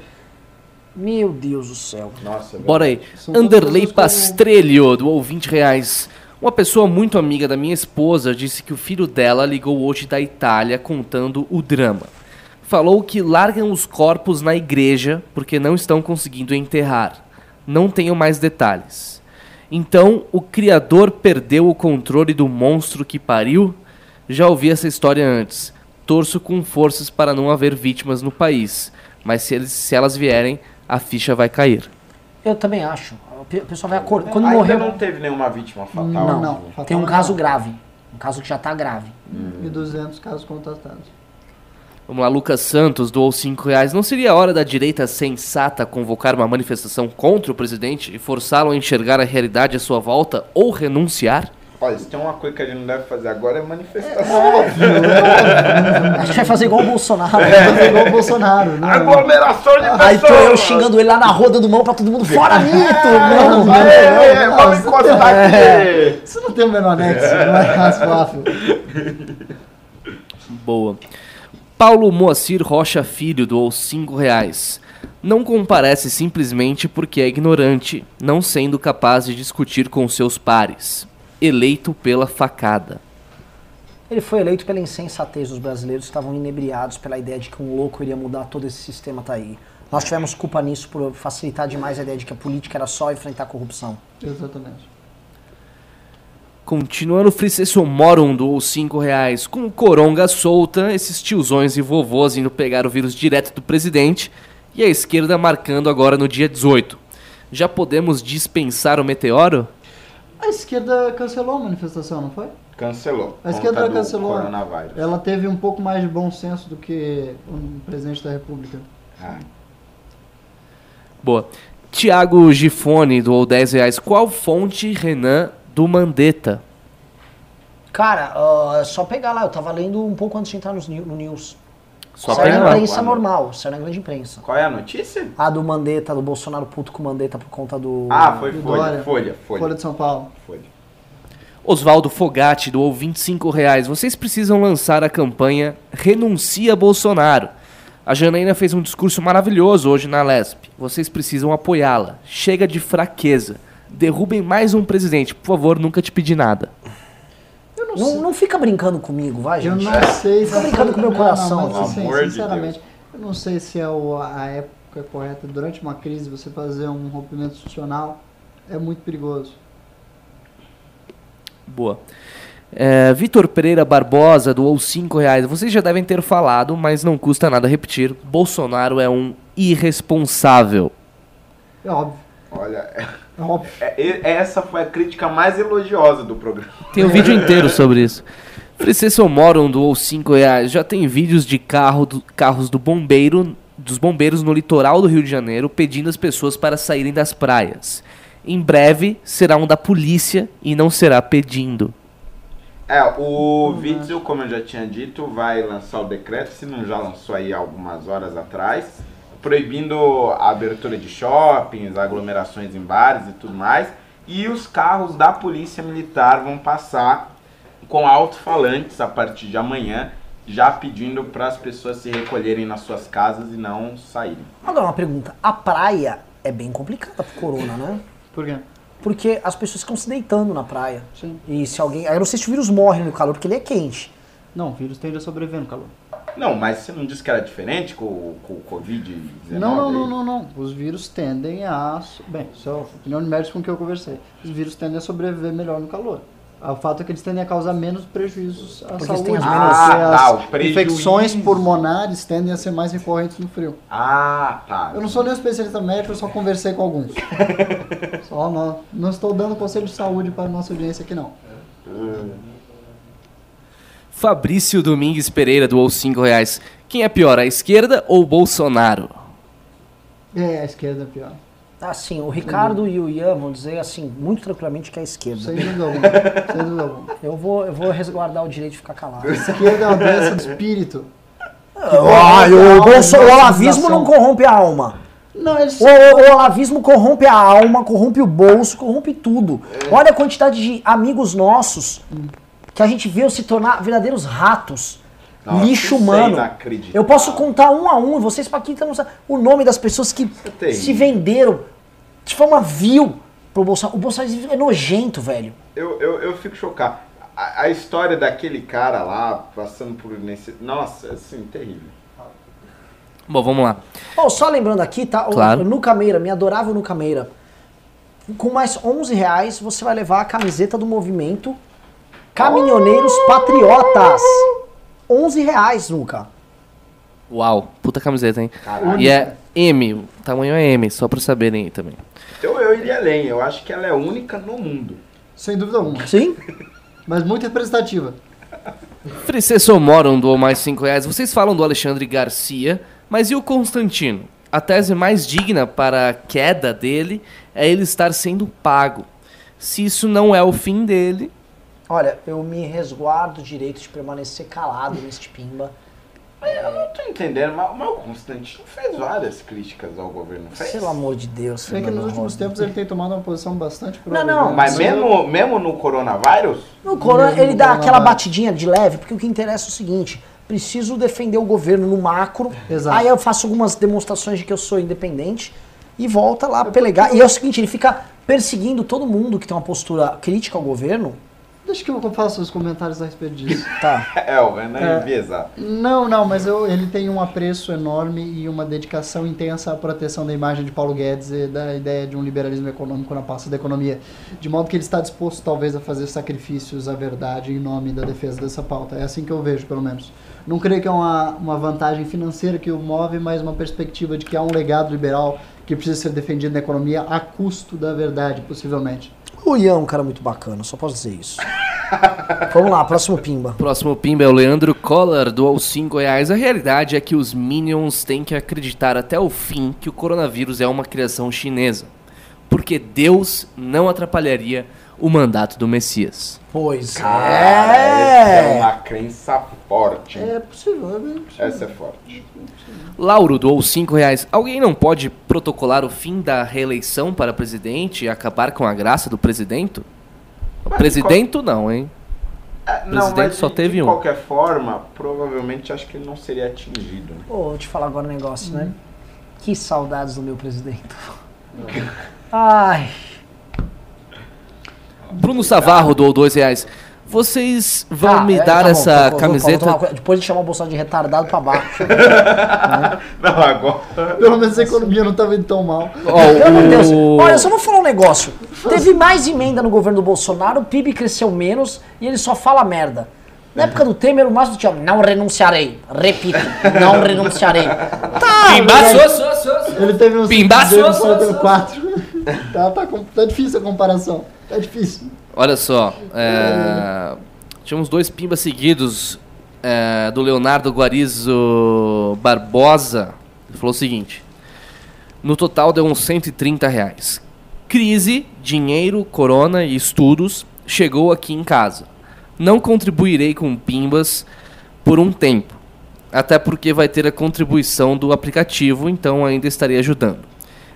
Meu Deus do céu. Nossa, é Bora aí. Anderley Pastrelho, doou 20 reais. Uma pessoa muito amiga da minha esposa disse que o filho dela ligou hoje da Itália contando o drama. Falou que largam os corpos na igreja porque não estão conseguindo enterrar. Não tenho mais detalhes. Então, o criador perdeu o controle do monstro que pariu? Já ouvi essa história antes. Torço com forças para não haver vítimas no país. Mas se, eles, se elas vierem, a ficha vai cair. Eu também acho. O pessoal vai acordar. Quando Ainda morreu. não teve nenhuma vítima fatal. Não, não. Fatal Tem um não. caso grave. Um caso que já está grave. Hum. E 200 casos contatados. Vamos lá, Lucas Santos doou 5 reais. Não seria a hora da direita sensata convocar uma manifestação contra o presidente e forçá-lo a enxergar a realidade à sua volta ou renunciar? Olha, se tem uma coisa que a gente não deve fazer agora é manifestação. A gente vai fazer igual o Bolsonaro. É. Vai fazer igual o Bolsonaro. Não. Aglomeração de pessoas. Aí tô eu xingando ele lá na rua, dando mão pra todo mundo. Fora mito! Não, não, É, não, vamos encostar É. aqui. Isso não tem o menor nexo. Não é razoável. Boa. Paulo Moacir Rocha Filho doou 5 reais. Não comparece simplesmente porque é ignorante, não sendo capaz de discutir com seus pares. Eleito pela facada. Ele foi eleito pela insensatez dos brasileiros que estavam inebriados pela ideia de que um louco iria mudar todo esse sistema tá aí. Nós tivemos culpa nisso por facilitar demais a ideia de que a política era só enfrentar a corrupção. Exatamente. Continuando, o Fricesso Morum doou 5 reais. Com coronga solta, esses tiozões e vovôs indo pegar o vírus direto do presidente e a esquerda marcando agora no dia 18. Já podemos dispensar o meteoro? A esquerda cancelou a manifestação, não foi? Cancelou. A esquerda cancelou. Ela teve um pouco mais de bom senso do que o presidente da República. Ah. Boa. Tiago Gifone doou 10 reais. Qual fonte, Renan, do Mandetta? Cara, ah, é só pegar lá. Eu tava lendo um pouco antes de entrar no news. Só Saiu pegar na lá. imprensa normal, saiu na grande imprensa. Qual é a notícia? A do Mandetta, do Bolsonaro puto com o Mandetta por conta do... Ah, foi do Folha, Dória. Folha, Folha. Folha de São Paulo. Folha. Oswaldo Fogatti doou 25 reais. Vocês precisam lançar a campanha Renuncia Bolsonaro. A Janaína fez um discurso maravilhoso hoje na Lesp. Vocês precisam apoiá-la. Chega de fraqueza. Derrubem mais um presidente. Por favor, nunca te pedi nada. Não, não, fica brincando comigo, vai, Eu gente. não sei se. Fica brincando com o meu Não, coração. Não, mas, assim, amor de sinceramente, eu não sei se é o- a época correta. Durante uma crise, você fazer um rompimento institucional é muito perigoso. Boa. É, Vitor Pereira Barbosa doou 5 reais. Vocês já devem ter falado, mas não custa nada repetir. Bolsonaro é um irresponsável. É óbvio. Olha, É óbvio. é- é- essa foi a crítica mais elogiosa do programa. Tem um vídeo inteiro sobre isso. Francisco Moron doou 5 reais. Já tem vídeos de carro do- carros do bombeiro, dos bombeiros no litoral do Rio de Janeiro pedindo as pessoas para saírem das praias. Em breve será um da polícia e não será pedindo. É, o Witzel, como eu já tinha dito, vai lançar o decreto, se não já lançou aí algumas horas atrás, proibindo a abertura de shoppings, aglomerações em bares e tudo mais. E os carros da Polícia Militar vão passar com alto-falantes a partir de amanhã, já pedindo para as pessoas se recolherem nas suas casas e não saírem. Agora, uma pergunta. A praia é bem complicada pro corona, né? Por quê? Porque as pessoas ficam se deitando na praia. Sim. E se alguém... Aí eu não sei se o vírus morre no calor, porque ele é quente. Não, o vírus tende a sobreviver no calor. Não, mas você não disse que era diferente com, o- com o Covid-19? Não, não, não, aí? não, não. Os vírus tendem a. Bem, isso é a opinião de médicos com que eu conversei. Os vírus tendem a sobreviver melhor no calor. O fato é que eles tendem a causar menos prejuízos à Porque saúde. eles as Ah, tá, as o prejuízo. infecções pulmonares tendem a ser mais recorrentes no frio. Ah, tá. Eu não sou nenhum especialista médico, eu só conversei com alguns. só não, não estou dando conselho de saúde para a nossa audiência aqui, não. Fabrício Domingues Pereira doou 5 reais. Quem é pior, a esquerda ou Bolsonaro? É, a esquerda é pior. Assim, o Ricardo e o Ian vão dizer, assim, muito tranquilamente que é a esquerda. Sem dúvida alguma. Sem dúvida alguma. Eu vou, eu vou resguardar o direito de ficar calado. A esquerda é uma doença do espírito. Ah, o, Bolso- o olavismo não corrompe a alma. Não, eles... O, o, o olavismo corrompe a alma, corrompe o bolso, corrompe tudo. Olha a quantidade de amigos nossos que a gente viu se tornar verdadeiros ratos. Nossa, lixo é humano. Eu posso contar um a um, vocês Paquita não sabem o nome das pessoas que terrível. se venderam de forma vil pro Bolsonaro. O Bolsonaro é nojento, velho. Eu, eu, eu fico chocado. A, a história daquele cara lá, passando por nesse. Nossa, assim, terrível. Bom, vamos lá. Ó, só lembrando aqui, tá? Claro. O Nuca Meira, me adorável Nuca Meira. Com mais 11 reais, você vai levar a camiseta do movimento Caminhoneiros Patriotas. 11 reais, Nuca. Uau, puta camiseta, hein? Caralho. E é M, o tamanho é M, só pra saberem aí também. Eu, eu iria além, eu acho que ela é única no mundo. Sem dúvida alguma. Sim? Mas muito representativa. Fricesso Moron doou mais 5 reais. Vocês falam do Alexandre Garcia, mas e o Constantino? A tese mais digna para a queda dele é ele estar sendo pago. Se isso não é o fim dele, Olha, eu me resguardo o direito de permanecer calado neste pimba. Mas eu não tô entendendo, mas, mas o Constantino fez várias críticas ao governo. Fez? Pelo amor de Deus. É que nos Fernando últimos Rosa. tempos ele tem tomado uma posição bastante Não, não, Mas mesmo, mesmo no coronavírus? No corona, ele dá aquela batidinha de leve, porque o que interessa é o seguinte: preciso defender o governo no macro. Exato. Aí eu faço algumas demonstrações de que eu sou independente e volta lá a pelegar. E é o seguinte: ele fica perseguindo todo mundo que tem uma postura crítica ao governo Deixa que eu faça os comentários a respeito disso. Tá. É, o Renan É. enviesado. Não, não, mas eu- ele tem um apreço enorme e uma dedicação intensa à proteção da imagem de Paulo Guedes e da ideia de um liberalismo econômico na pasta da economia. De modo que ele está disposto, talvez, a fazer sacrifícios à verdade em nome da defesa dessa pauta. É assim que eu vejo, pelo menos. Não creio que é uma, uma vantagem financeira que o move, mas uma perspectiva de que há um legado liberal que precisa ser defendido na economia a custo da verdade, possivelmente. O Ian é um cara muito bacana, só posso dizer isso. Vamos lá, próximo pimba. Próximo pimba é o Leandro Collor, doou 5 reais. A realidade é que os Minions têm que acreditar até o fim que o coronavírus é uma criação chinesa. Porque Deus não atrapalharia o mandato do Messias. Pois Cara, essa é uma crença forte. É possível, é possível. Essa é forte. Lauro doou 5 reais. Alguém não pode protocolar o fim da reeleição para presidente e acabar com a graça do presidente? O presidente não, hein? É, O Não, presidente mas só de, teve de um. qualquer forma, provavelmente acho que ele não seria atingido. né? Ô, vou te falar agora um negócio, né? Que saudades do meu presidente. Ai. Bruno Savarro doou 2 reais. Vocês vão Tá, me é, dar tá essa tá bom, vou- camiseta? vou cuidado. Depois de chamar o Bolsonaro de retardado pra baixo. Não, agora. Pelo menos a economia não estava indo tão mal. Pelo amor de Deus. Olha, eu só vou falar um negócio. Teve mais emenda no governo do Bolsonaro, o PIB cresceu menos e ele só fala merda. Na época do Temer, o máximo tinha não renunciarei. Repito, não renunciarei. Tá, Pimba, velho. sou, sou, sou, sou. Ele teve um Pimba, dele, sou, só sou, teve sou. quatro. Tá, tá, tá difícil a comparação. Tá difícil. Olha só, é, tínhamos dois pimbas seguidos é, do Leonardo Guarizo Barbosa. Ele falou o seguinte: no total deu uns 130 reais. Crise, dinheiro, corona e estudos chegou aqui em casa. Não contribuirei com pimbas por um tempo, até porque vai ter a contribuição do aplicativo, então ainda estarei ajudando.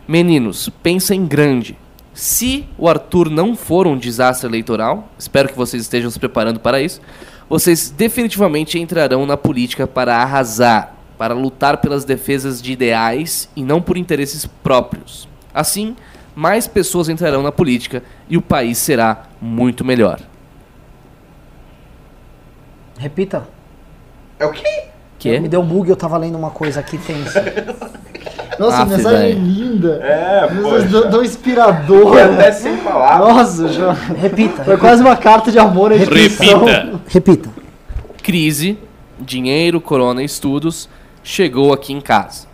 Meninos, pensem grande. Se o Arthur não for um desastre eleitoral, espero que vocês estejam se preparando para isso, vocês definitivamente entrarão na política para arrasar, para lutar pelas defesas de ideais e não por interesses próprios. Assim, mais pessoas entrarão na política e o país será muito melhor. Repita. É o quê? Que? Me deu um bug, eu tava lendo uma coisa aqui tensa. Nossa, Aff, mensagem linda. É, poxa. tão, inspiradora. E até sem palavras. Nossa, João. Repita. Foi quase uma carta de amor à instituição. Repita. Crise, dinheiro, corona e estudos chegou aqui em casa.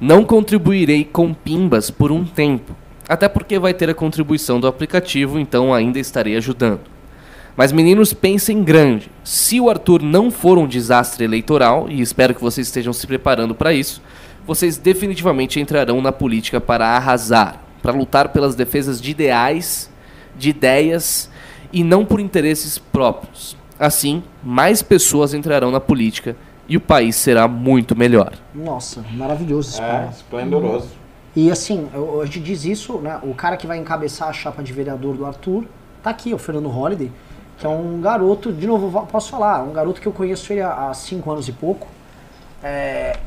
Não contribuirei com pimbas por um tempo, até porque vai ter a contribuição do aplicativo, então ainda estarei ajudando. Mas meninos, pensem grande. Se o Arthur não for um desastre eleitoral, e espero que vocês estejam se preparando para isso, vocês definitivamente entrarão na política para arrasar, para lutar pelas defesas de ideais, de ideias e não por interesses próprios. Assim, mais pessoas entrarão na política e o país será muito melhor. Nossa, maravilhoso esse É, esplendoroso. E assim, eu- a gente diz isso, né? O cara que vai encabeçar a chapa de vereador do Arthur tá aqui, o Fernando Holliday, que é um garoto, de novo, posso falar, um garoto que eu conheço ele há há cinco anos e pouco. É,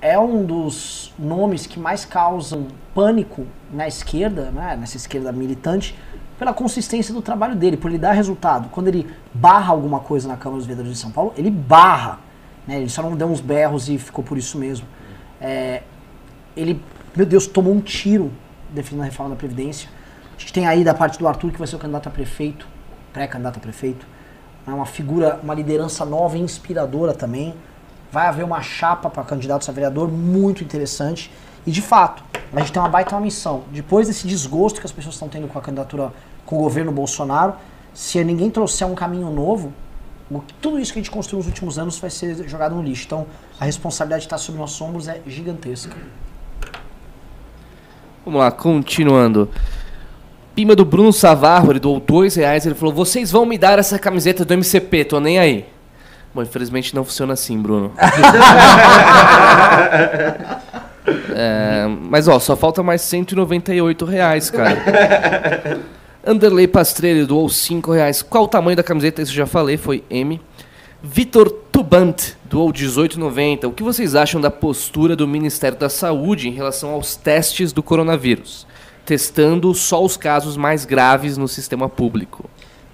é um dos nomes que mais causam pânico na esquerda, né? Nessa esquerda militante, pela consistência do trabalho dele, por ele dar resultado. Quando ele barra alguma coisa na Câmara dos Vereadores de São Paulo, ele barra. Né? Ele só não deu uns berros e ficou por isso mesmo. É, ele, meu Deus, tomou um tiro defendendo a reforma da Previdência. A gente tem aí da parte do Arthur, que vai ser o candidato a prefeito, pré-candidato a prefeito. É uma figura, uma liderança nova e inspiradora também. Vai haver uma chapa para candidatos a vereador muito interessante. E de fato, a gente tem uma baita uma missão. Depois desse desgosto que as pessoas estão tendo com a candidatura, com o governo Bolsonaro, se ninguém trouxer um caminho novo, tudo isso que a gente construiu nos últimos anos vai ser jogado no lixo. Então, a responsabilidade que está sobre nossos ombros é gigantesca. Vamos lá, continuando. Pima do Bruno Savarro, ele doou dois reais, ele falou, vocês vão me dar essa camiseta do MCP, tô nem aí. Bom, infelizmente não funciona assim, Bruno. É, mas ó, só falta mais 198 reais, cara. Anderley Pastrelli doou 5 reais. Qual o tamanho da camiseta? Isso eu já falei, foi M. Vitor Tubant doou 18,90. O que vocês acham da postura do Ministério da Saúde em relação aos testes do coronavírus? Testando só os casos mais graves no sistema público.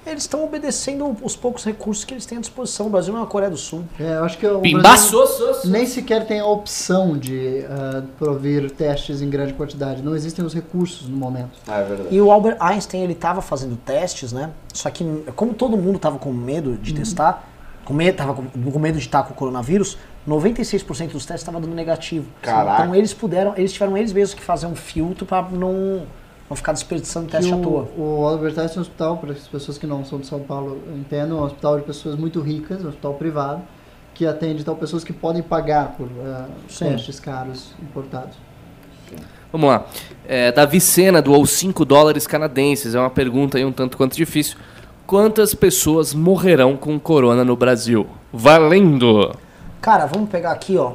Eles estão obedecendo os poucos recursos que eles têm à disposição. O Brasil não é a Coreia do Sul. É, eu acho que o Pimbaço, Brasil nem sequer tem a opção de ah, provir testes em grande quantidade. Não existem os recursos no momento. É verdade. E o Albert Einstein, ele estava fazendo testes, né? Só que, como todo mundo estava com medo de testar, com medo, tava com, com medo de estar com o coronavírus, 96% dos testes estavam dando negativo. Caraca. Então eles puderam, eles tiveram eles mesmos que fazer um filtro para não, não ficar desperdiçando teste Que à toa. o, o Albert Einstein é um hospital, para as pessoas que não são de São Paulo entendam, é um hospital de pessoas muito ricas, um hospital privado, que atende então pessoas que podem pagar por Sim. testes caros importados. Vamos lá. É, Davi Sena doou 5 dólares canadenses. É uma pergunta aí um tanto quanto difícil. Quantas pessoas morrerão com corona no Brasil? Valendo! Cara, vamos pegar aqui, ó.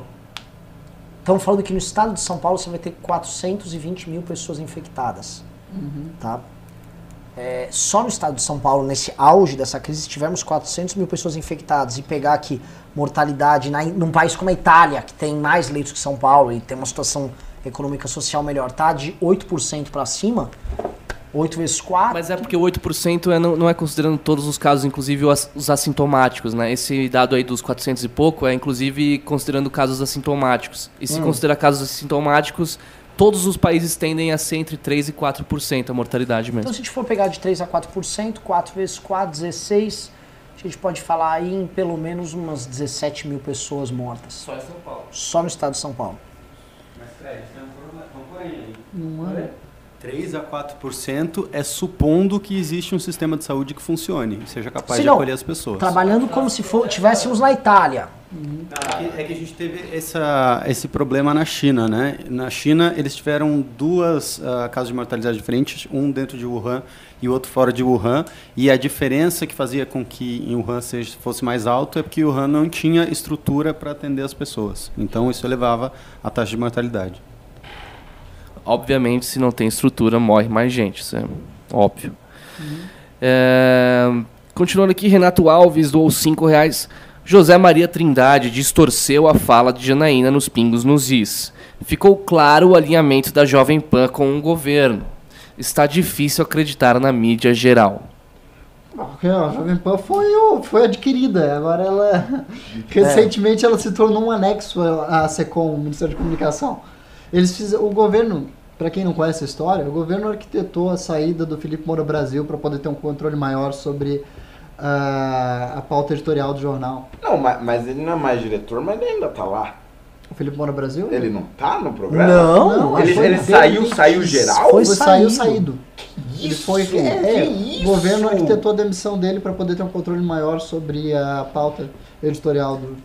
Estamos falando que no estado de São Paulo você vai ter 420 mil pessoas infectadas. Tá? É, só no estado de São Paulo, nesse auge dessa crise, se tivermos 400 mil pessoas infectadas e pegar aqui mortalidade na, num país como a Itália, que tem mais leitos que São Paulo e tem uma situação econômica social melhor, tá? De 8% para cima, 8 vezes 4. Mas é porque o 8% é, não, não é considerando todos os casos, inclusive os, os assintomáticos, né? Esse dado aí dos 400 e pouco é inclusive considerando casos assintomáticos. E se Hum. considerar casos assintomáticos, todos os países tendem a ser entre 3 e 4% a mortalidade Então, mesmo. se a gente for pegar de 3 a 4%, 4 vezes 4, 16, a gente pode falar aí em pelo menos umas 17 mil pessoas mortas. Só em São Paulo. Só no estado de São Paulo. Mas, Fred, tem um problema, um porém aí. Não é? 3 a 4% é supondo que existe um sistema de saúde que funcione e seja capaz Se de não, acolher as pessoas. Trabalhando como se for, tivéssemos na Itália. É que, é que a gente teve essa, esse problema na China, né? Na China, eles tiveram duas casos de mortalidade diferentes, um dentro de Wuhan e o outro fora de Wuhan. E a diferença que fazia com que em Wuhan seja, fosse mais alto é porque Wuhan não tinha estrutura para atender as pessoas. Então, isso elevava a taxa de mortalidade. Obviamente, se não tem estrutura, morre mais gente. Isso é óbvio. É, continuando aqui, Renato Alves doou 5 reais. José Maria Trindade distorceu a fala de Janaína nos pingos nos is. Ficou claro o alinhamento da Jovem Pan com o governo. Está difícil acreditar na mídia geral. Porque a Jovem Pan foi, foi adquirida, agora ela. Recentemente ela se tornou um anexo à SECOM, o Ministério de Comunicação. Eles fizeram, o governo, para quem não conhece a história, o governo arquitetou a saída do Felipe Moura Brasil para poder ter um controle maior sobre ah, a pauta editorial do jornal. Não, mas, mas ele não é mais diretor, mas ele ainda tá lá. O Felipe Moura Brasil? Ele não tá no programa? Não, ele, foi ele dele saiu, que saiu geral? Foi saiu saído. Ele isso? foi, é, Que é, isso? o governo arquitetou a demissão dele para poder ter um controle maior sobre a pauta editorial do-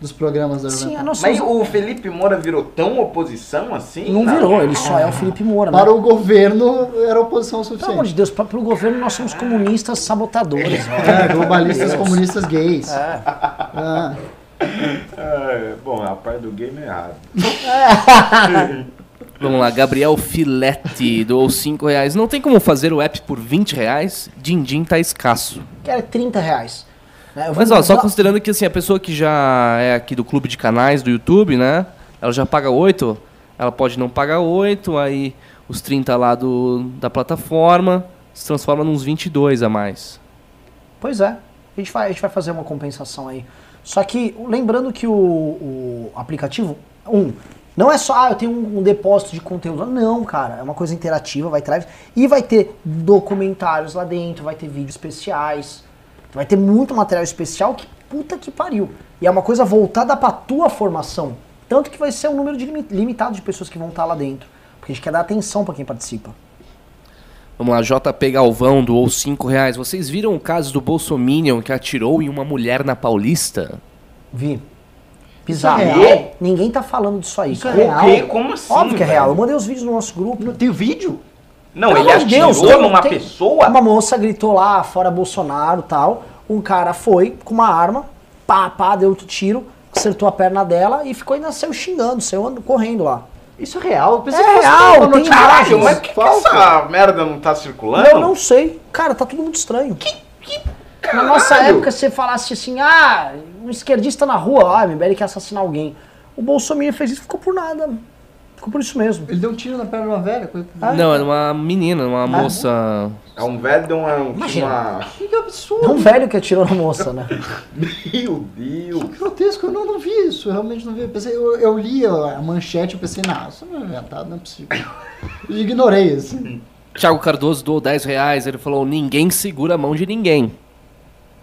dos programas da Jovem Sim, Pan. a nossa- Mas o Felipe Moura virou tão oposição assim? Não virou, ele só é o Felipe Moura. né? Para o governo era oposição Pelo amor suficiente. de Deus, para o governo nós somos comunistas sabotadores. É, globalistas comunistas gays. É. Ah, É, bom, a parte do game é errado. Vamos lá, Gabriel Filete doou 5 reais. Não tem como fazer o app por 20 reais? Din-din tá escasso. Que era 30 reais. Vou Mas ó, só considerando que assim, a pessoa que já é aqui do clube de canais do YouTube, né? Ela já paga 8, ela pode não pagar 8, aí os 30 lá do, da plataforma se transforma nos 22 a mais. Pois é, a gente, vai, a gente vai fazer uma compensação aí. Só que, lembrando que o, o aplicativo, um, não é só, ah, eu tenho um, um depósito de conteúdo. Não, cara, é uma coisa interativa, vai lives, e vai ter documentários lá dentro, vai ter vídeos especiais, vai ter muito material especial que puta que pariu. E é uma coisa voltada pra tua formação. Tanto que vai ser um número de limi- limitado de pessoas que vão estar lá dentro. Porque a gente quer dar atenção pra quem participa. Vamos lá, JP Galvão doou 5 reais. Vocês viram o caso do Bolsominion que atirou em uma mulher na Paulista? Vi. Bizarro. Isso é real? Ninguém tá falando disso aí. Isso é real? O quê? Como assim, Óbvio que é velho? real. Eu mandei os vídeos no nosso grupo. não tem vídeo? Não, Pelo ele atirou Deus, numa tem- pessoa? Uma moça gritou lá, fora Bolsonaro e tal. Um cara foi com uma arma, pá, pá, deu outro tiro, acertou a perna dela e ficou ainda saiu xingando, saiu andando- correndo lá. Isso é real? É que real, tem notícia imagens. Caralho, mas por que, que falsa. essa merda não tá circulando? Eu não sei. Cara, tá tudo muito estranho. Na nossa época, você falasse assim, ah, um esquerdista na rua, ah, MBL quer assassinar alguém. O Bolsonaro fez isso ficou por nada. Ficou por isso mesmo. Ele deu um tiro na perna de uma velha. coisa- Ah, Não, era uma menina, uma moça É um velho de uma. Imagina. uma- Que absurdo. É um velho que atirou na moça, né? Meu Deus. Que grotesco, eu não, não vi isso, eu realmente não vi. Eu, pensei, eu, eu li a manchete e pensei, não, isso não é inventado, não é possível. Eu ignorei, assim. Thiago Cardoso doou 10 reais, ele falou, ninguém segura a mão de ninguém.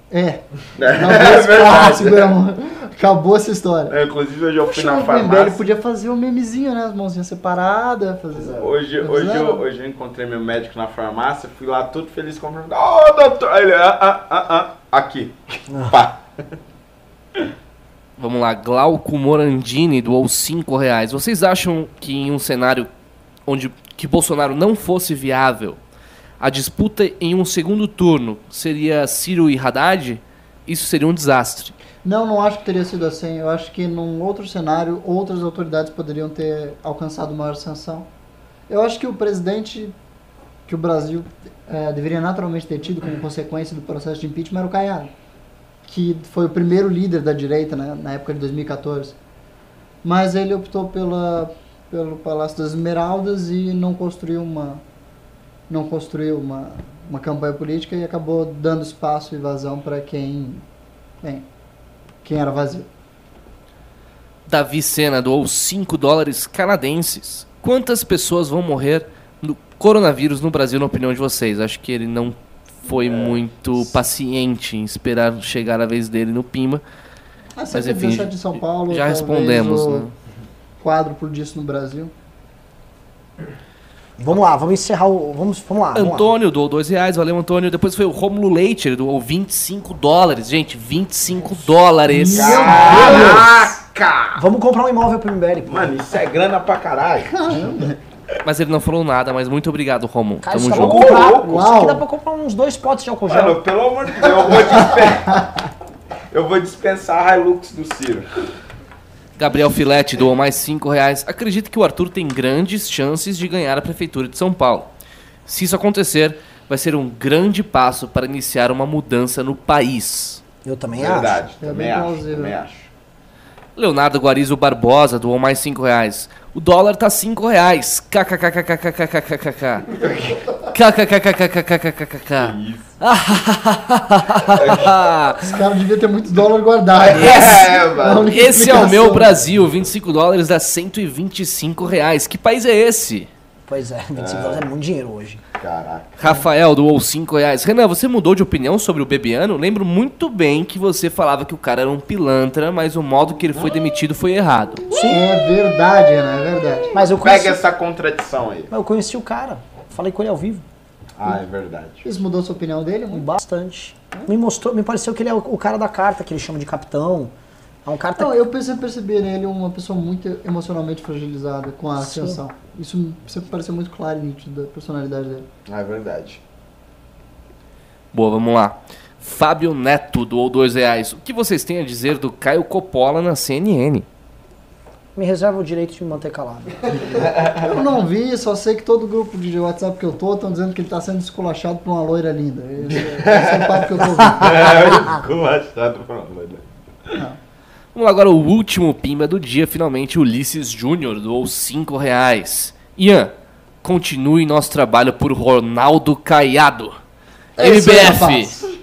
É. É, Não, é esse verdade. clássico, irmão. Acabou essa história. É, inclusive hoje eu fui Poxa, na farmácia. podia fazer um memezinho, né? As mãozinhas separadas. Fazer... Hoje, hoje, eu, hoje eu encontrei meu médico na farmácia, fui lá todo feliz comprando. Ô, doutor! Ele, ah, ah, ah, ah, aqui. Pá. Vamos lá, Glauco Morandini doou 5 reais. Vocês acham que em um cenário onde que Bolsonaro não fosse viável, a disputa em um segundo turno seria Ciro e Haddad? Isso seria um desastre. Não, não acho que teria sido assim. Eu acho que num outro cenário, outras autoridades poderiam ter alcançado maior sanção. Eu acho que o presidente que o Brasil eh, deveria naturalmente ter tido como consequência do processo de impeachment era o Caiado, que foi o primeiro líder da direita né, na época de 2014. Mas ele optou pela, pelo Palácio das Esmeraldas e não construiu uma não construiu uma, uma campanha política e acabou dando espaço e vazão para quem bem, quem era vazio. Davi Sena doou 5 dólares canadenses. Quantas pessoas vão morrer no coronavírus no Brasil, na opinião de vocês? Acho que ele não foi muito paciente em esperar chegar a vez dele no Pima. Ah, Mas enfim, 17 de São Paulo. já respondemos, o né? Quádruplo disso no Brasil. Vamos lá, vamos encerrar o. Vamos, vamos lá. vamos lá. Antônio doou 2 reais, valeu Antônio. Depois foi o Romulo Leite, ele doou 25 dólares. Gente, 25 dólares. Caraca! Vamos comprar um imóvel pro MBL. pô. Mano, isso é grana pra caralho. Mas ele não falou nada, mas muito obrigado, Romulo. Cara, Tamo pra junto. comprar. louco. Isso aqui dá pra comprar uns dois potes de álcool gel. Mano, pelo amor de Deus, eu vou dispensar. eu vou dispensar a Hilux do Ciro. Gabriel Filete doou mais 5 reais. Acredito que o Arthur tem grandes chances de ganhar a Prefeitura de São Paulo. Se isso acontecer, vai ser um grande passo para iniciar uma mudança no país. Eu também Verdade, É também acho, plausível. também acho. Leonardo Guarizo Barbosa doou mais 5 reais. O dólar tá 5 reais. KKKKKKKKKKK. KKKKKKKKK. Esse cara devia ter muito dólar guardado. É, Esse é o meu. Brasil. 25 dólares dá 125 reais. Que país é esse? Pois é, 25 dólares é muito dinheiro hoje. Caraca. Rafael doou 5 reais. Renan, você mudou de opinião sobre o Bebiano? Lembro muito bem que você falava que o cara era um pilantra, mas o modo que ele foi demitido foi errado. É verdade, Ana, é verdade. Mas eu conheci, Pega essa contradição aí. mas eu conheci o cara. Falei com ele ao vivo. Ah, é verdade. Isso mudou sua opinião dele? Muito? Bastante. Me mostrou, me pareceu que ele é o, o cara da carta, que ele chama de capitão. É um cara que Não, eu percebi, percebi nele uma pessoa muito emocionalmente fragilizada com a Sim. ascensão. Isso sempre pareceu muito claro e nítido da personalidade dele. Ah, é verdade. Boa, vamos lá. Fábio Neto doou 2 reais. O que vocês têm a dizer do Caio Coppola na CNN? me reserva o direito de me manter calado. Eu não vi, só sei que todo grupo de WhatsApp que eu tô estão dizendo que ele tá sendo esculachado por uma loira linda. Esse, esse é o papo que eu tô ouvindo. É, esculachado por uma loira. Vamos lá agora, o último pimba do dia, finalmente, Ulisses Júnior doou 5 reais. Ian, continue nosso trabalho por Ronaldo Caiado. É MBF.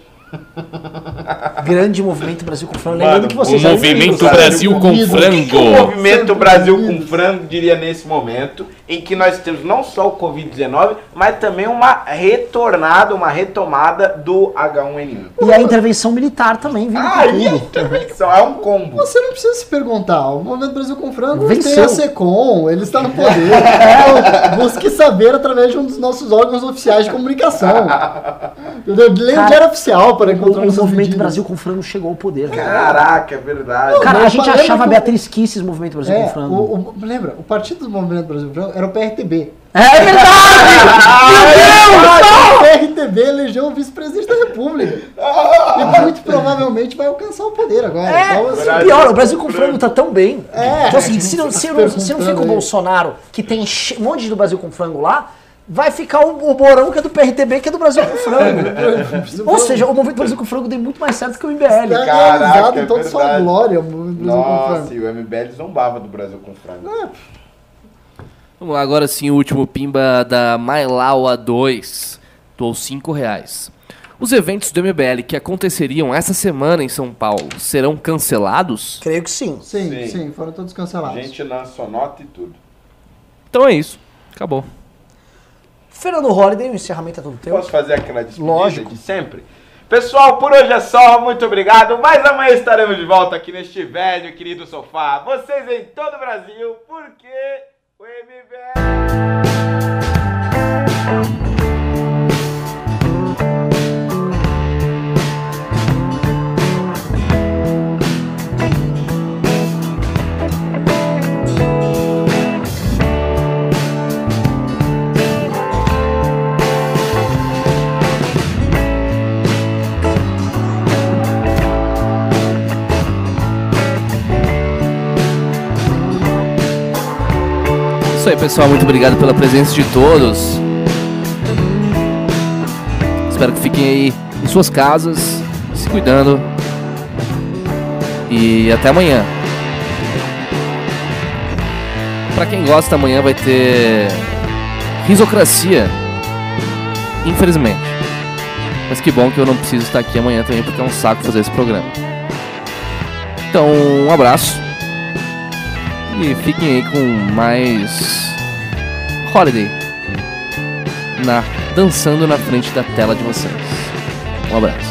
Grande movimento Brasil com frango. Lembrando que vocês o movimento já Brasil com O frango. movimento Brasil com frango diria nesse momento, em que nós temos não só o Covid-19, mas também uma retornada, uma retomada do H1N1. E a intervenção militar também, vindo Aí a com tudo. intervenção é um combo. Você não precisa se perguntar. O Movimento Brasil com Frango Venceu. tem a SECOM, ele está no poder. Então, busque saber através de um dos nossos órgãos oficiais de comunicação. Entendeu? Leia o Cara, Diário Oficial para encontrar O, o movimento. Brasil com frango chegou ao poder. cara. Caraca, é verdade. Cara, a gente achava que Beatriz Kisses movimento Brasil É, com frango. o, o- lembra, o partido do Movimento Brasil com Frango era o PRTB. É verdade! O PRTB elegeu o vice-presidente da República. E muito provavelmente vai alcançar o poder agora. É, Então, pior, o Brasil com frango tá tão bem. É. Então, assim, se não, se não, se não fica o. Bolsonaro, que tem um monte do Brasil com frango lá, vai ficar o, o Borão, que é do PRTB, que é do Brasil com frango. Ou seja, o movimento Brasil com frango deu muito mais certo que o MBL. Está Caraca, realizado é em toda sua verdade. glória o Movimento Brasil com Nossa, Frango. e o MBL zombava do Brasil com frango. Vamos lá, agora sim, o último pimba da Mailaua 2. doou 5 reais. Os eventos do MBL que aconteceriam essa semana em São Paulo serão cancelados? Creio que sim. Sim, Sim. sim, foram todos cancelados. Gente lançou nota e tudo. Então é isso. Acabou. Fernando Holliday, o encerramento é todo teu. Posso fazer aquela despedida Lógico. de sempre? Pessoal, por hoje é só. Muito obrigado. Mas amanhã estaremos de volta aqui neste velho querido sofá. Vocês em todo o Brasil, porque o MBL... Isso aí, pessoal. Muito obrigado pela presença de todos. Espero que fiquem aí em suas casas, se cuidando. E até amanhã. Pra quem gosta, amanhã vai ter risocracia. Infelizmente. Mas que bom que eu não preciso estar aqui amanhã também, porque é um saco fazer esse programa. Então, um abraço. E fiquem aí com mais Holiday na dançando na frente da tela de vocês. Um abraço.